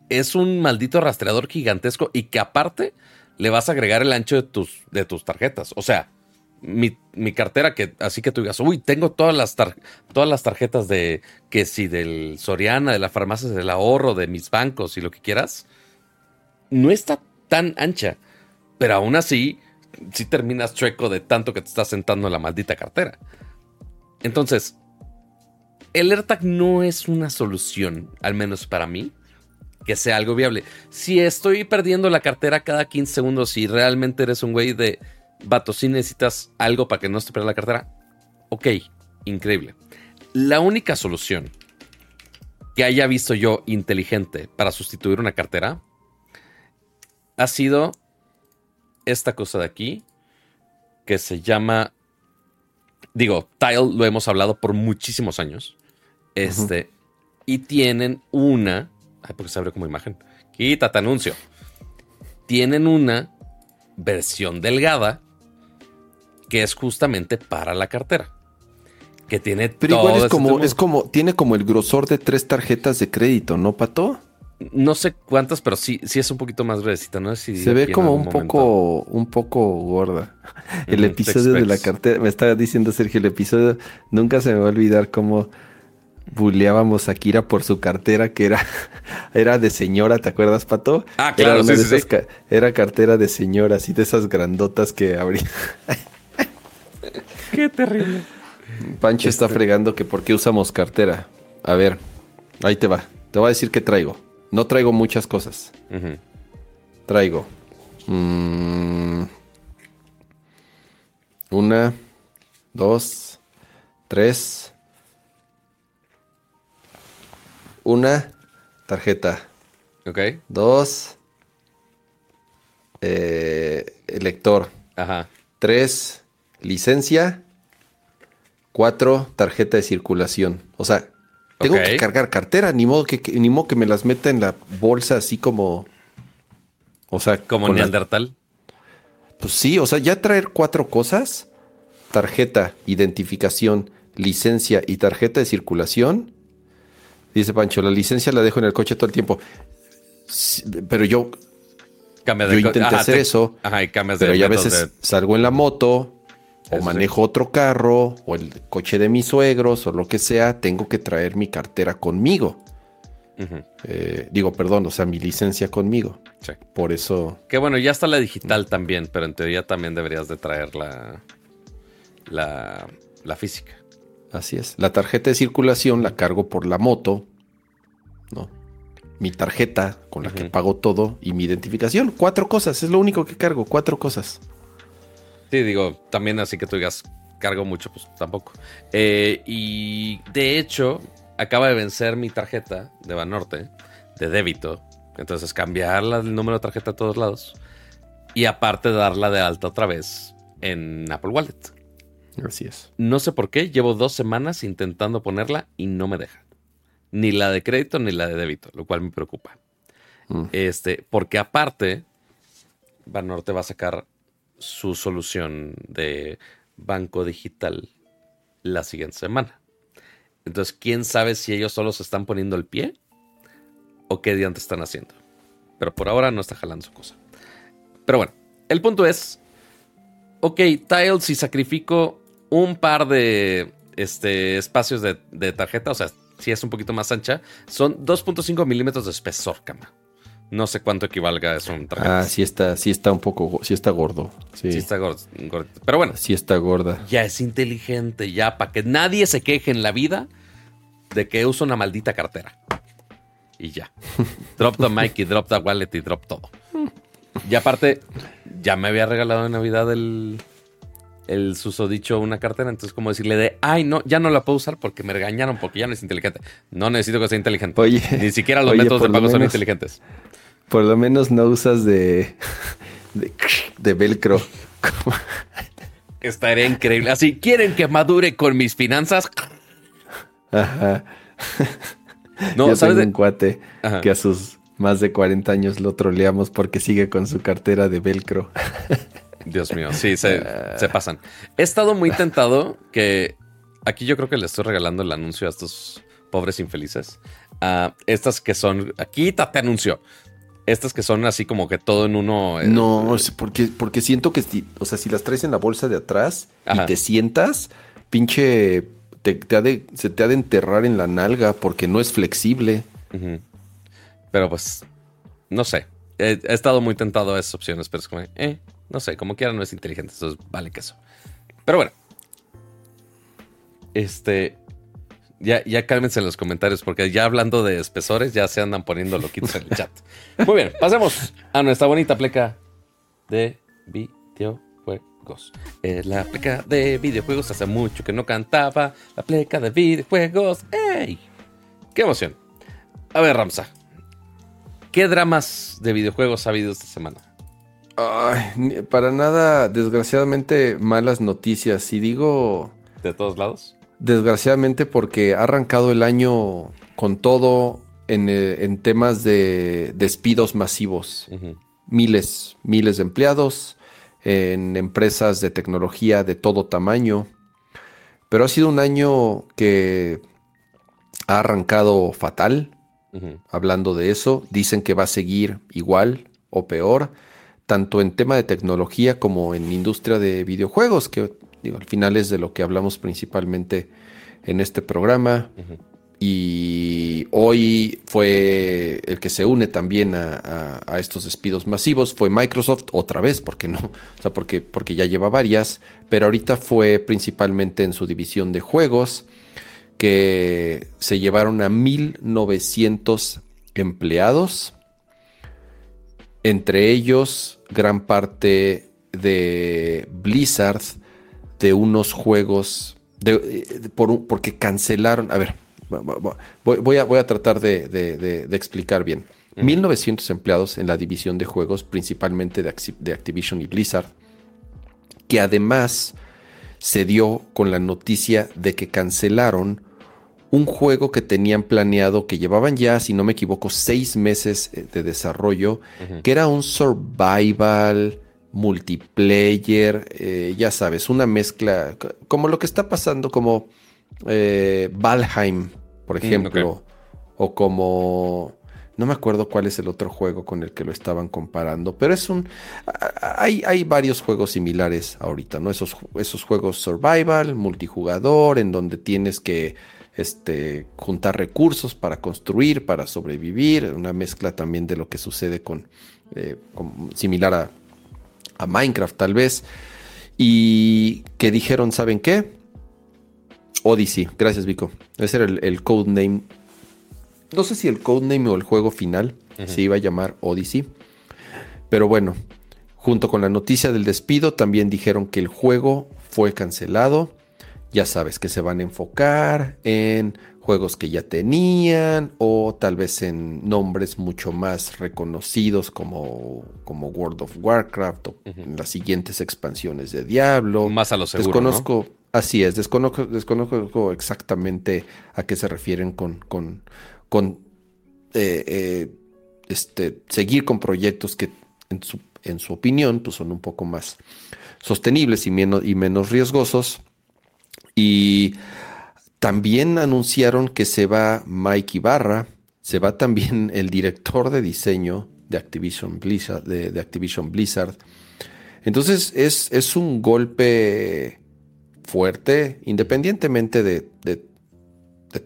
S1: Es un maldito rastreador gigantesco y que aparte le vas a agregar el ancho de tus, de tus tarjetas. O sea, mi, cartera, que así que tú digas, uy, tengo todas las, todas las tarjetas de que si del Soriana, de la farmacia del ahorro, de mis bancos y lo que quieras no está tan ancha, pero aún así, si terminas chueco de tanto que te estás sentando en la maldita cartera. Entonces, el AirTag no es una solución, al menos para mí, que sea algo viable. Si estoy perdiendo la cartera cada 15 segundos y realmente eres un güey de vato, si necesitas algo para que no se pierda la cartera, ok, increíble. La única solución que haya visto yo inteligente para sustituir una cartera ha sido esta cosa de aquí, que se llama, digo, Tile lo hemos hablado por muchísimos años. Este, y tienen una, ay, porque se abre como imagen. Quítate anuncio. Tienen una versión delgada que es justamente para la cartera. Que tiene
S2: Pero igual es este como, es como, tiene como el grosor de tres tarjetas de crédito, ¿no, Pato?
S1: No sé cuántas, pero sí, sí es un poquito más gruesita, ¿no? Si
S2: Se ve como un poco, un poco gorda. El episodio de la cartera, me estaba diciendo Sergio, el episodio, nunca se me va a olvidar cómo buleábamos a Kira por su cartera, que era, [LAUGHS] era de señora, ¿te acuerdas, Pato?
S1: Ah, claro,
S2: era
S1: sí,
S2: sí, Era cartera de señora, así de esas grandotas que abría.
S1: Qué terrible.
S2: Pancho está este fregando que por qué usamos cartera. A ver, ahí te va. Te voy a decir qué traigo. No traigo muchas cosas. Traigo. Mm, una, dos, tres. Una tarjeta.
S1: Ok.
S2: Dos. Eh, lector.
S1: Ajá.
S2: Tres. Licencia. Cuatro. Tarjeta de circulación. O sea, tengo que cargar cartera, ni modo que, ni modo que me las meta en la bolsa así como.
S1: O sea, como Neandertal.
S2: Pues sí, o sea, ya traer cuatro cosas: tarjeta, identificación, licencia y tarjeta de circulación. Dice Pancho, la licencia la dejo en el coche todo el tiempo. pero yo.
S1: Cambia
S2: de yo intenté hacer eso.
S1: Ajá, y cambias
S2: pero ya a veces salgo en la moto, o manejo otro carro, o el coche de mis suegros, o lo que sea, tengo que traer mi cartera conmigo. Eh, digo, perdón, o sea, mi licencia conmigo. Sí. Por eso.
S1: Que bueno, ya está la digital también, pero en teoría también deberías de traer la, la, física.
S2: Así es. La tarjeta de circulación la cargo por la moto, ¿no? Mi tarjeta con la que pago todo y mi identificación. Cuatro cosas, es lo único que cargo, cuatro cosas.
S1: Sí, digo, también así que tú digas, cargo mucho, pues tampoco. Eh, y de hecho, acaba de vencer mi tarjeta de Banorte, de débito. Entonces, cambiarla el número de tarjeta a todos lados. Y aparte, darla de alta otra vez en Apple Wallet.
S2: Así es.
S1: No sé por qué, llevo dos semanas intentando ponerla y no me deja. Ni la de crédito ni la de débito, lo cual me preocupa. Mm. Este, porque aparte, Banorte va a sacar su solución de banco digital la siguiente semana. Entonces, ¿quién sabe si ellos solo se están poniendo el pie o qué diantes están haciendo? Pero por ahora no está jalando su cosa. Pero bueno, el punto es, ok, Tile, si sacrifico un par de este, espacios de, de tarjeta, o sea, si es un poquito más ancha, son 2.5 milímetros de espesor, cama. No sé cuánto equivalga eso un
S2: Ah, sí está, sí está un poco, sí está gordo. Sí,
S1: está gordo, Pero bueno.
S2: Sí está gorda.
S1: Ya es inteligente, ya para que nadie se queje en la vida de que uso una maldita cartera. Y ya. [LAUGHS] drop the mic y drop the wallet y drop todo. Y aparte, ya me había regalado en Navidad el, el susodicho una cartera, entonces como decirle de, ay, no, ya no la puedo usar porque me regañaron porque ya no es inteligente. No necesito que sea inteligente. Oye, Ni siquiera los métodos de pago son inteligentes.
S2: Por lo menos no usas de, [LAUGHS] [LAUGHS] de, velcro. [LAUGHS]
S1: Estaría increíble. Así, ¿quieren que madure con mis finanzas?
S2: Ajá. No, Yo ¿sabes tengo un cuate que a sus más de 40 años lo troleamos porque sigue con su cartera de velcro.
S1: Dios mío, sí, se, se pasan. He estado muy tentado que aquí yo creo que le estoy regalando el anuncio a estos pobres infelices. a estas que son, aquí te anuncio. Estas que son así como que todo en uno.
S2: Eh, no, porque, porque siento que, si, o sea, si las traes en la bolsa de atrás y te sientas, pinche, te, se te ha de enterrar en la nalga porque no es flexible.
S1: Pero pues, no sé. He, estado muy tentado a esas opciones, pero es como, eh, no sé, como quiera no es inteligente, entonces vale que eso. Pero bueno. Este, ya, ya cálmense en los comentarios, porque ya hablando de espesores, ya se andan poniendo loquitos en el chat. Muy bien, pasemos a nuestra bonita pleca de videojuegos. Es la pleca de videojuegos. Hace mucho que no cantaba la pleca de videojuegos. ¡Ey! ¡Qué emoción! A ver, Ramsa. ¿Qué dramas de videojuegos ha habido esta semana?
S2: Ay, para nada, desgraciadamente, malas noticias. Y digo.
S1: ¿De todos lados?
S2: Desgraciadamente porque ha arrancado el año con todo en, eh, temas de despidos masivos. Miles, miles de empleados en empresas de tecnología de todo tamaño. Pero ha sido un año que ha arrancado fatal. Hablando de eso, dicen que va a seguir igual o peor, tanto en tema de tecnología como en industria de videojuegos, que al final es de lo que hablamos principalmente en este programa. Y hoy fue el que se une también a, estos despidos masivos, fue Microsoft otra vez, porque no, o sea, porque, porque ya lleva varias, pero ahorita fue principalmente en su división de juegos, que se llevaron a 1900 empleados, entre ellos gran parte de Blizzard, de unos juegos, de, por, porque cancelaron, a ver, voy, a, voy a, tratar de, explicar bien. 1900 empleados en la división de juegos, principalmente de, de Activision y Blizzard, que además se dio con la noticia de que cancelaron un juego que tenían planeado, que llevaban ya, si no me equivoco, seis meses eh, de desarrollo, que era un survival multiplayer, eh, ya sabes, una mezcla, como lo que está pasando, como eh, Valheim, por mm, ejemplo, o como... No me acuerdo cuál es el otro juego con el que lo estaban comparando, pero es un... Hay, hay varios juegos similares ahorita, ¿no? Esos, esos juegos survival, multijugador, en donde tienes que este, juntar recursos para construir, para sobrevivir, una mezcla también de lo que sucede con, eh, con similar a a Minecraft tal vez, y que dijeron, ¿saben qué? Odyssey. Gracias, Vico. Ese era el, el codename. No sé si el codename o el juego final se iba a llamar Odyssey. Pero bueno, junto con la noticia del despido, también dijeron que el juego fue cancelado. Ya sabes que se van a enfocar en juegos que ya tenían o tal vez en nombres mucho más reconocidos como, como World of Warcraft o en las siguientes expansiones de Diablo.
S1: Más a lo seguro,
S2: Desconozco, así es, desconozco, desconozco, exactamente a qué se refieren con, con, con eh, eh, este, seguir con proyectos que en su, en su opinión pues son un poco más sostenibles y menos, y menos riesgosos. Y también anunciaron que se va Mike Ibarra, se va también [LAUGHS] el director de diseño de Activision Blizzard. De, Activision Blizzard. Entonces es, es, un golpe fuerte, independientemente de, de,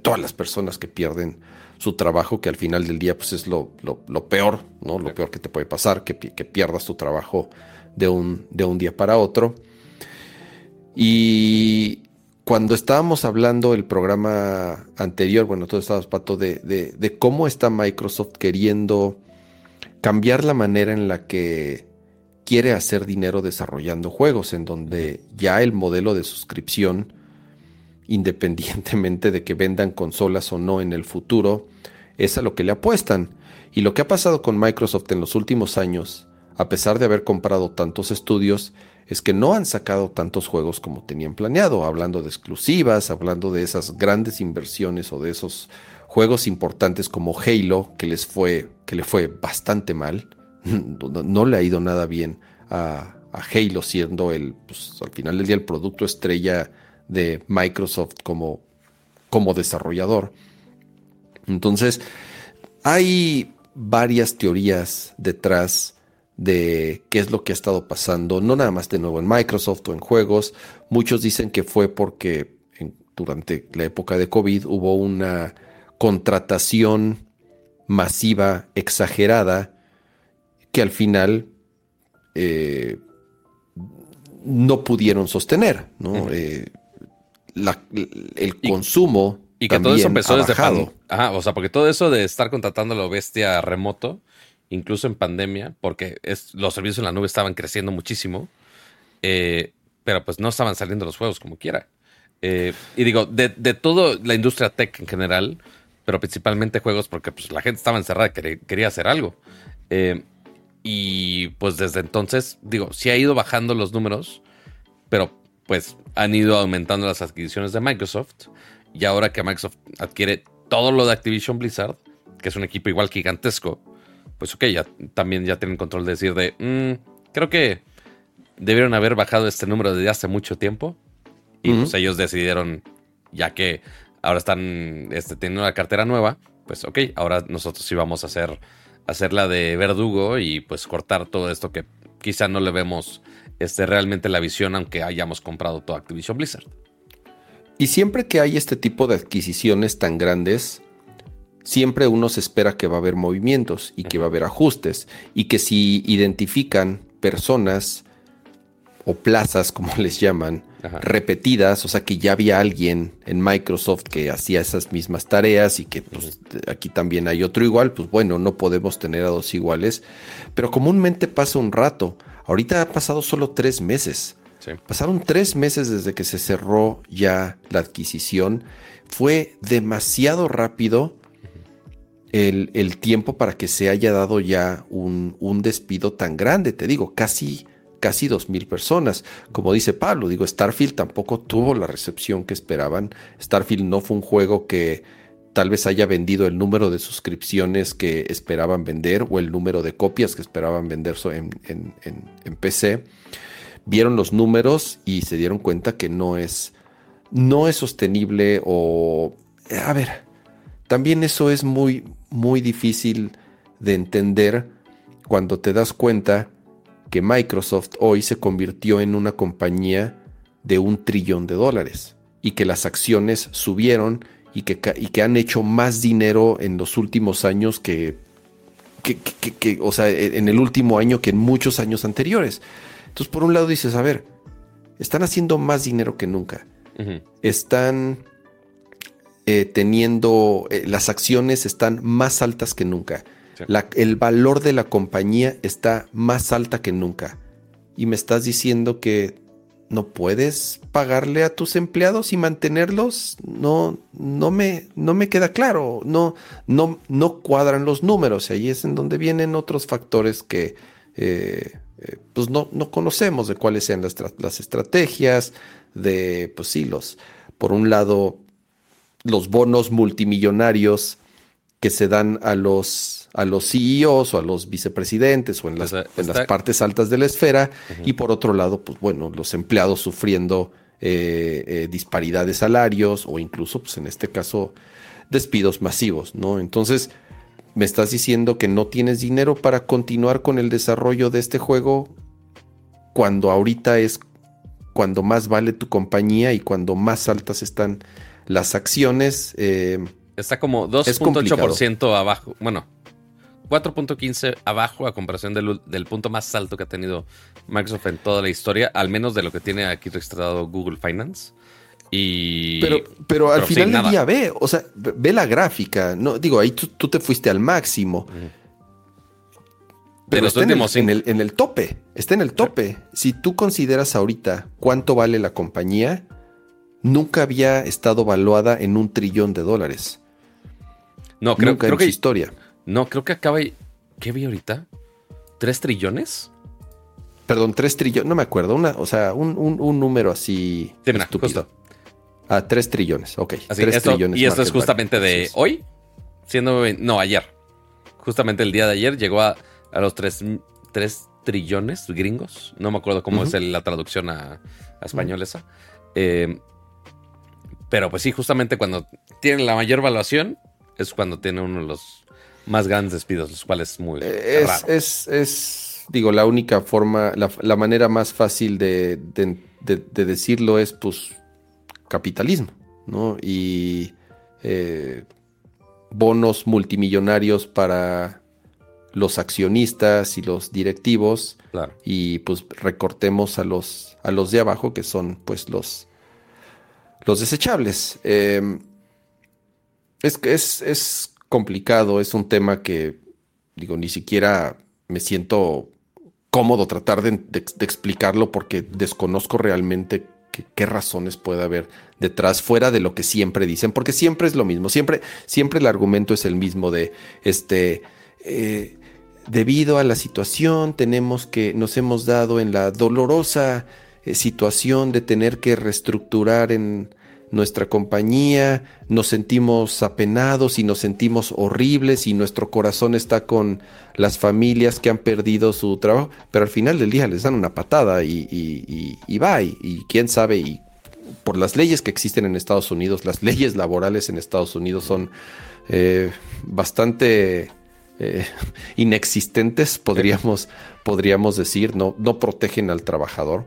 S2: todas las personas que pierden su trabajo, que al final del día pues es lo, lo, peor, ¿no? Lo peor que te puede pasar, que, que pierdas tu trabajo de un, de un día para otro. Y cuando estábamos hablando el programa anterior, bueno, tú estabas, Pato, de, de, cómo está Microsoft queriendo cambiar la manera en la que quiere hacer dinero desarrollando juegos, en donde ya el modelo de suscripción, independientemente de que vendan consolas o no en el futuro, es a lo que le apuestan. Y lo que ha pasado con Microsoft en los últimos años, a pesar de haber comprado tantos estudios, es que no han sacado tantos juegos como tenían planeado, hablando de exclusivas, hablando de esas grandes inversiones o de esos juegos importantes como Halo, que les fue, que le fue bastante mal. [LAUGHS] No, le ha ido nada bien a, Halo, siendo el, pues, al final del día, el producto estrella de Microsoft como, como desarrollador. Entonces, hay varias teorías detrás de qué es lo que ha estado pasando, no nada más de nuevo en Microsoft o en juegos. Muchos dicen que fue porque durante la época de COVID hubo una contratación masiva, exagerada, que al final eh, no pudieron sostener. ¿no? Eh, el consumo.
S1: Y que todo eso empezó desde. Ajá, o sea, porque todo eso de estar contratando a lo bestia remoto incluso en pandemia, porque los servicios en la nube estaban creciendo muchísimo, eh, pero pues no estaban saliendo los juegos como quiera. Eh, y digo, de, de toda la industria tech en general, pero principalmente juegos porque pues, la gente estaba encerrada quería, hacer algo. Eh, y pues desde entonces, digo, sí ha ido bajando los números, pero pues han ido aumentando las adquisiciones de Microsoft. Y ahora que Microsoft adquiere todo lo de Activision Blizzard, que es un equipo igual gigantesco, pues ok, ya también ya tienen control de decir de, mm, creo que debieron haber bajado este número desde hace mucho tiempo. Y pues ellos decidieron, ya que ahora están este, teniendo una cartera nueva, pues ok, ahora nosotros sí vamos a hacer, hacer la de verdugo y pues cortar todo esto que quizá no le vemos este, realmente la visión aunque hayamos comprado toda Activision Blizzard.
S2: Y siempre que hay este tipo de adquisiciones tan grandes, siempre uno se espera que va a haber movimientos y que va a haber ajustes y que si identifican personas o plazas, [LAUGHS] como les llaman, repetidas, o sea que ya había alguien en Microsoft que hacía esas mismas tareas y que pues, aquí también hay otro igual, pues bueno, no podemos tener a dos iguales, pero comúnmente pasa un rato. Ahorita ha pasado solo tres meses. Pasaron tres meses desde que se cerró ya la adquisición. Fue demasiado rápido el, tiempo para que se haya dado ya un, despido tan grande. Te digo, casi, casi dos mil personas. Como dice Pablo, digo, Starfield tampoco tuvo la recepción que esperaban. Starfield no fue un juego que tal vez haya vendido el número de suscripciones que esperaban vender o el número de copias que esperaban vender en, en PC. Vieron los números y se dieron cuenta que no es, no es sostenible o... A ver, también eso es muy, muy difícil de entender cuando te das cuenta que Microsoft hoy se convirtió en una compañía de un trillón de dólares y que las acciones subieron y que, y que han hecho más dinero en los últimos años que, que, o sea, e, en el último año que en muchos años anteriores. Entonces, por un lado dices, a ver, están haciendo más dinero que nunca. Están eh, teniendo, eh, las acciones están más altas que nunca. el valor de la compañía está más alta que nunca. Y me estás diciendo que no puedes pagarle a tus empleados y mantenerlos. No, no me, no me queda claro. No, no, no cuadran los números. Y ahí es en donde vienen otros factores que eh, pues no, no, conocemos de cuáles sean las, las estrategias, de, pues sí, los, por un lado, los bonos multimillonarios que se dan a los, a los CEOs o a los vicepresidentes o en las, en las partes altas de la esfera, y por otro lado, pues bueno, los empleados sufriendo eh, eh, disparidad de salarios o incluso, pues en este caso, despidos masivos, ¿no? Entonces, me estás diciendo que no tienes dinero para continuar con el desarrollo de este juego cuando ahorita es cuando más vale tu compañía y cuando más altas están las acciones. Eh,
S1: Está como 2.8% abajo. Bueno, 4.15 abajo a comparación del, punto más alto que ha tenido Microsoft en toda la historia, al menos de lo que tiene aquí registrado Google Finance. Y...
S2: Pero, pero al final del día ve, o sea, ve la gráfica. No, digo, ahí tú, te fuiste al máximo. Pero está en el, en, el, tope, está en el tope. Si tú consideras ahorita cuánto vale la compañía, nunca había estado valuada en un trillón de dólares.
S1: No, creo, creo que historia. No, creo que acaba. ¿Qué vi ahorita? ¿Tres trillones?
S2: Perdón, tres trillones, no me acuerdo, una, o sea, un, número así
S1: sí, estúpido.
S2: Ah, tres trillones, ok.
S1: tres trillones y esto es justamente de hoy, siendo, no, ayer. Justamente el día de ayer llegó a a los 3, trillones gringos. No me acuerdo cómo es la traducción a, español esa. Eh, pero pues sí, justamente cuando tienen la mayor valuación es cuando tiene uno de los más grandes despidos, los cuales es muy
S2: es,
S1: raro.
S2: Es, digo, la única forma, la, manera más fácil de, decirlo es pues capitalismo, ¿no? Y eh, bonos multimillonarios para los accionistas y los directivos y pues recortemos a los, a los de abajo que son pues los, los desechables. Em, es, es, es complicado, es un tema que digo, ni siquiera me siento cómodo tratar de, explicarlo porque desconozco realmente qué, razones puede haber detrás, fuera de lo que siempre dicen, porque siempre es lo mismo, siempre, siempre el argumento es el mismo de este. Eh, debido a la situación, tenemos que, nos hemos dado en la dolorosa eh, situación de tener que reestructurar en nuestra compañía, nos sentimos apenados y nos sentimos horribles y nuestro corazón está con las familias que han perdido su trabajo, pero al final del día les dan una patada y, y, va, y, quién sabe, y por las leyes que existen en Estados Unidos, las [LAUGHS] leyes laborales en Estados Unidos son eh, bastante eh, [LAUGHS] inexistentes, podríamos, podríamos decir, no, no protegen al trabajador.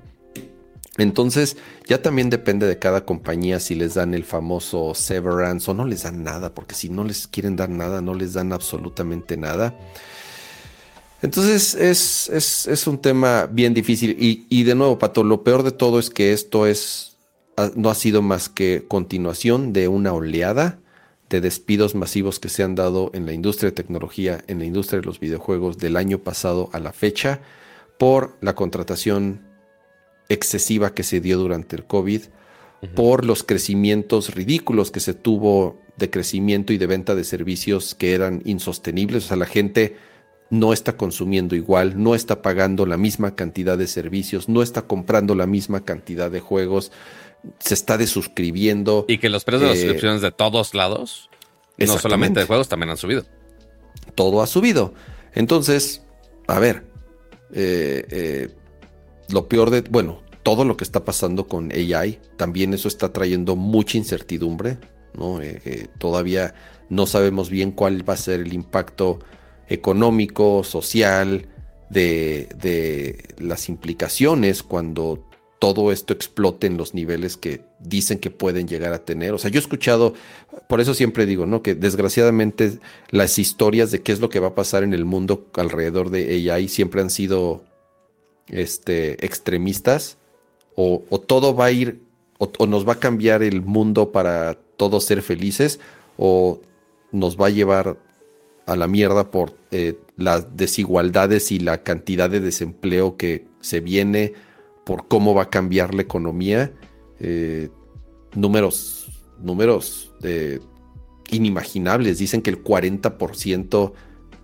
S2: Entonces, ya también depende de cada compañía si les dan el famoso severance o no les dan nada, porque si no les quieren dar nada, no les dan absolutamente nada. Entonces, es, es, un tema bien difícil. Y, y, de nuevo, Pato, lo peor de todo es que esto es, no ha sido más que continuación de una oleada de despidos masivos que se han dado en la industria de tecnología, en la industria de los videojuegos del año pasado a la fecha, por la contratación excesiva que se dio durante el COVID, por los crecimientos ridículos que se tuvo de crecimiento y de venta de servicios que eran insostenibles. O sea, la gente no está consumiendo igual, no está pagando la misma cantidad de servicios, no está comprando la misma cantidad de juegos se está desuscribiendo.
S1: Y que los precios de las eh, suscripciones de todos lados, no solamente de juegos, también han subido.
S2: Todo ha subido. Entonces, a ver, eh, eh, lo peor de, bueno, todo lo que está pasando con AI, también eso está trayendo mucha incertidumbre, ¿no? todavía no sabemos bien cuál va a ser el impacto económico, social, de, de las implicaciones cuando todo esto explote en los niveles que dicen que pueden llegar a tener. O sea, yo he escuchado, por eso siempre digo, ¿no? Que desgraciadamente las historias de qué es lo que va a pasar en el mundo alrededor de AI siempre han sido este, extremistas. O, todo va a ir, o, nos va a cambiar el mundo para todos ser felices o nos va a llevar a la mierda por eh, las desigualdades y la cantidad de desempleo que se viene, por cómo va a cambiar la economía. Eh, números, números eh, inimaginables. Dicen que el 40%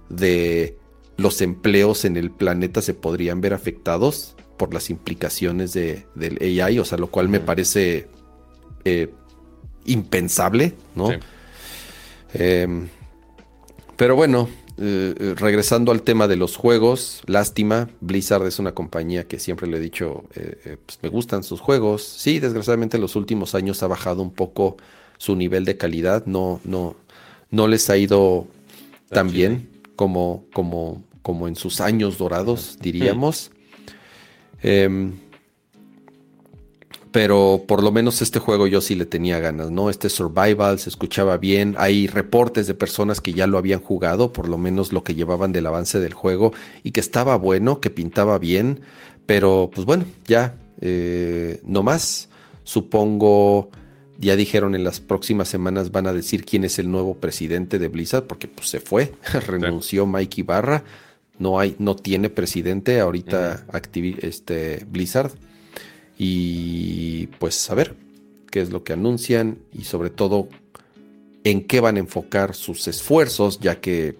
S2: de los empleos en el planeta se podrían ver afectados por las implicaciones de, del AI, o sea, lo cual me parece impensable, ¿no? Em, pero bueno, eh, eh, regresando al tema de los juegos, lástima, Blizzard es una compañía que siempre le he dicho, eh, pues me gustan sus juegos. Sí, desgraciadamente en los últimos años ha bajado un poco su nivel de calidad, no, no, no les ha ido tan bien como, como, como en sus años dorados, diríamos. Em, pero por lo menos este juego yo sí le tenía ganas, ¿no? Este survival se escuchaba bien, hay reportes de personas que ya lo habían jugado, por lo menos lo que llevaban del avance del juego, y que estaba bueno, que pintaba bien, pero pues bueno, ya, eh, no más, supongo, ya dijeron en las próximas semanas van a decir quién es el nuevo presidente de Blizzard, porque pues se fue, [LAUGHS] renunció Mike Ibarra, no hay, no tiene presidente ahorita este, Blizzard. Y pues a ver qué es lo que anuncian y sobre todo en qué van a enfocar sus esfuerzos, ya que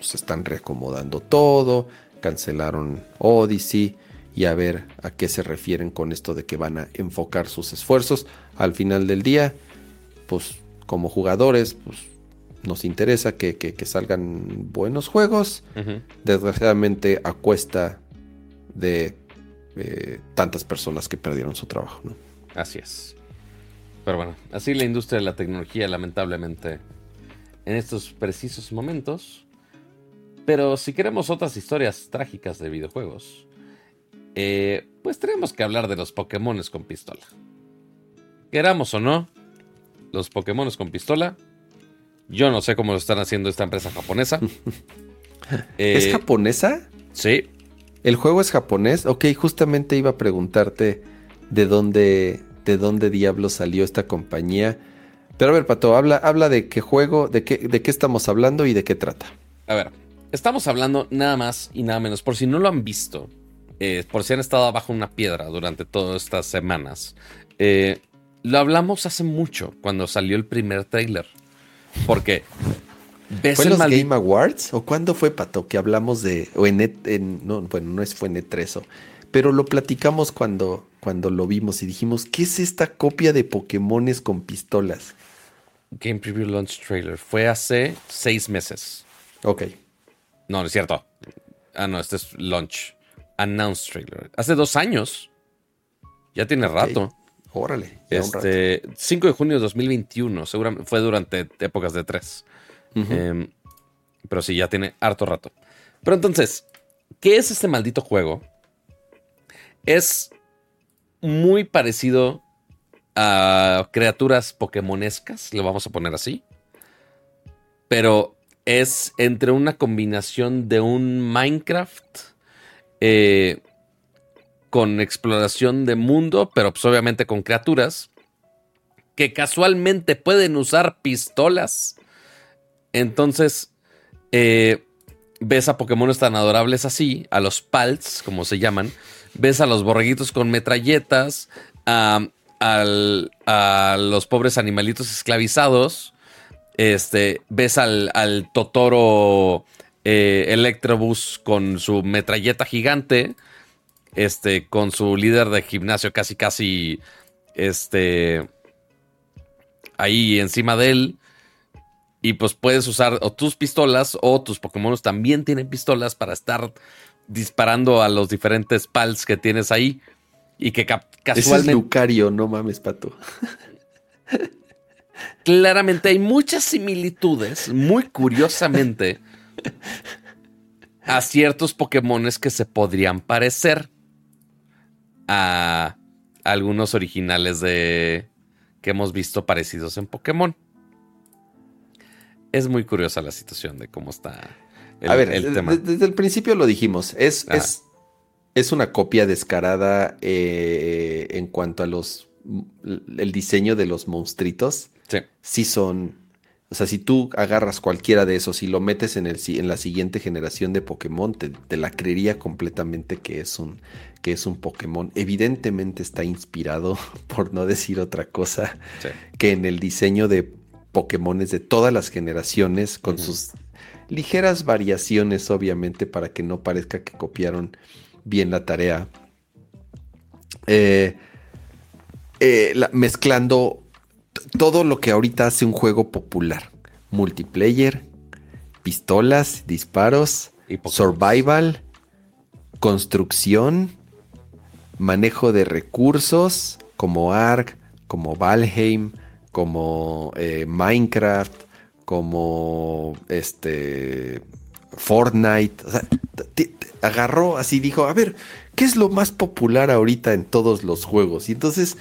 S2: se están reacomodando todo, cancelaron Odyssey y a ver a qué se refieren con esto de que van a enfocar sus esfuerzos. Al final del día, pues como jugadores, pues nos interesa que, salgan buenos juegos. Desgraciadamente a cuesta de eh, tantas personas que perdieron su trabajo. ¿no?
S1: Así es. Pero bueno, así la industria de la tecnología, lamentablemente, en estos precisos momentos. Pero si queremos otras historias trágicas de videojuegos, eh, pues tenemos que hablar de los Pokémon con pistola. Queramos o no, los Pokémon con pistola. Yo no sé cómo lo están haciendo esta empresa japonesa. [LAUGHS]
S2: ¿Es eh, japonesa?
S1: Sí.
S2: El juego es japonés. Ok, justamente iba a preguntarte de dónde, de dónde diablo salió esta compañía. Pero a ver, Pato, habla, habla de qué juego, de qué, de qué estamos hablando y de qué trata.
S1: A ver, estamos hablando nada más y nada menos, por si no lo han visto, eh, por si han estado abajo una piedra durante todas estas semanas. Eh, lo hablamos hace mucho, cuando salió el primer trailer. Porque
S2: ¿Fue en los Game Awards? ¿O cuándo fue, Pato, que hablamos de... O en, en no, bueno, no es, fue en E3, pero lo platicamos cuando, cuando lo vimos y dijimos, ¿qué es esta copia de Pokémones con pistolas?
S1: Game Preview Launch Trailer. Fue hace seis meses.
S2: Ok.
S1: No, no es cierto. Ah, no, este es Launch. Announced Trailer. Hace dos años. Ya tiene rato.
S2: Órale.
S1: Este, 5 de junio de 2021. Seguramente fue durante épocas de 3. Em, pero sí, ya tiene harto rato. Pero entonces, ¿qué es este maldito juego? Es muy parecido a criaturas pokémonescas, lo vamos a poner así. Pero es entre una combinación de un Minecraft eh, con exploración de mundo, pero pues obviamente con criaturas que casualmente pueden usar pistolas entonces, eh, ves a Pokémon tan adorables así, a los Pals, como se llaman. Ves a los borreguitos con metralletas, a, los pobres animalitos esclavizados. Este, ves al, Totoro eh, Electrobus con su metralleta gigante. Este, con su líder de gimnasio casi, casi. Este. Ahí encima de él. Y pues puedes usar o tus pistolas o tus Pokémon también tienen pistolas para estar disparando a los diferentes pals que tienes ahí. Y que casualmente. Ese es
S2: Lucario, no mames, pato.
S1: Claramente hay muchas similitudes, muy curiosamente, a ciertos Pokémones que se podrían parecer a algunos originales de que hemos visto parecidos en Pokémon es muy curiosa la situación de cómo está
S2: el, a ver, tema. Desde, el principio lo dijimos, es, es, es, una copia descarada eh, en cuanto a los el diseño de los monstruitos. sí, son. O sea, si tú agarras cualquiera de esos y lo metes en, el, en la siguiente generación de Pokémon, te, la creería completamente que es, un, que es un Pokémon. Evidentemente está inspirado, [LAUGHS] por no decir otra cosa, que en el diseño de Pokémones de todas las generaciones, con sus ligeras variaciones, obviamente, para que no parezca que copiaron bien la tarea. Eh, eh, mezclando todo lo que ahorita hace un juego popular. Multiplayer, pistolas, disparos, survival, construcción, manejo de recursos como Ark, como Valheim, como eh, Minecraft, como este Fortnite. agarró así, dijo, a ver, ¿qué es lo más popular ahorita en todos los juegos? Y entonces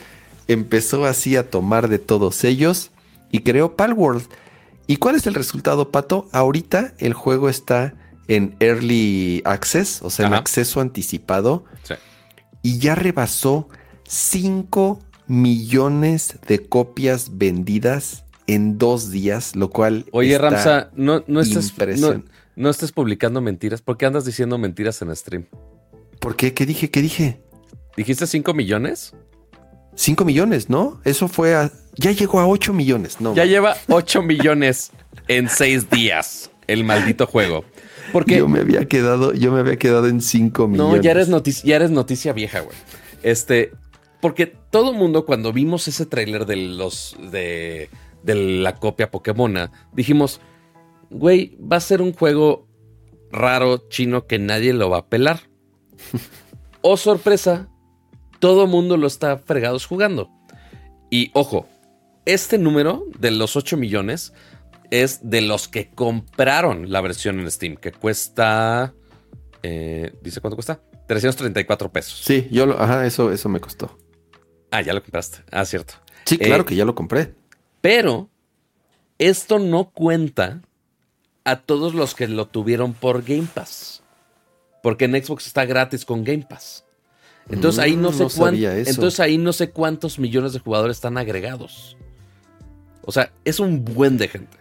S2: empezó así a tomar de todos ellos y creó Palworld. ¿Y cuál es el resultado, Pato? Ahorita el juego está en Early Access, o sea, en acceso anticipado. Y ya rebasó 5 millones de copias vendidas en dos días, lo cual.
S1: Oye, Ramsa, no, no, estés, no, estés publicando mentiras. ¿Por qué andas diciendo mentiras en stream?
S2: ¿Por qué? ¿Qué dije? ¿Qué dije?
S1: ¿Dijiste 5 millones?
S2: 5 millones, ¿no? Eso fue a. Ya llegó a 8 millones, ¿no?
S1: Ya lleva 8 millones en 6 días el maldito juego. Porque
S2: yo me había quedado, yo me había quedado en 5 millones.
S1: No, ya eres noticia, ya eres noticia vieja, güey. Este, porque todo el mundo cuando vimos ese tráiler de los de, de la copia Pokémon, dijimos, güey, va a ser un juego raro chino que nadie lo va a pelar. [LAUGHS] oh sorpresa, todo mundo lo está fregados jugando. Y ojo, este número de los 8 millones es de los que compraron la versión en Steam, que cuesta. Eh, ¿Dice cuánto cuesta? 334 pesos.
S2: Sí, yo lo, ajá, eso, eso me costó.
S1: Ah, ya lo compraste. Ah, cierto.
S2: Sí, claro eh, que ya lo compré.
S1: Pero esto no cuenta a todos los que lo tuvieron por Game Pass. Porque en Xbox está gratis con Game Pass. Entonces ahí no, mm, sé entonces ahí no sé cuántos millones de jugadores están agregados. O sea, es un buen de gente.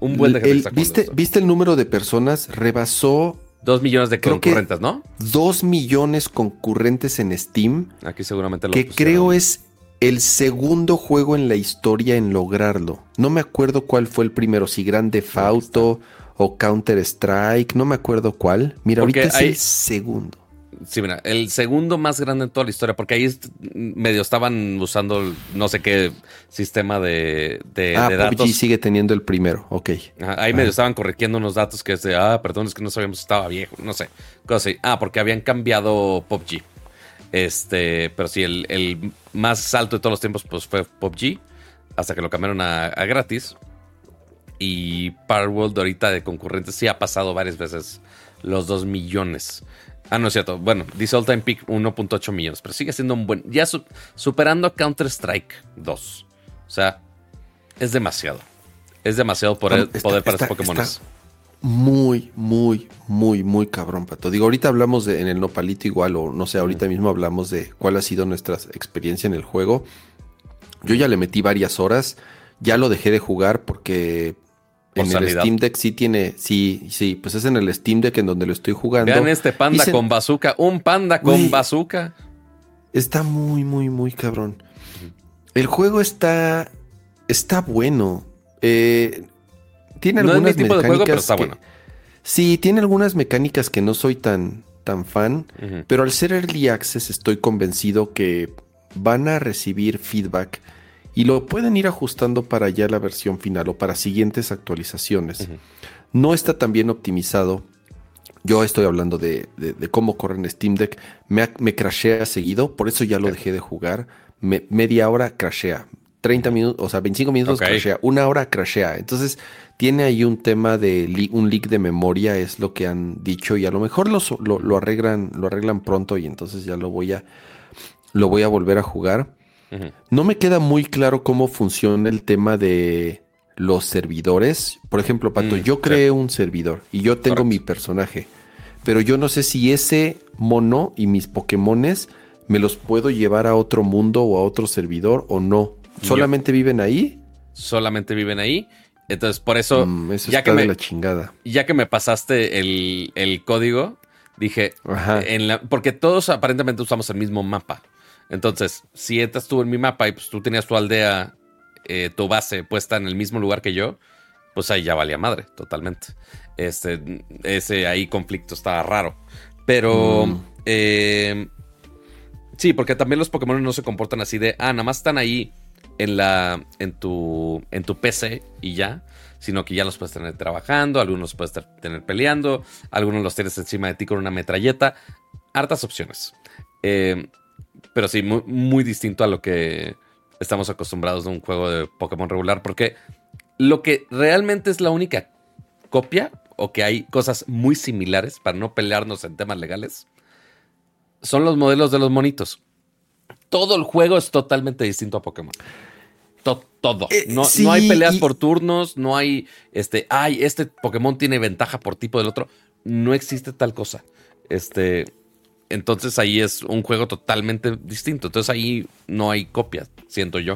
S1: Un buen de gente.
S2: ¿viste, ¿Viste el número de personas? Rebasó
S1: Dos millones de concurrentes, ¿no?
S2: Dos millones concurrentes en Steam.
S1: Aquí seguramente lo
S2: Que creo es el segundo juego en la historia en lograrlo. No me acuerdo cuál fue el primero, si Grande Fauto o Counter Strike, no me acuerdo cuál. Mira, ahorita es el segundo.
S1: Sí, mira, el segundo más grande en toda la historia, porque ahí medio estaban usando no sé qué sistema de, de,
S2: ah,
S1: de datos.
S2: sigue teniendo el primero, ok.
S1: ahí medio estaban corrigiendo unos datos que es de, ah, perdón, es que no sabíamos si estaba viejo, no sé, cosas así. Ah, porque habían cambiado PUBG. Este, pero sí, el, más alto de todos los tiempos pues fue PUBG, hasta que lo cambiaron a, a gratis. Y Power World ahorita de concurrentes sí ha pasado varias veces los 2 millones. Ah, no es cierto. Bueno, dice All Time Peak 1.8 millones, pero sigue siendo un buen. Ya superando a Counter-Strike 2. O sea, es demasiado. Es demasiado poder, poder para los Pokémon.
S2: Muy, muy, muy, muy cabrón, Pato. Digo, ahorita hablamos de, en el Nopalito igual, o no sé, ahorita mismo hablamos de cuál ha sido nuestra experiencia en el juego. Yo ya le metí varias horas, ya lo dejé de jugar porque en el Steam Deck sí tiene, sí, sí, pues es en el Steam Deck en donde lo estoy jugando.
S1: Vean este panda con bazooka, un panda con bazooka.
S2: Está muy, muy, muy cabrón. El juego está, está bueno. Eh, tiene algunas mecánicas Sí, tiene algunas mecánicas que no soy tan, tan fan, pero al ser Early Access estoy convencido que van a recibir feedback y lo pueden ir ajustando para ya la versión final o para siguientes actualizaciones. No está tan bien optimizado. Yo estoy hablando de, cómo corre en Steam Deck. Me, me crashea seguido, por eso ya lo dejé de jugar. media hora crashea. 30 minutos, o sea, 25 minutos crashea. Una hora crashea. Entonces, tiene ahí un tema de un leak de memoria, es lo que han dicho. Y a lo mejor lo, lo, arreglan, lo arreglan pronto y entonces ya lo voy a, lo voy a volver a jugar. No me queda muy claro cómo funciona el tema de los servidores. Por ejemplo, Pato, mm, yo creé un servidor y yo tengo mi personaje, pero yo no sé si ese mono y mis Pokémones me los puedo llevar a otro mundo o a otro servidor o no. ¿Solamente viven ahí?
S1: solamente viven ahí. Entonces, por eso,
S2: Mm, eso
S1: ya,
S2: está
S1: que me,
S2: de la chingada.
S1: ya que me pasaste el, el código, dije,
S2: Ajá.
S1: en la- porque todos aparentemente usamos el mismo mapa. Entonces, si entras tú en mi mapa y pues tú tenías tu aldea, eh, tu base puesta en el mismo lugar que yo, pues ahí ya valía madre, totalmente. Este, ese ahí conflicto estaba raro. Pero,
S2: Mm.
S1: eh, sí, porque también los Pokémon no se comportan así de, ah, nada más están ahí en la, en tu, en tu PC y ya. Sino que ya los puedes tener trabajando, algunos los puedes tener peleando, algunos los tienes encima de ti con una metralleta. Hartas opciones. Eh, pero sí, muy, muy distinto a lo que estamos acostumbrados de un juego de Pokémon regular. Porque lo que realmente es la única copia, o que hay cosas muy similares para no pelearnos en temas legales, son los modelos de los monitos. Todo el juego es totalmente distinto a Pokémon. To- todo.
S2: Eh,
S1: no,
S2: sí,
S1: no hay peleas
S2: y-
S1: por turnos, no hay, este, ay, este Pokémon tiene ventaja por tipo del otro. No existe tal cosa. Este, entonces ahí es un juego totalmente distinto. Entonces ahí no hay copias, siento yo.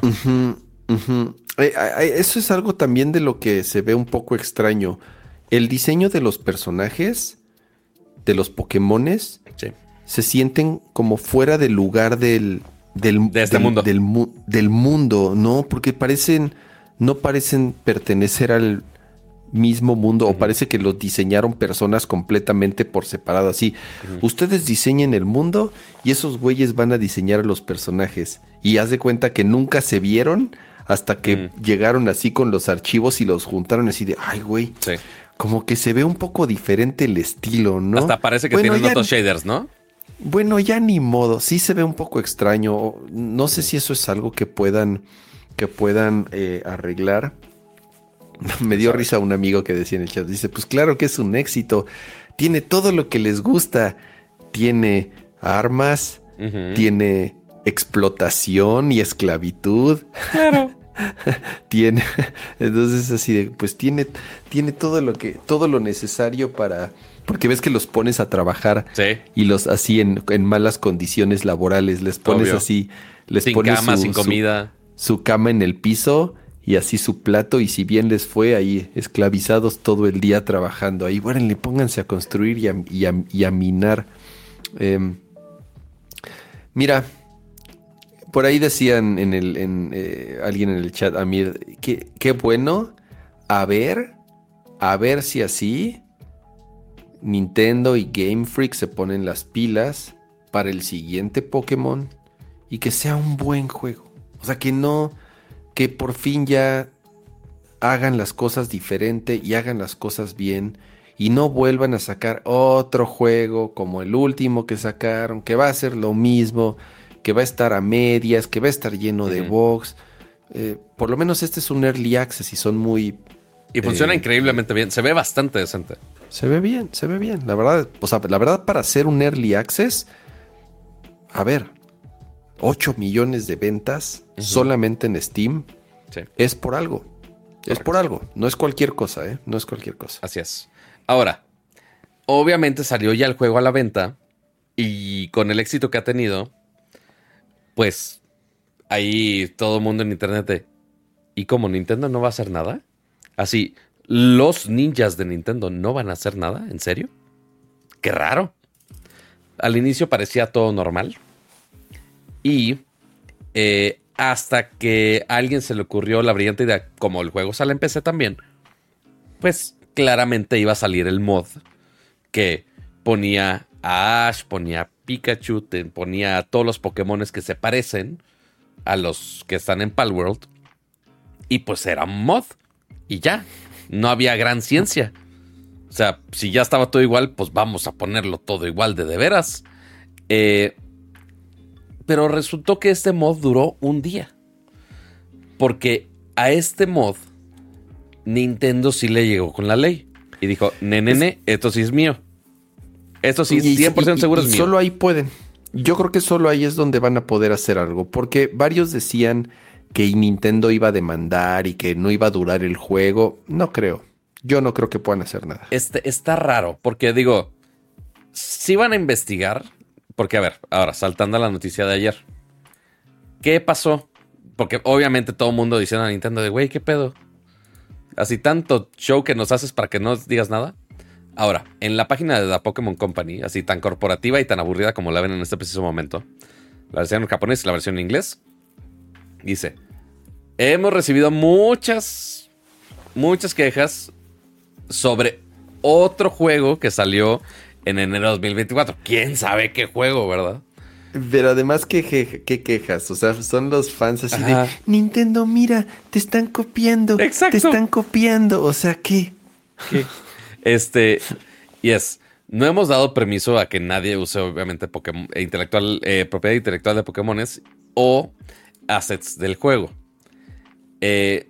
S2: Eh, Eso es algo también de lo que se ve un poco extraño. El diseño de los personajes, de los Pokémones,
S1: Sí.
S2: se sienten como fuera del lugar del, del,
S1: De este
S2: del-
S1: mundo.
S2: Del, mu- del mundo, ¿no? Porque parecen, no parecen pertenecer al mismo mundo o parece que los diseñaron personas completamente por separado así. Ustedes diseñen el mundo y esos güeyes van a diseñar a los personajes y haz de cuenta que nunca se vieron hasta que llegaron así con los archivos y los juntaron así de, ay güey,
S1: Sí.
S2: como que se ve un poco diferente el estilo, ¿no?
S1: Hasta parece que
S2: Bueno,
S1: tienen otros shaders, ¿no?
S2: bueno, ya ni modo. Sí se ve un poco extraño. No sé si eso es algo que puedan, que puedan eh, arreglar. [LAUGHS] Me dio risa un amigo que decía en el chat. Dice, pues claro que es un éxito. Tiene todo lo que les gusta. Tiene armas, tiene explotación y esclavitud.
S1: Claro. [LAUGHS]
S2: Tiene, entonces así de, pues tiene, tiene todo lo que, todo lo necesario para, porque ves que los pones a trabajar
S1: Sí.
S2: y los así en, en malas condiciones laborales, les pones
S1: Obvio.
S2: así, les
S1: Sin
S2: pones
S1: cama,
S2: su-
S1: sin
S2: su-
S1: comida.
S2: Su, cama en el piso y así su plato y si bien les fue ahí esclavizados todo el día trabajando ahí, bueno, le pónganse a construir y a, y a- minar. Em, mira, por ahí decían en el, en, eh, alguien en el chat, Amir, que qué bueno, a ver, a ver si así Nintendo y Game Freak se ponen las pilas para el siguiente Pokémon y que sea un buen juego. O sea, que no, que por fin ya hagan las cosas diferente y hagan las cosas bien y no vuelvan a sacar otro juego como el último que sacaron, que va a ser lo mismo, que va a estar a medias, que va a estar lleno de bugs. Eh, por lo menos este es un early access y son muy...
S1: Y funciona
S2: Eh,
S1: increíblemente bien. Se ve bastante decente.
S2: Se ve bien, se ve bien. La verdad, o sea, la verdad para hacer un early access, a ver, 8 millones de ventas solamente en Steam
S1: Sí.
S2: es por algo. Es por algo. No es cualquier cosa, ¿eh? No es cualquier cosa.
S1: Así es. Ahora, obviamente salió ya el juego a la venta y con el éxito que ha tenido, pues ahí todo el mundo en internet de, ¿y como Nintendo no va a hacer nada? Así, los ninjas de Nintendo no van a hacer nada, ¿en serio? Qué raro. Al inicio parecía todo normal y eh, hasta que a alguien se le ocurrió la brillante idea, como el juego sale en PC también, pues claramente iba a salir el mod que ponía a Ash, ponía a Pikachu, ponía a todos los Pokémones que se parecen a los que están en Palworld. Y pues era un mod. Y ya, no había gran ciencia. O sea, si ya estaba todo igual, pues vamos a ponerlo todo igual de de veras. Eh, pero resultó que este mod duró un día. Porque a este mod Nintendo sí le llegó con la ley. Y dijo, nene, esto sí es mío. Esto sí,
S2: Y-
S1: 100%
S2: y-
S1: seguro
S2: y
S1: es mío.
S2: Solo ahí pueden. Yo creo que solo ahí es donde van a poder hacer algo. Porque varios decían que Nintendo iba a demandar y que no iba a durar el juego. No creo. Yo no creo que puedan hacer nada.
S1: Este, está raro, porque digo, si van a investigar, porque a ver, ahora, saltando a la noticia de ayer, ¿qué pasó porque obviamente todo el mundo diciendo a Nintendo de, güey, ¿qué pedo? Así tanto show que nos haces para que no digas nada. Ahora, en la página de la Pokémon Company, así tan corporativa y tan aburrida como la ven en este preciso momento, la versión en japonés y la versión en inglés, dice, hemos recibido muchas, muchas quejas sobre otro juego que salió en enero de 2024. ¿Quién sabe qué juego, verdad?
S2: Pero además, ¿qué, quejas? O sea, son los fans así de Nintendo, mira, te están copiando. Exacto. Te están copiando. O sea, ¿qué?
S1: ¿Qué? Este, yes. No hemos dado permiso a que nadie use, obviamente, Pokémon, eh, intelectual, eh, propiedad intelectual de Pokémones o assets del juego. Eh,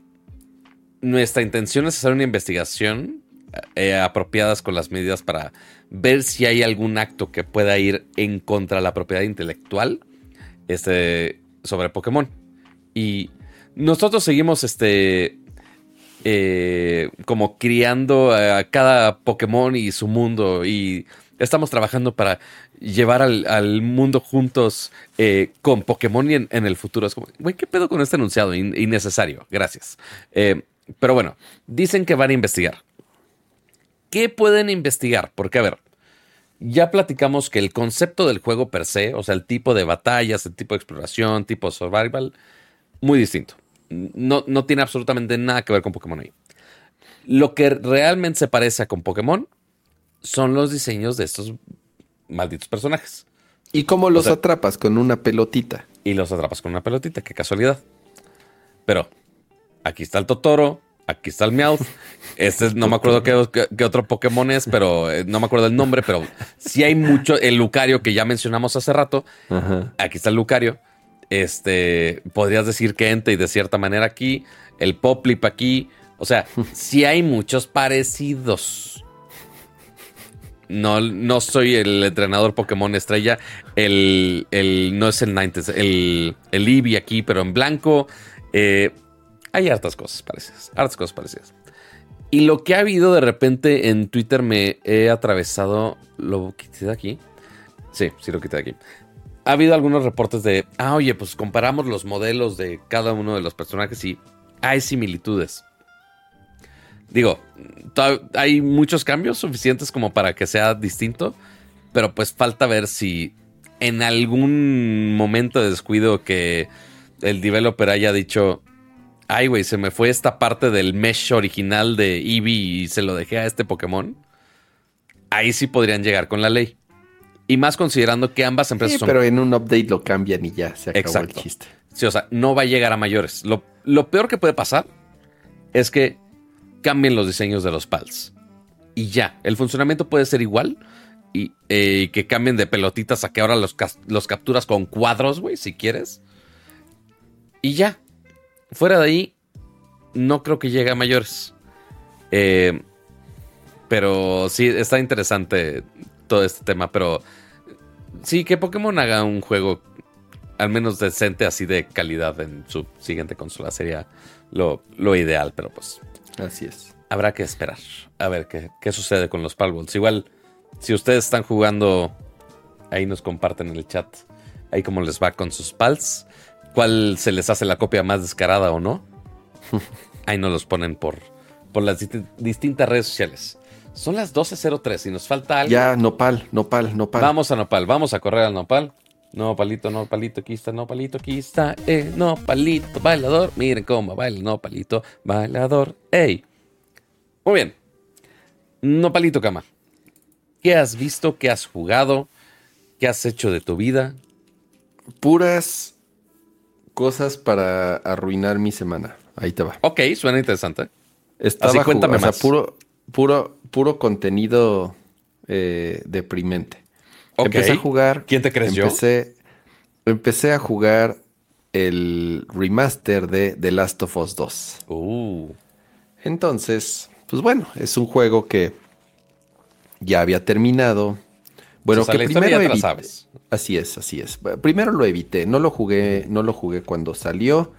S1: nuestra intención es hacer una investigación apropiadas con las medidas para ver si hay algún acto que pueda ir en contra de la propiedad intelectual este, sobre Pokémon. Y nosotros seguimos este, eh, como criando a cada Pokémon y su mundo y estamos trabajando para llevar al, mundo juntos eh, con Pokémon y en, el futuro. Es como, güey, ¿qué pedo con este enunciado? innecesario, gracias. Eh, pero bueno, dicen que van a investigar. ¿Qué pueden investigar? Porque, a ver, ya platicamos que el concepto del juego per se, o sea, el tipo de batallas, el tipo de exploración, tipo survival, muy distinto. No, no tiene absolutamente nada que ver con Pokémon ahí. Lo que realmente se parece a con Pokémon son los diseños de estos malditos personajes.
S2: ¿Y cómo los atrapas? Con una pelotita.
S1: Y los atrapas con una pelotita, qué casualidad. Pero aquí está el Totoro, aquí está el Meowth. Este no me acuerdo qué, otro Pokémon es, pero eh, no me acuerdo el nombre, pero sí hay mucho. El Lucario que ya mencionamos hace rato. Aquí está el Lucario. Este, podrías decir que Entei de cierta manera aquí. El Poplip aquí. O sea, sí hay muchos parecidos. No, no soy el entrenador Pokémon estrella. El, no es el Ninetales, el, el Eevee aquí, pero en blanco. Eh, hay hartas cosas parecidas. Hartas cosas parecidas. Y lo que ha habido de repente en Twitter me he atravesado. ¿Lo quité de aquí? Sí, sí lo quité de aquí. Ha habido algunos reportes de. Ah, oye, pues comparamos los modelos de cada uno de los personajes y hay similitudes. Digo, hay muchos cambios suficientes como para que sea distinto. Pero pues falta ver si en algún momento de descuido que el developer haya dicho ay, güey, se me fue esta parte del mesh original de Eevee y se lo dejé a este Pokémon, ahí sí podrían llegar con la ley. Y más considerando que ambas empresas
S2: sí, pero en un update lo cambian y ya se acabó el chiste.
S1: Sí, o sea, no va a llegar a mayores. Lo, peor que puede pasar es que cambien los diseños de los PALs. Y ya, el funcionamiento puede ser igual. Y eh, que cambien de pelotitas a que ahora los, los capturas con cuadros, güey, si quieres. Y ya, Fuera de ahí, no creo que llegue a mayores. Eh, pero sí, está interesante todo este tema. Pero sí, que Pokémon haga un juego al menos decente, así de calidad en su siguiente consola sería lo, ideal. Pero pues.
S2: Así es.
S1: Habrá que esperar a ver qué, qué sucede con los Palworlds. Igual, si ustedes están jugando, ahí nos comparten en el chat. Ahí cómo les va con sus pals cuál se les hace la copia más descarada o no. [LAUGHS] Ahí nos los ponen por, por las distintas redes sociales. Son las 12.03 y nos falta algo.
S2: Ya, Nopal, Nopal, Nopal.
S1: Vamos a Nopal, vamos a correr al Nopal. No, palito, no, palito, aquí está, no, palito, aquí está, eh, no, palito, bailador. Miren cómo baila, no, palito, bailador. ¡Ey! Muy bien. No, palito, cama. ¿Qué has visto? ¿Qué has jugado? ¿Qué has hecho de tu vida?
S2: Puras cosas para arruinar mi semana. Ahí te va.
S1: Ok, suena interesante.
S2: Estaba cuéntame más. puro, puro, puro contenido eh, deprimente. Empecé a jugar.
S1: ¿Quién te crees
S2: empecé, yo? Empecé a jugar el remaster de The Last of Us 2.
S1: Uh.
S2: Entonces, pues bueno, es un juego que ya había terminado. Bueno, que primero sabes. Así es, así es. Primero lo evité, no lo jugué, no lo jugué cuando salió.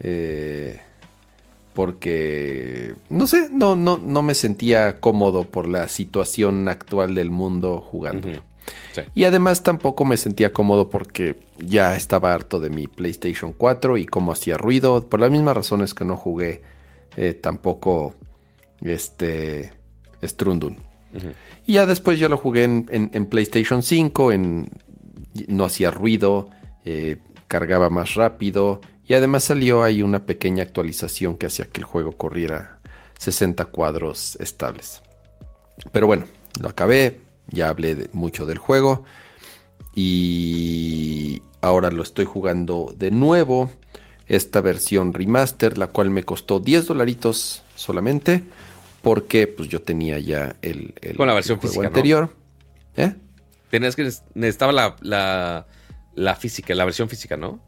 S2: Eh, porque no sé, no, no, no me sentía cómodo por la situación actual del mundo jugando. Y además tampoco me sentía cómodo porque ya estaba harto de mi PlayStation 4 y cómo hacía ruido. Por las mismas razones que no jugué eh, tampoco este Y ya después yo lo jugué en, PlayStation 5, en, no hacía ruido, eh, cargaba más rápido y además salió ahí una pequeña actualización que hacía que el juego corriera 60 cuadros estables. Pero bueno, lo acabé, ya hablé mucho del juego y ahora lo estoy jugando de nuevo. Esta versión remaster, la cual me costó 10 dolaritos solamente, porque pues yo tenía ya el,
S1: Con la versión física,
S2: anterior. ¿Eh?
S1: Tenías que necesitaba la, la, física, la versión física, ¿no?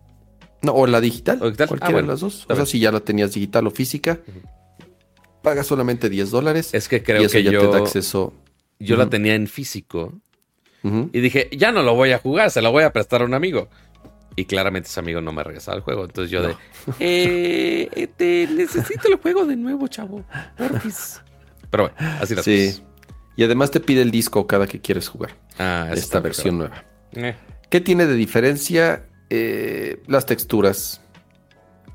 S2: No, o la digital. Cualquiera ah, de las dos. O sea, si ya la tenías digital o física, paga solamente 10 dólares.
S1: Es que creo que yo, acceso. Yo la tenía en físico. Y dije, ya no lo voy a jugar, se lo voy a prestar a un amigo. Y claramente ese amigo no me regresaba al juego. Entonces yo de, eh, te necesito el juego de nuevo, chavo. [LAUGHS] Pero bueno, así las sí.
S2: Y además te pide el disco cada que quieres jugar. Ah, esta versión nueva. Eh. ¿Qué tiene de diferencia? Eh, las texturas,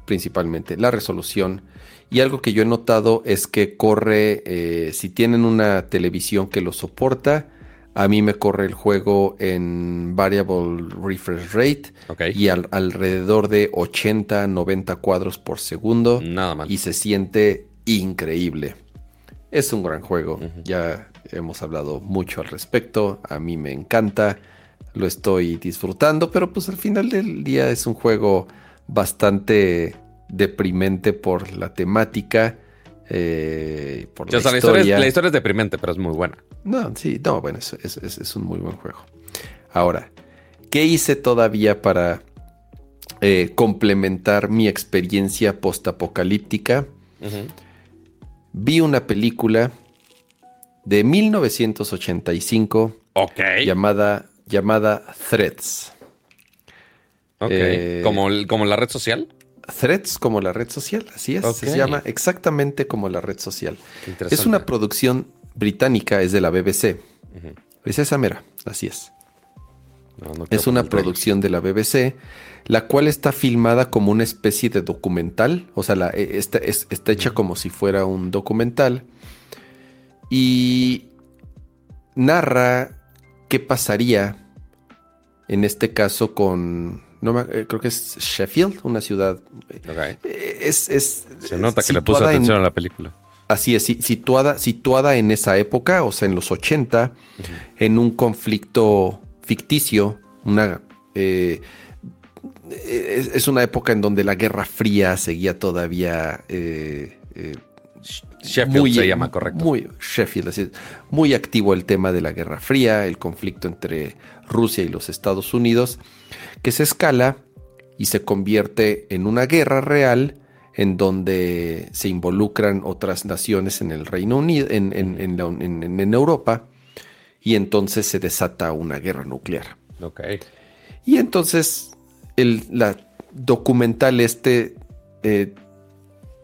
S2: principalmente, la resolución. Y algo que yo he notado es que corre, eh, si tienen una televisión que lo soporta, a mí me corre el juego en variable refresh rate y alrededor de 80, 90 cuadros por segundo.
S1: Nada más.
S2: Y se siente increíble. Es un gran juego. Ya hemos hablado mucho al respecto. A mí me encanta. Lo estoy disfrutando, pero pues al final del día es un juego bastante deprimente por la temática eh, por la,
S1: historia. La, historia es, deprimente, pero es muy buena.
S2: No, sí, no, bueno, es, un muy buen juego. Ahora, ¿qué hice todavía para eh, complementar mi experiencia postapocalíptica? Vi una película de 1985 llamada, llamada Threads.
S1: Ok. Eh, ¿Como, ¿Como la red social?
S2: Threads como la red social, así es. Se llama exactamente como la red social. Es una producción británica, es de la BBC. Es esa mera, así es. es una producción de la BBC, la cual está filmada como una especie de documental. O sea, e, está, está hecha como si fuera un documental. Y narra qué pasaría en este caso con no eh, creo que es Sheffield, una ciudad. Eh, es,
S1: Se nota que le puso atención a la película.
S2: Así es, situada, situada en esa época, o sea, en los 80, en un conflicto ficticio, una... Eh, es, una época en donde la Guerra Fría seguía todavía...
S1: Sheffield se llama, correcto.
S2: Muy, Sheffield, así muy activo el tema de la Guerra Fría, el conflicto entre Rusia y los Estados Unidos que se escala y se convierte en una guerra real en donde se involucran otras naciones en el Reino Unido, en, en, Europa, y entonces se desata una guerra nuclear. Y entonces el la documental este eh,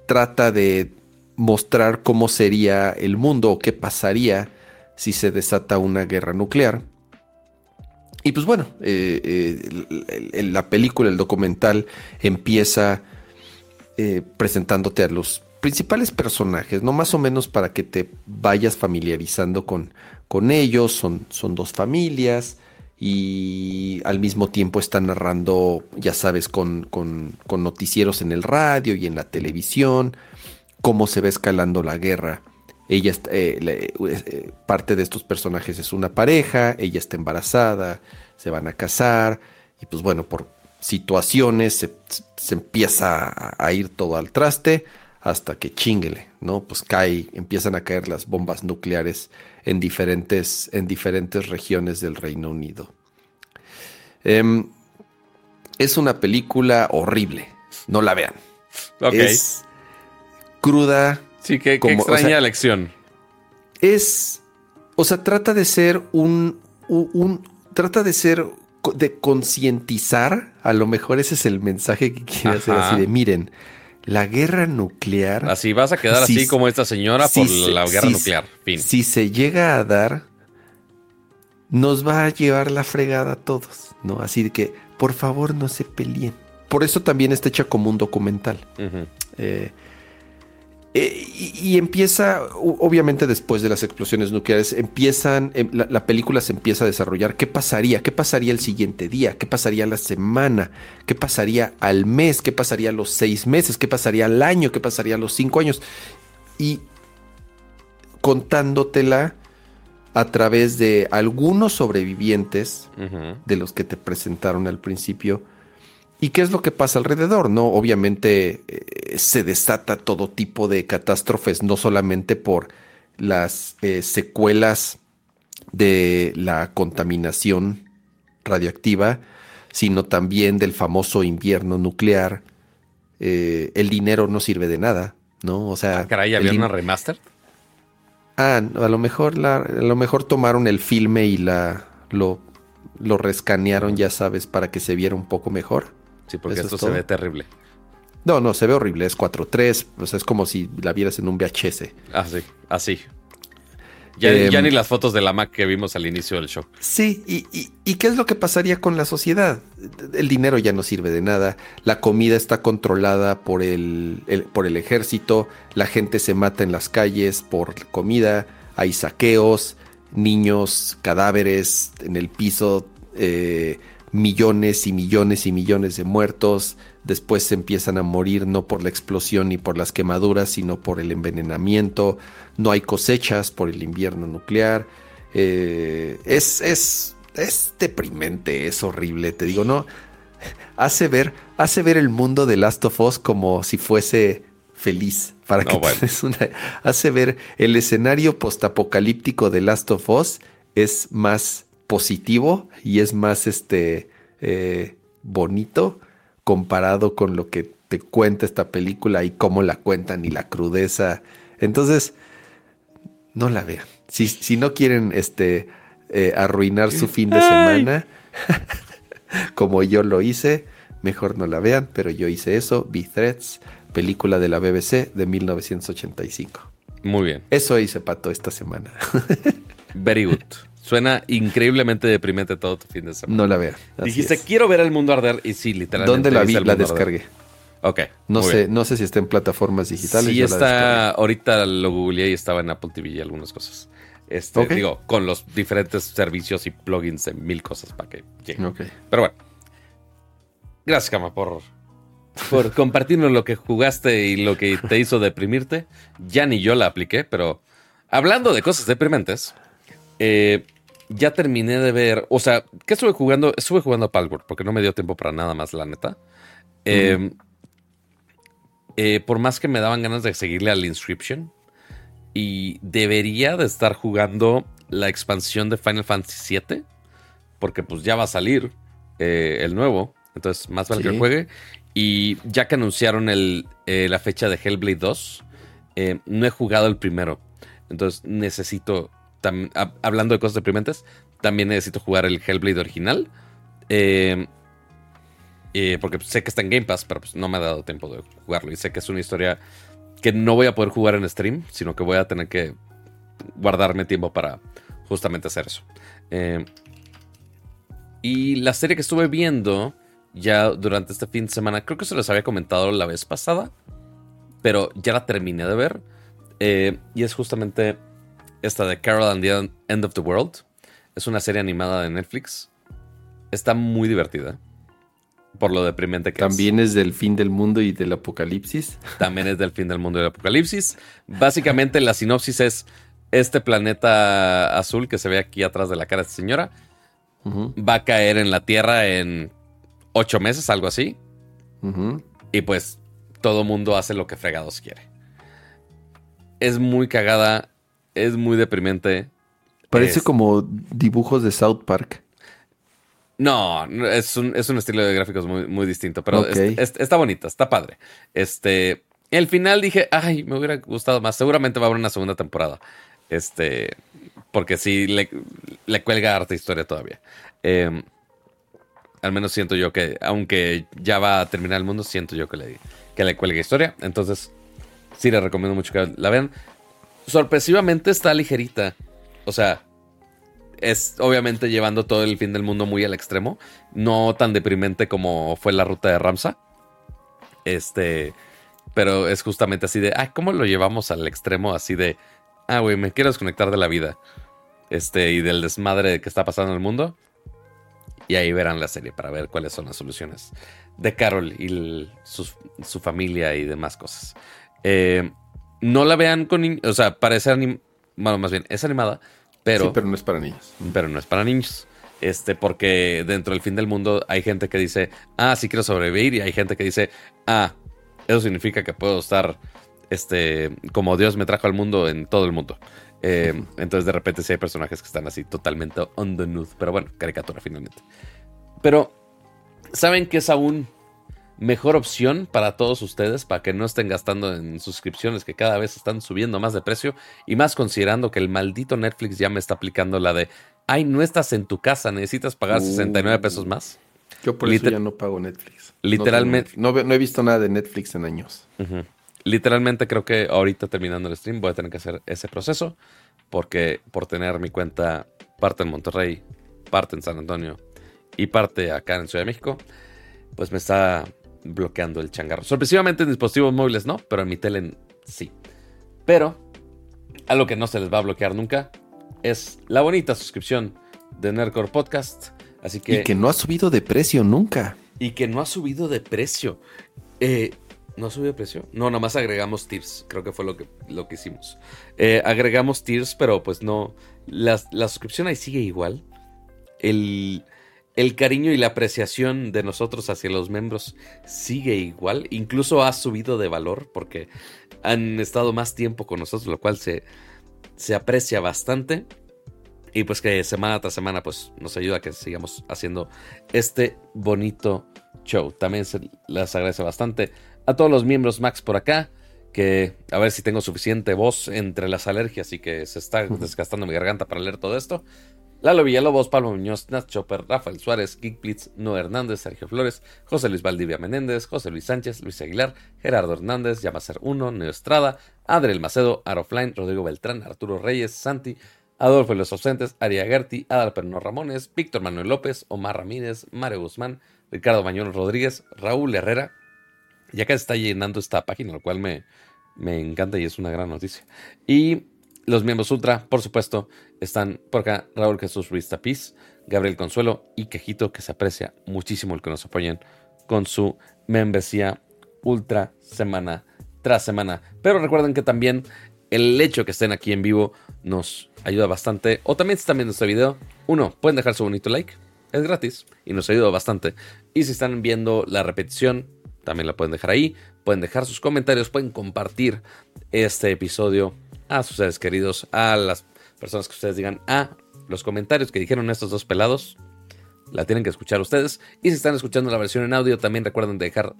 S2: trata de mostrar cómo sería el mundo o qué pasaría si se desata una guerra nuclear. Y pues bueno, eh, eh, la película, el documental empieza presentándote a los principales personajes, ¿no? Más o menos para que te vayas familiarizando con, con ellos. Son, son dos familias y al mismo tiempo están narrando, ya sabes, con, con, con noticieros en el radio y en la televisión, cómo se va escalando la guerra ella eh, eh, parte de estos personajes es una pareja, ella está embarazada, se van a casar y pues bueno, por situaciones se, empieza a, ir todo al traste hasta que chinguele, ¿no? Pues cae, empiezan a caer las bombas nucleares en diferentes, en diferentes regiones del Reino Unido. Em, es una película horrible, no la vean. Es cruda,
S1: Sí, qué, extraña lección.
S2: Es, o sea, trata de ser un, un, trata de ser, de concientizar, a lo mejor ese es el mensaje que quiere hacer así de, miren, la guerra nuclear.
S1: Así vas a quedar así como esta señora por la guerra nuclear.
S2: Si se llega a dar, nos va a llevar la fregada a todos, ¿no? Así de que, por favor, no se peleen. Por eso también está hecha como un documental. Eh, eh, y, empieza, obviamente después de las explosiones nucleares, empiezan, em, la, película se empieza a desarrollar. ¿Qué pasaría? ¿Qué pasaría el siguiente día? ¿Qué pasaría la semana? ¿Qué pasaría al mes? ¿Qué pasaría a los seis meses? ¿Qué pasaría al año? ¿Qué pasaría a los cinco años? Y contándotela a través de algunos sobrevivientes de los que te presentaron al principio. ¿Y qué es lo que pasa alrededor? No, obviamente eh, se desata todo tipo de catástrofes, no solamente por las eh, secuelas de la contaminación radiactiva, sino también del famoso invierno nuclear. Eh, el dinero no sirve de nada, ¿no? O sea.
S1: Ah, caray, ¿había una remaster?
S2: Ah, a lo mejor la, a lo mejor tomaron el filme y la lo, lo rescanearon, ya sabes, para que se viera un poco mejor.
S1: Sí, porque esto se ve terrible.
S2: No, no, se ve horrible, es 4.3, o sea, es como si la vieras en un VHS.
S1: Ah, sí, así. Ya, ya, em, ni las fotos de la Mac que vimos al inicio del show.
S2: Sí, y, y, qué es lo que pasaría con la sociedad? El dinero ya no sirve de nada, la comida está controlada por el, por el ejército, la gente se mata en las calles por comida, hay saqueos, niños, cadáveres en el piso, eh, millones y millones y millones de muertos, después se empiezan a morir no por la explosión ni por las quemaduras, sino por el envenenamiento, no hay cosechas por el invierno nuclear. Eh, es, es, es deprimente, es horrible, te digo, ¿no? Hace ver, hace ver el mundo de Last of Us como si fuese feliz. Para que una, hace ver el escenario postapocalíptico de Last of Us es más positivo y es más este eh, bonito comparado con lo que te cuenta esta película y cómo la cuentan y la crudeza. Entonces, no la vean. Si, si no quieren este, eh, arruinar su fin de semana, [LAUGHS] como yo lo hice, mejor no la vean, pero yo hice eso. Be Threats, película de la BBC de 1985.
S1: Muy bien.
S2: Eso hice, Pato, esta semana. [LAUGHS]
S1: Very good. Suena increíblemente deprimente todo tu fin de semana.
S2: No la vea.
S1: Dijiste, quiero ver el mundo arder y sí, literalmente.
S2: ¿Dónde la vi? La descargué.
S1: Ok.
S2: No sé, no sé si está en plataformas digitales.
S1: Sí está, ahorita lo googleé y estaba en Apple TV y algunas cosas. Este, Digo, con los diferentes servicios y plugins de mil cosas para que llegue. Pero bueno. Gracias, Kama, por, por [LAUGHS] compartirnos lo que jugaste y lo que te hizo deprimirte. Ya ni yo la apliqué, pero hablando de cosas deprimentes, eh, ya terminé de ver. O sea, ¿qué estuve jugando? Estuve jugando a Palworld porque no me dio tiempo para nada más, la neta. Eh, eh, por más que me daban ganas de seguirle al Inscription, y debería de estar jugando la expansión de Final Fantasy VII, porque pues ya va a salir eh, el nuevo, entonces más vale que juegue. Y ya que anunciaron el, eh, la fecha de Hellblade 2, no he jugado el primero, entonces necesito, hablando de cosas deprimentes, también necesito jugar el Hellblade original. Eh, porque sé que está en Game Pass, pero pues no me ha dado tiempo de jugarlo. Y sé que es una historia que no voy a poder jugar en stream, sino que voy a tener que guardarme tiempo para justamente hacer eso. Eh, y la serie que estuve viendo ya durante este fin de semana, creo que se les había comentado la vez pasada, pero ya la terminé de ver. Eh, y es justamente esta de Carol and the End of the World. Es una serie animada de Netflix. Está muy divertida por lo deprimente que
S2: También es. del fin del mundo y del apocalipsis.
S1: También es del fin del mundo y del apocalipsis. Básicamente la sinopsis es este planeta azul que se ve aquí atrás de la cara de esta señora va a caer en la Tierra en ocho meses, algo así. Y pues todo mundo hace lo que fregados quiere. Es muy cagada, es muy deprimente.
S2: Parece como dibujos de South Park.
S1: No, es un, es un estilo de gráficos muy, muy distinto, pero está bonito, está padre. Este, el final dije, ay, me hubiera gustado más. Seguramente va a haber una segunda temporada. Este, porque sí le, le cuelga harta historia todavía. Em, al menos siento yo que, aunque ya va a terminar el mundo, siento yo que le, que le cuelga historia. Entonces, sí le recomiendo mucho que la vean. Sorpresivamente está ligerita. O sea, es obviamente llevando todo el fin del mundo muy al extremo. No tan deprimente como fue la ruta de Ramsa. Este. Pero es justamente así de. Ah, ¿cómo lo llevamos al extremo? Así de. Ah, güey, me quiero desconectar de la vida. Este, y del desmadre que está pasando en el mundo. Y ahí verán la serie para ver cuáles son las soluciones de Carol y su, familia y demás cosas. Eh, no la vean con O sea, parece animada. Bueno, más bien, es animada, pero. Sí,
S2: pero no es para niños.
S1: Pero no es para niños. Este, porque dentro del fin del mundo hay gente que dice, ah, sí quiero sobrevivir. Y hay gente que dice, ah, eso significa que puedo estar, este, como Dios me trajo al mundo en todo el mundo. Eh, [LAUGHS] entonces de repente sí hay personajes que están así totalmente on the nude. Pero bueno, caricatura finalmente. Pero, ¿saben que es aún mejor opción para todos ustedes? Para que no estén gastando en suscripciones que cada vez están subiendo más de precio. Y más considerando que el maldito Netflix ya me está aplicando la de, ay, no estás en tu casa, necesitas pagar 69 pesos más.
S2: Yo por eso ya no pago Netflix.
S1: Literalmente.
S2: No, he visto nada de Netflix en años.
S1: Literalmente creo que ahorita terminando el stream voy a tener que hacer ese proceso. Porque por tener mi cuenta parte en Monterrey, parte en San Antonio y parte acá en Ciudad de México, pues me está bloqueando el changarro. Sorpresivamente en dispositivos móviles no, pero en mi tele sí. Pero algo que no se les va a bloquear nunca es la bonita suscripción de Nerdcore Podcast. Así que,
S2: y que no ha subido de precio nunca.
S1: Y que no ha subido de precio. Eh, ¿No subió de precio? No, nada más agregamos tiers. Creo que fue lo que, lo que hicimos. Eh, agregamos tiers, pero pues no. La, la, suscripción ahí sigue igual. El, el cariño y la apreciación de nosotros hacia los miembros sigue igual. Incluso ha subido de valor porque han estado más tiempo con nosotros, lo cual se, se aprecia bastante. Y pues que semana tras semana pues nos ayuda a que sigamos haciendo este bonito show. También se les agradece bastante a todos los miembros Max por acá. Que a ver si tengo suficiente voz entre las alergias y que se está desgastando mi garganta para leer todo esto. Lalo Villalobos, Pablo Muñoz, Nat Chopper, Rafael Suárez, Geek Blitz, Noé Hernández, Sergio Flores, José Luis Valdivia Menéndez, José Luis Sánchez, Luis Aguilar, Gerardo Hernández, Yamacer 1, Neo Estrada, Adriel Macedo, Arofline, Rodrigo Beltrán, Arturo Reyes, Santi, Adolfo y los ausentes, Aria Gerti, Adal Perno Ramones, Víctor Manuel López, Omar Ramírez, Mario Guzmán, Ricardo Mañón Rodríguez, Raúl Herrera. Ya que se está llenando esta página, lo cual me, me encanta y es una gran noticia. Y los miembros Ultra, por supuesto, están por acá Raúl Jesús Ruiz Tapiz, Gabriel Consuelo y Quejito, que se aprecia muchísimo el que nos apoyen con su membresía Ultra semana tras semana. Pero recuerden que también el hecho que estén aquí en vivo nos ayuda bastante. O también si están viendo este video, uno, pueden dejar su bonito like, es gratis y nos ayuda bastante. Y si están viendo la repetición, también la pueden dejar ahí. Pueden dejar sus comentarios, pueden compartir este episodio a sus seres queridos, a las personas que ustedes digan, ah, los comentarios que dijeron estos dos pelados, la tienen que escuchar ustedes. Y si están escuchando la versión en audio, también recuerden dejar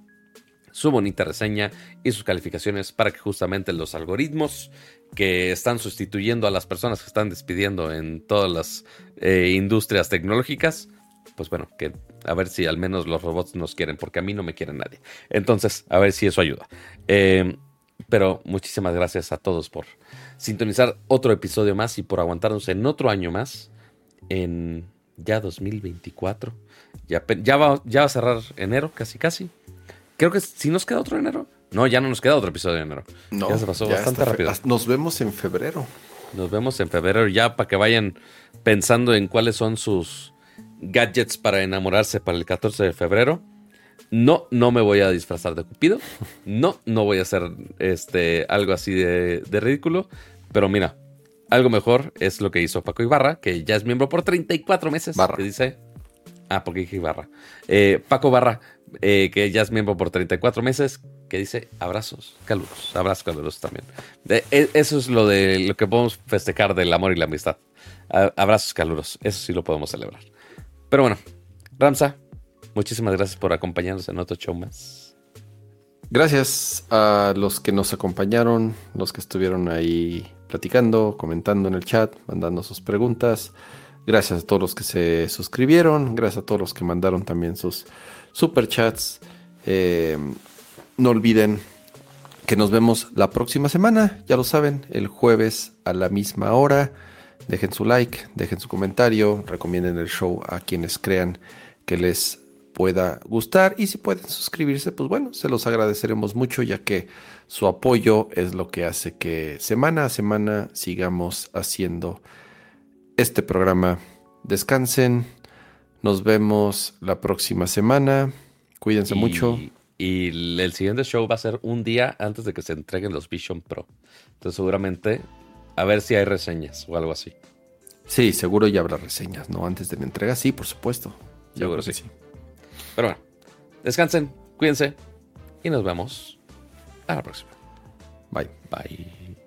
S1: su bonita reseña y sus calificaciones para que justamente los algoritmos que están sustituyendo a las personas que están despidiendo en todas las eh, industrias tecnológicas, pues bueno, que a ver si al menos los robots nos quieren, porque a mí no me quiere nadie. Entonces, a ver si eso ayuda. Eh, pero muchísimas gracias a todos por sintonizar otro episodio más y por aguantarnos en otro año más, en ya 2024. Ya, ya, va, ya va a cerrar enero, casi casi. Creo que si nos queda otro enero. No, ya no nos queda otro episodio de enero.
S2: No, ya se pasó bastante rápido. Nos vemos en febrero.
S1: Nos vemos en febrero ya para que vayan pensando en cuáles son sus gadgets para enamorarse para el 14 de febrero. No, no me voy a disfrazar de Cupido. No, no voy a hacer este, algo así de, ridículo. Pero mira, algo mejor es lo que hizo Paco Ibarra, que ya es miembro por 34 meses.
S2: Barra.
S1: Que dice. Ah, porque dije Ibarra. Eh, Paco Barra, eh, que ya es miembro por 34 meses, que dice abrazos caluros. Abrazos caluros también. E, eso es lo de lo que podemos festejar del amor y la amistad. abrazos caluros. Eso sí lo podemos celebrar. Pero bueno, Ramsa, Muchísimas gracias por acompañarnos en otro show más.
S2: Gracias a los que nos acompañaron, los que estuvieron ahí platicando, comentando en el chat, mandando sus preguntas. Gracias a todos los que se suscribieron. Gracias a todos los que mandaron también sus super chats. Eh, no olviden que nos vemos la próxima semana. Ya lo saben, el jueves a la misma hora. dejen su like, dejen su comentario, recomienden el show a quienes crean que les pueda gustar y si pueden suscribirse, pues bueno, se los agradeceremos mucho ya que su apoyo es lo que hace que semana a semana sigamos haciendo este programa. Descansen, nos vemos la próxima semana, cuídense mucho.
S1: Y el siguiente show va a ser un día antes de que se entreguen los Vision Pro. Entonces seguramente a ver si hay reseñas o algo así.
S2: Sí, seguro ya habrá reseñas, ¿no? Antes de la entrega, sí, por supuesto.
S1: Seguro sí. sí. Pero bueno, descansen, cuídense y nos vemos a la próxima.
S2: Bye.
S1: Bye.